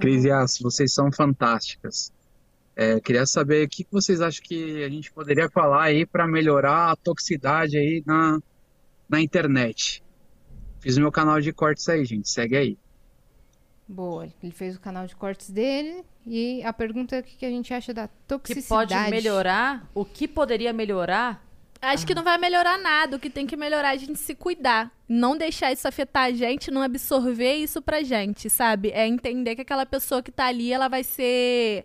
Cris e As, vocês são fantásticas. É, queria saber o que que vocês acham que a gente poderia falar aí para melhorar a toxicidade aí na, na internet. Fiz o meu canal de cortes aí, gente. Segue aí. Boa. Ele fez o canal de cortes dele. E a pergunta é o que que a gente acha da Que toxicidade. pode melhorar, o que poderia melhorar Acho que não vai melhorar nada. O que tem que melhorar é a gente se cuidar. Não deixar isso afetar a gente, não absorver isso pra gente, sabe? É entender que aquela pessoa que tá ali, ela vai ser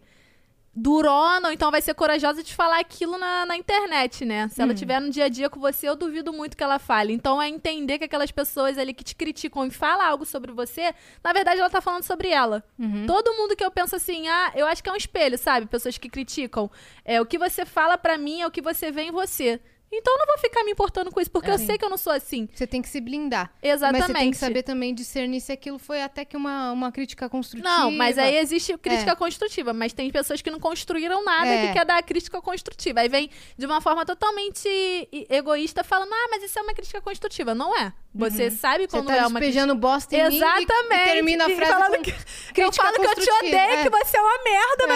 durona, ou então vai ser corajosa de falar aquilo na, na internet, né? Se ela estiver no dia a dia com você, eu duvido muito que ela fale. Então é entender que aquelas pessoas ali que te criticam e falam algo sobre você, na verdade ela tá falando sobre ela. Todo mundo que eu penso assim, ah, eu acho que é um espelho, sabe? Pessoas que criticam. É o que você fala pra mim, é o que você vê em você. Então eu não vou ficar me importando com isso, porque eu Sim. sei que eu não sou assim. Você tem que se blindar. Exatamente. Mas você tem que saber também discernir se aquilo foi até que uma, uma crítica construtiva. Não, mas aí existe crítica construtiva, mas tem pessoas que não construíram nada É. que quer dar crítica construtiva. Aí vem de uma forma totalmente egoísta falando: "Ah, mas isso é uma crítica construtiva". Não é. Você sabe Você quando tá é uma despejando bosta em mim e- Exatamente. e termina a frase falando que- crítica Eu falo que eu te odeio, É. que você é uma merda, É.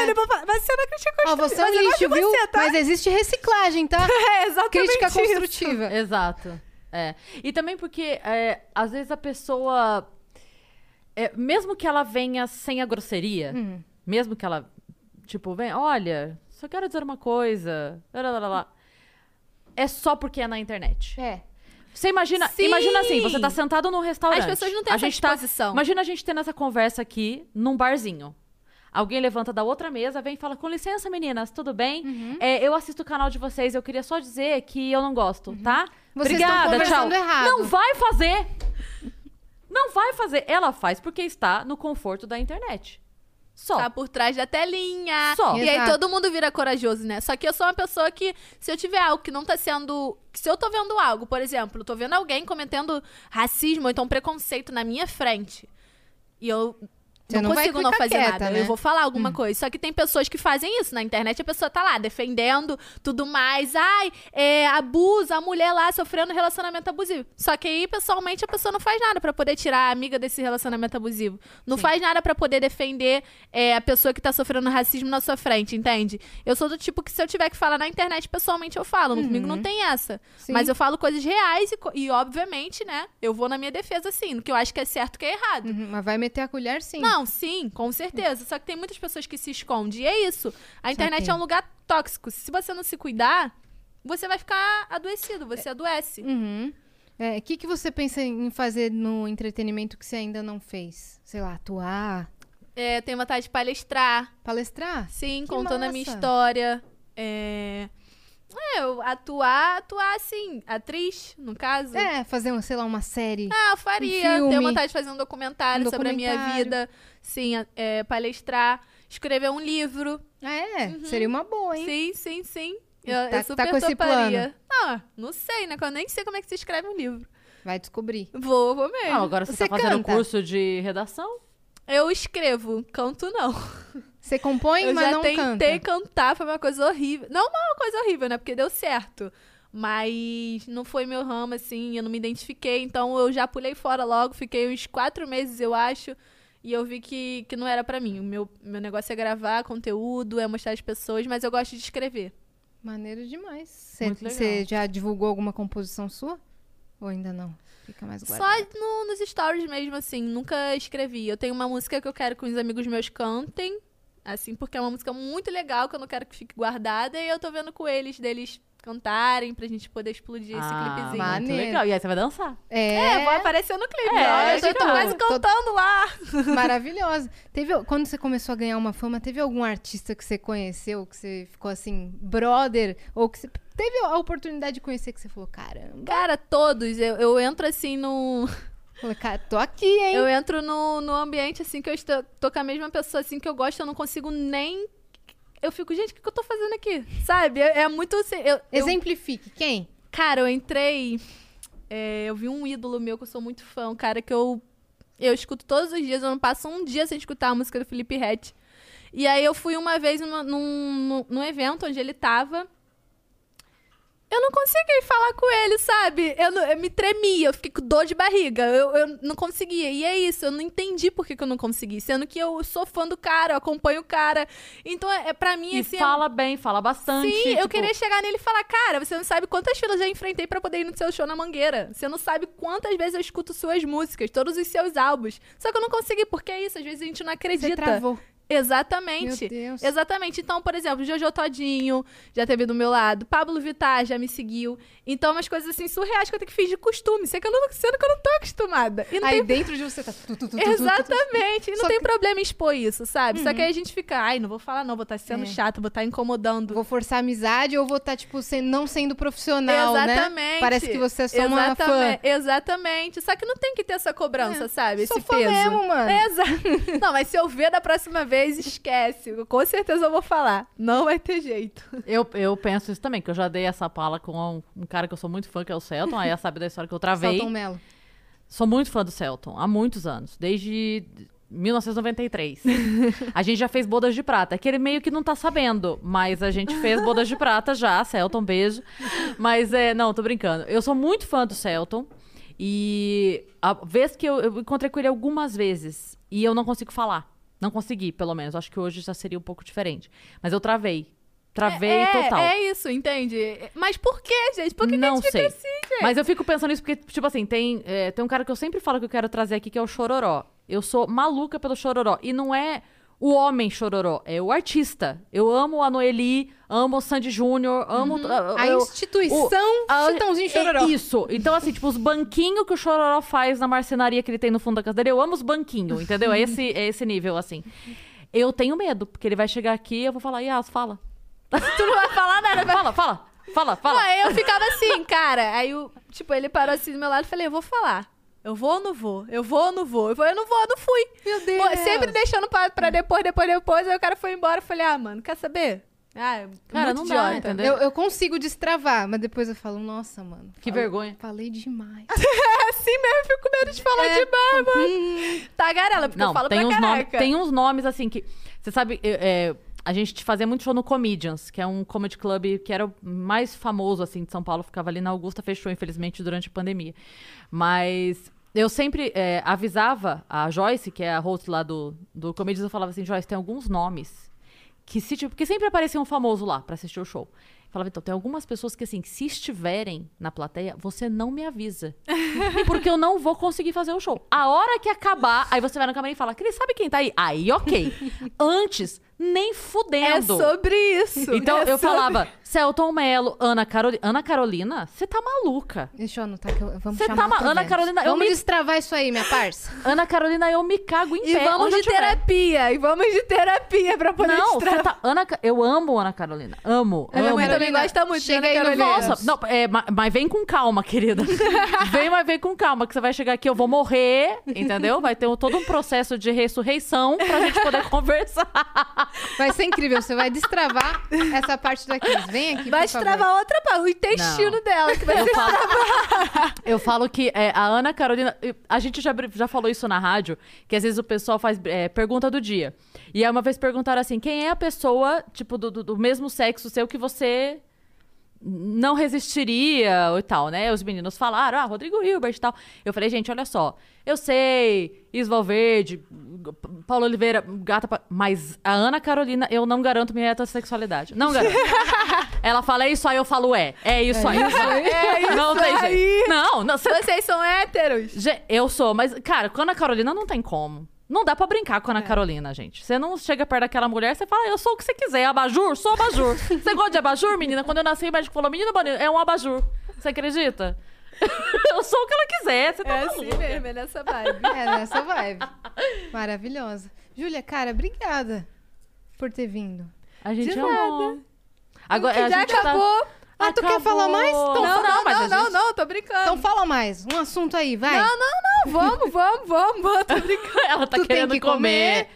mas você é uma crítica Ó, construtiva. você é um eu lixo, viu? você, tá? Mas existe reciclagem, tá? (laughs) É, exatamente Crítica isso. construtiva. Exato. É. E também porque, é, às vezes, a pessoa. é, mesmo que ela venha sem a grosseria, Hum. mesmo que ela, tipo, venha, olha, só quero dizer uma coisa. lá, lá, lá, lá", É só porque é na internet. É. Você imagina, Sim! imagina assim, você tá sentado num restaurante. As pessoas não têm a essa gente tá, disposição. Imagina a gente tendo essa conversa aqui num barzinho. Alguém levanta da outra mesa, vem e fala: Com licença, meninas, tudo bem? Uhum. É, eu assisto o canal de vocês, eu queria só dizer que eu não gosto, tá? Uhum. Vocês estão Obrigada, tchau. errado. Não vai fazer! Não vai fazer. Ela faz porque está no conforto da internet. Só. Tá por trás da telinha. Só. E aí Exato. todo mundo vira corajoso, né? Só que eu sou uma pessoa que, se eu tiver algo que não tá sendo. Se eu tô vendo algo, por exemplo, tô vendo alguém cometendo racismo ou então preconceito na minha frente. E eu. Você não, não consigo não fazer quieta, nada. né? Eu vou falar alguma coisa. Só que tem pessoas que fazem isso na internet. A pessoa tá lá defendendo tudo mais. Ai, é, abusa a mulher lá sofrendo relacionamento abusivo. Só que aí, pessoalmente, a pessoa não faz nada pra poder tirar a amiga desse relacionamento abusivo. Não faz nada pra poder defender é, a pessoa que tá sofrendo racismo na sua frente, entende? Eu sou do tipo que se eu tiver que falar na internet, pessoalmente eu falo. Comigo não tem essa. Sim. Mas eu falo coisas reais e, e, obviamente, né? Eu vou na minha defesa, sim. No que eu acho que é certo que é errado. Uhum, Mas vai meter a colher sim. Não, sim, com certeza. Só que tem muitas pessoas que se escondem. E é isso. A internet é um lugar tóxico. Se você não se cuidar, você vai ficar adoecido, você adoece. Uhum. É, O que, que você pensa em fazer no entretenimento que você ainda não fez? Sei lá, atuar, É, tenho vontade de palestrar, palestrar? sim, Que contando a minha massa. história. É... é, eu atuar, atuar assim, atriz, no caso. É, fazer, um, sei lá, uma série. Ah, eu faria. filme. Tenho vontade de fazer um documentário, Um sobre a minha documentário. vida. Sim, é, palestrar, escrever um livro. Ah, é? Seria uma boa, hein? Sim, sim, sim. Eu, Tá- eu super tá com esse toparia. Ah, não sei, né? Que eu nem sei como é que se escreve um livro. Vai descobrir. Vou, vou mesmo. Ah, agora você, Você tá fazendo um canta? curso de redação? Eu escrevo, canto não. Você compõe, eu mas já não tentei canta. cantar, foi uma coisa horrível. Não uma coisa horrível, né? Porque deu certo. Mas não foi meu ramo, assim, eu não me identifiquei. Então eu já pulei fora logo, fiquei uns quatro meses, eu acho. E eu vi que, que não era pra mim. O meu, meu negócio é gravar conteúdo, é mostrar as pessoas, mas eu gosto de escrever. Maneiro demais. Você já divulgou alguma composição sua? Ou ainda não? Fica mais Só guardado. no- nos stories mesmo, assim, nunca escrevi. Eu tenho uma música que eu quero que os amigos meus cantem, assim, porque é uma música muito legal que eu não quero que fique guardada. E eu tô vendo com eles, deles cantarem, pra gente poder explodir esse ah, clipezinho. muito Maneiro. legal. E aí você vai dançar. É, É, vou aparecer no clipe. É, olha, eu tô legal. quase Tô- cantando lá. (laughs) maravilhosa. Teve, quando você começou a ganhar uma fama, teve algum artista que você conheceu, que você ficou assim, brother? Ou que você teve a oportunidade de conhecer que você falou, caramba, Cara, todos. Eu, eu entro assim no. falei, cara, tô aqui, hein? Eu entro no, no ambiente assim que eu estou, tô com a mesma pessoa assim que eu gosto, eu não consigo nem. Eu fico, gente, o que, que eu tô fazendo aqui? Sabe? É, é muito assim. Eu, eu- Exemplifique. Quem? Cara, eu entrei. é, eu vi um ídolo meu que eu sou muito fã, um cara que eu. Eu escuto todos os dias, eu não passo um dia sem escutar a música do Felipe Rett. E aí eu fui uma vez numa- num, num, num evento onde ele tava. Eu não consegui falar com ele, sabe? Eu, não- eu me tremia, eu fiquei com dor de barriga. Eu, eu não conseguia. E é isso, eu não entendi por que, que eu não consegui. Sendo que eu sou fã do cara, eu acompanho o cara. Então, é, é pra mim, E assim. é- fala bem, fala bastante. Sim, eu tipo, queria chegar nele e falar, cara, você não sabe quantas filas eu já enfrentei pra poder ir no seu show na Mangueira. Você não sabe quantas vezes eu escuto suas músicas, todos os seus álbuns. Só que eu não consegui, porque é isso, às vezes a gente não Você acredita. travou. Exatamente. Meu Deus. Exatamente. Então, por exemplo, Jojo Todinho já teve do meu lado, Pablo Vittar já me seguiu. Então, umas coisas assim surreais que eu tenho que fingir de costume, sendo que eu não, sendo que eu não tô acostumada. E Aí tem dentro de você tá. tu, tu, tu. Exatamente. E não Só tem que- Uhum. problema em expor isso, sabe? Só que aí a gente fica, ai, não vou falar não, vou estar sendo É. chato, vou estar incomodando. Vou forçar a amizade ou vou estar, tipo, sem- não sendo profissional, Exatamente. né? Parece que você é só uma fã. Exatamente. Exatamente. Só que não tem que ter essa cobrança, sabe? Sou Esse peso. mesmo, mano. Exato. (laughs) Não, mas se eu ver da próxima vez, esquece. Com certeza eu vou falar. Não vai ter jeito. Eu, eu penso isso também, que eu já dei essa pala com um, um cara que eu sou muito fã, que é o Celton. Aí ela sabe da história que eu travei. Celton Mello. Sou muito fã do Celton, há muitos anos, desde 1993. (laughs) a gente já fez bodas de prata, é que ele meio que não tá sabendo, mas a gente fez bodas de prata já, Celton, beijo. Mas é, não, tô brincando. Eu sou muito fã do Celton e a vez que eu, eu encontrei com ele algumas vezes e eu não consigo falar. Não consegui, pelo menos. Acho que hoje já seria um pouco diferente. Mas eu travei. Travei é, total. É isso, entende? Mas por quê, gente? Por que, que a não gente sei. assim, gente? Mas eu fico pensando nisso porque, tipo assim, tem, é, tem um cara que eu sempre falo que eu quero trazer aqui, que é o Chororó. Eu sou maluca pelo Chororó. E não é o homem Chororó, é o artista. Eu amo a Noeli, amo o Sandy Júnior, amo... Uhum. eu- A eu- instituição a- Chitãozinho Chororó. É isso. Então, assim, tipo, os banquinhos que o Chororó faz na marcenaria que ele tem no fundo da casa dele, eu amo os banquinhos, entendeu? É (laughs) esse, é esse nível, assim. Eu tenho medo, porque ele vai chegar aqui e eu vou falar, Yas, fala. (laughs) Tu não vai falar nada, vai Fala, fala, fala, fala. Não, aí eu ficava assim, cara. Aí, o, tipo, ele parou assim do meu lado e falei, eu vou falar. Eu vou ou não vou? Eu vou ou não vou? Eu vou, eu não vou, eu não fui. Meu Deus. Sempre deixando pra, pra depois, depois, depois. Aí o cara foi embora. Eu falei, ah, mano, quer saber? Ah, é Cara, não dá, idiota. entendeu? Eu, eu consigo destravar, mas depois eu falo, nossa, mano. Que falei- vergonha. Falei demais. (laughs) É assim mesmo, eu fico com medo de falar É. demais, mano. Tagarela, porque eu Não, falo tem pra uns, caraca. tem uns nomes assim que. Você sabe, é, é, a gente fazia muito show no Comedians, que é um comedy club que era o mais famoso assim de São Paulo, ficava ali na Augusta, fechou, infelizmente, durante a pandemia. Mas eu sempre é, avisava a Joyce, que é a host lá do, do Comedians, eu falava assim, Joyce, tem alguns nomes que se tipo, porque sempre aparecia um famoso lá pra assistir o show. Eu Falava, então, tem algumas pessoas que, assim, se estiverem na plateia, você não me avisa. Porque eu não vou conseguir fazer o show. A hora que acabar, aí você vai na câmera e fala, Cris, sabe quem tá aí? Aí, ok. Antes, nem É fudendo. sobre isso. Então, é eu sobre- falava, Celton Mello, Ana Carolina. Ana Carolina, você tá maluca. Deixa eu anotar que eu, vamos Cê chamar tá ma- Ana. Carolina, eu Vamos me- destravar isso aí, minha parça. Ana Carolina, eu me cago em E pé. vamos onde eu de tiver. terapia. E vamos de terapia pra poder Não, destravar. você tá. Ana, eu amo Ana Carolina. Amo. Minha amo. mãe também gosta muito Chega de Ana Carolina. Nossa, não, é, ma- mas vem com calma, querida. (laughs) vem, mas vem com calma, que você vai chegar aqui, eu vou morrer, entendeu? Vai ter um- todo um processo de ressurreição pra gente poder (laughs) conversar. Vai ser incrível, você vai destravar essa parte da Cris. Vem aqui, Vai favor. destravar outra parte, o intestino Não. dela, que vai Eu falo, eu falo que é, a Ana Carolina. A gente já, já falou isso na rádio, que às vezes o pessoal faz é, pergunta do dia. E aí uma vez perguntaram assim: quem é a pessoa, tipo, do, do- do mesmo sexo seu que você não resistiria e tal, né? Os meninos falaram, ah, Rodrigo Hilbert e tal. Eu falei, gente, olha só, eu sei, Isval Verde, Paulo Oliveira, gata, pa- mas a Ana Carolina, eu não garanto minha heterossexualidade. Não garanto. (laughs) Ela fala, é isso aí, eu falo, é. É isso aí. É isso não tem aí. jeito. Não, não, você Vocês são héteros? Eu sou, mas, cara, com a Ana Carolina não tem como. Não dá pra brincar com a Ana Carolina, gente. Você não chega perto daquela mulher, você fala, eu sou o que você quiser. Abajur? Sou abajur. (laughs) você gosta de abajur, menina? Quando eu nasci, o médico falou, menino bonito, é um abajur. Você acredita? (laughs) eu sou o que ela quiser, você tá É maluca. assim mesmo, é nessa vibe. É, nessa vibe. Maravilhosa. Júlia, cara, obrigada por ter vindo. A gente De amou. Agora, a Já gente tá- acabou. Ah, tu quer falar mais? Então não, Não, não, mas não, gente- não, tô brincando. Então fala mais. Um assunto aí, vai. Não, não, não, vamos, (laughs) vamos, vamos, vamos, (laughs) tô brincando. Ela tá Tu tem querendo que comer.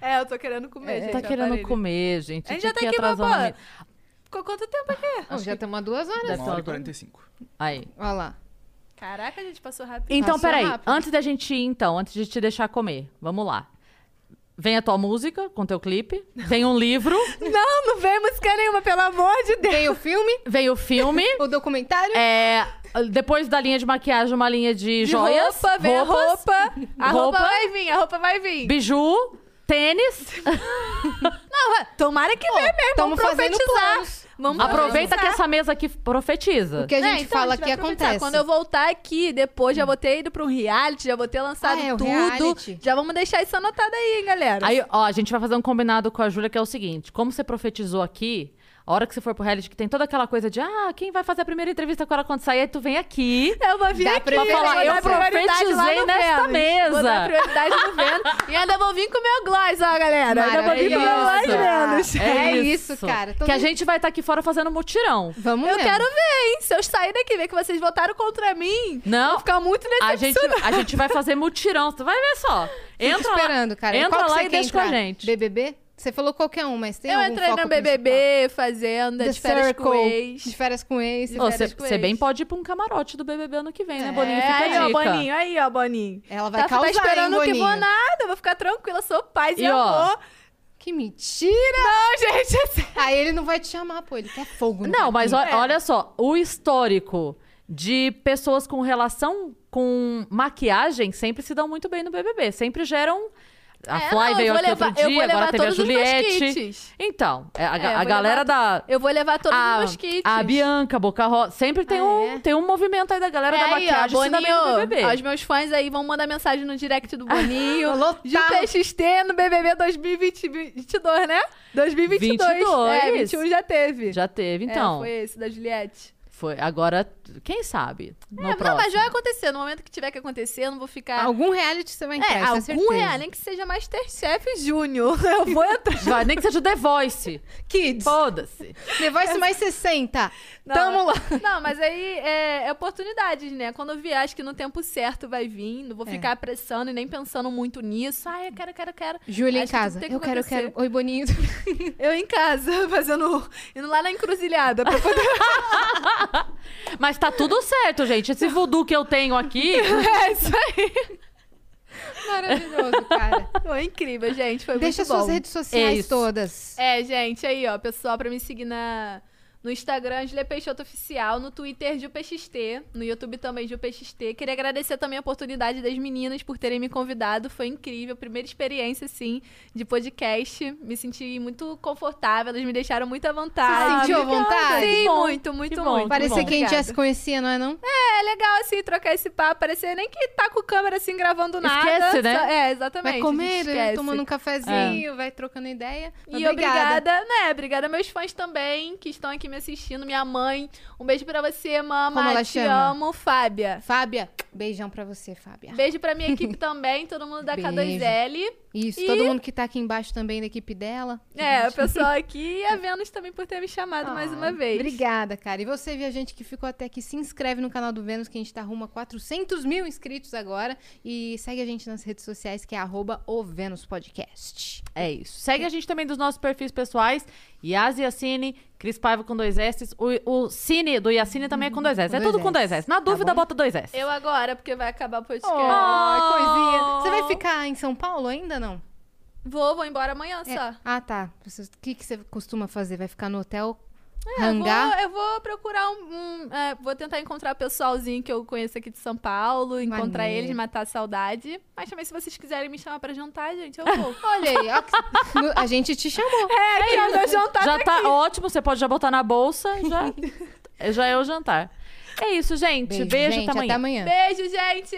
É, eu tô querendo comer, gente. Tá eu querendo comer, gente. A gente já tem que que pô, um minuto. Ficou quanto tempo aqui? Bom, já estamos há duas horas. Deve Uma hora e 45. Aí. Olha lá. Caraca, a gente passou rápido. Então, Passou peraí. rápido. Antes da gente ir, então, antes de te deixar comer, vamos lá. Vem a tua música com teu clipe. Vem um livro. (laughs) Não, não vem música nenhuma, pelo amor de Deus. Tem o filme, Vem o filme. (laughs) o documentário. É, depois da linha de maquiagem, uma linha de, De joias. roupa, vem a roupas, roupa. A roupa. roupa. vai vir, a roupa vai vir. Biju, tênis. (laughs) Não, tomara que venha mesmo. tamo Vamos fazendo profetizar. planos. Vamos Aproveita que essa mesa aqui profetiza. O que a É, gente então, fala a gente aqui acontece. Quando eu voltar aqui, depois já vou ter ido pra um reality, já vou ter lançado Ah, é, tudo. reality. Já vamos deixar isso anotado aí, hein, galera. Aí, ó, a gente vai fazer um combinado com a Júlia que é o seguinte: como você profetizou aqui, a hora que você for pro reality, que tem toda aquela coisa de ah, quem vai fazer a primeira entrevista com ela quando sair, tu vem aqui. Eu vou vir Dá aqui, pra falar, eu profetizei nesta Vênus. mesa. Vou dar prioridade no Vênus. E ainda vou vir com o meu gloss, ó, galera. Ainda vou vir com o meu gloss. Vênus. É isso, cara. Todo Que a gente vai estar aqui fora fazendo mutirão. Vamos Eu mesmo. quero ver, hein? Se eu sair daqui e ver que vocês votaram contra mim, Não. vou ficar muito A gente, a gente vai fazer mutirão. Tu vai ver só. Fico Entra esperando, lá, cara. Entra lá e deixa com a entrar? gente. BBB? Você falou qualquer um, mas tem Eu algum entrei foco no principal? BBB, Fazenda, The de férias com ex. de férias com ex. De férias Você com você bem pode ir pra um camarote do BBB ano que vem, né, É, Boninho? Fica aí, a ó, dica. Boninho, aí, ó, Boninho. Ela vai tá, causar, tá esperando hein, que vou Boninho? nada, eu vou ficar tranquila, sou paz e, E, ó, amor. Que mentira! Não, gente, é sério. Aí ele não vai te chamar, pô. Ele quer fogo. no Não, mas parquinho. olha só, o histórico de pessoas com relação com maquiagem sempre se dão muito bem no BBB. Sempre geram. A É, Fly não, veio aqui levar- outro dia, agora teve a Juliette. Então, é, a, É, a galera levar- da. Eu vou levar todos a, os meus kits. a Bianca, Boca Rosa. Sempre tem, Ah, um, é? tem um movimento aí da galera É da aí, maquiagem no Boninho, BBB. ó, os meus fãs aí vão mandar mensagem no direct do Boninho. (laughs) Alô, de tá. PXT no BBB 2022, né? 2022. 22. É, 21 já teve. Já teve, É, então. foi esse da Juliette. Foi. Agora, quem sabe? No É, não, próximo. mas vai acontecer. No momento que tiver que acontecer, eu não vou ficar... Algum reality você vai entrar, é, isso é algum certeza. real, nem que seja Masterchef Júnior. (laughs) Eu vou entrar. Vai, nem que seja o The Voice. Kids. Foda-se. The Voice mais 60. Não, Tamo lá. Não, mas aí é, é oportunidades, né? Quando eu vier, acho que no tempo certo vai vir. Não vou É. ficar apressando e nem pensando muito nisso. Ai, eu quero, eu quero, eu quero. Júlia em que casa. tem que Eu quero, eu quero. Oi, Boninho. (laughs) Eu em casa, (laughs) fazendo. indo lá na encruzilhada pra poder. Mas tá tudo certo, gente. Esse voodoo que eu tenho aqui. (laughs) é isso aí. Maravilhoso, cara. Foi incrível, gente. Foi Deixa muito bom. suas redes sociais Isso. todas. É, gente, aí, ó, pessoal, pra me seguir na, no Instagram, Julia Peixoto Oficial, no Twitter, GilPXT, no YouTube também, GilPXT. Queria agradecer também a oportunidade das meninas por terem me convidado, foi incrível, primeira experiência, assim, de podcast. Me senti muito confortável, elas me deixaram muito à vontade. sentiu à Obrigada. vontade? Sim, Que bom, muito, muito, que bom, muito. que Parecia bom. que a gente já Obrigada. se conhecia, não é não? É legal, assim, trocar esse papo, parecer nem que tá com câmera, assim, gravando nada. Esquece, né? Só- É, exatamente. Vai comer, esquece. tomando um cafezinho, vai trocando ideia. E obrigada, né? Obrigada meus fãs também que estão aqui me assistindo. Minha mãe, um beijo pra você, mama. Como ela Te chama? amo, Fábia. Fábia, beijão pra você, Fábia. Beijo pra minha (laughs) equipe também, todo mundo da Beijo. K2L. Isso, E- todo mundo que tá aqui embaixo também da equipe dela. É, o pessoal (laughs) aqui e a Vênus também por ter me chamado mais Ah, uma vez. Obrigada, cara. E você, viajante que ficou até aqui, se inscreve no canal do Vênus, que a gente tá rumo a 400 mil inscritos agora. E segue a gente nas redes sociais, que é arroba o Vênus Podcast. É isso. Segue a gente também dos nossos perfis pessoais. Yas Yassine, Cris Paiva com dois S. O, o Cine do Yassine também é com dois S. Com É dois tudo com dois S. Na Tá dúvida, bom? bota dois S. Eu agora, porque vai acabar o podcast. Oh, coisinha. Você vai ficar em São Paulo ainda, não? Vou, vou embora amanhã É. só. Ah, tá. O que, que você costuma fazer? Vai ficar no hotel? É, eu, hangar? vou, eu vou procurar um. um, é, vou tentar encontrar o pessoalzinho que eu conheço aqui de São Paulo, encontrar eles, matar a saudade. Mas também, se vocês quiserem me chamar pra jantar, gente, eu vou. (laughs) Olha aí, ó, a gente te chamou. é, aqui é meu jantar. Já tá tá aqui. ótimo, você pode já botar na bolsa. Já, (laughs) já é o jantar. É isso, gente. Beijo, gente, até amanhã. Até amanhã. Beijo, gente!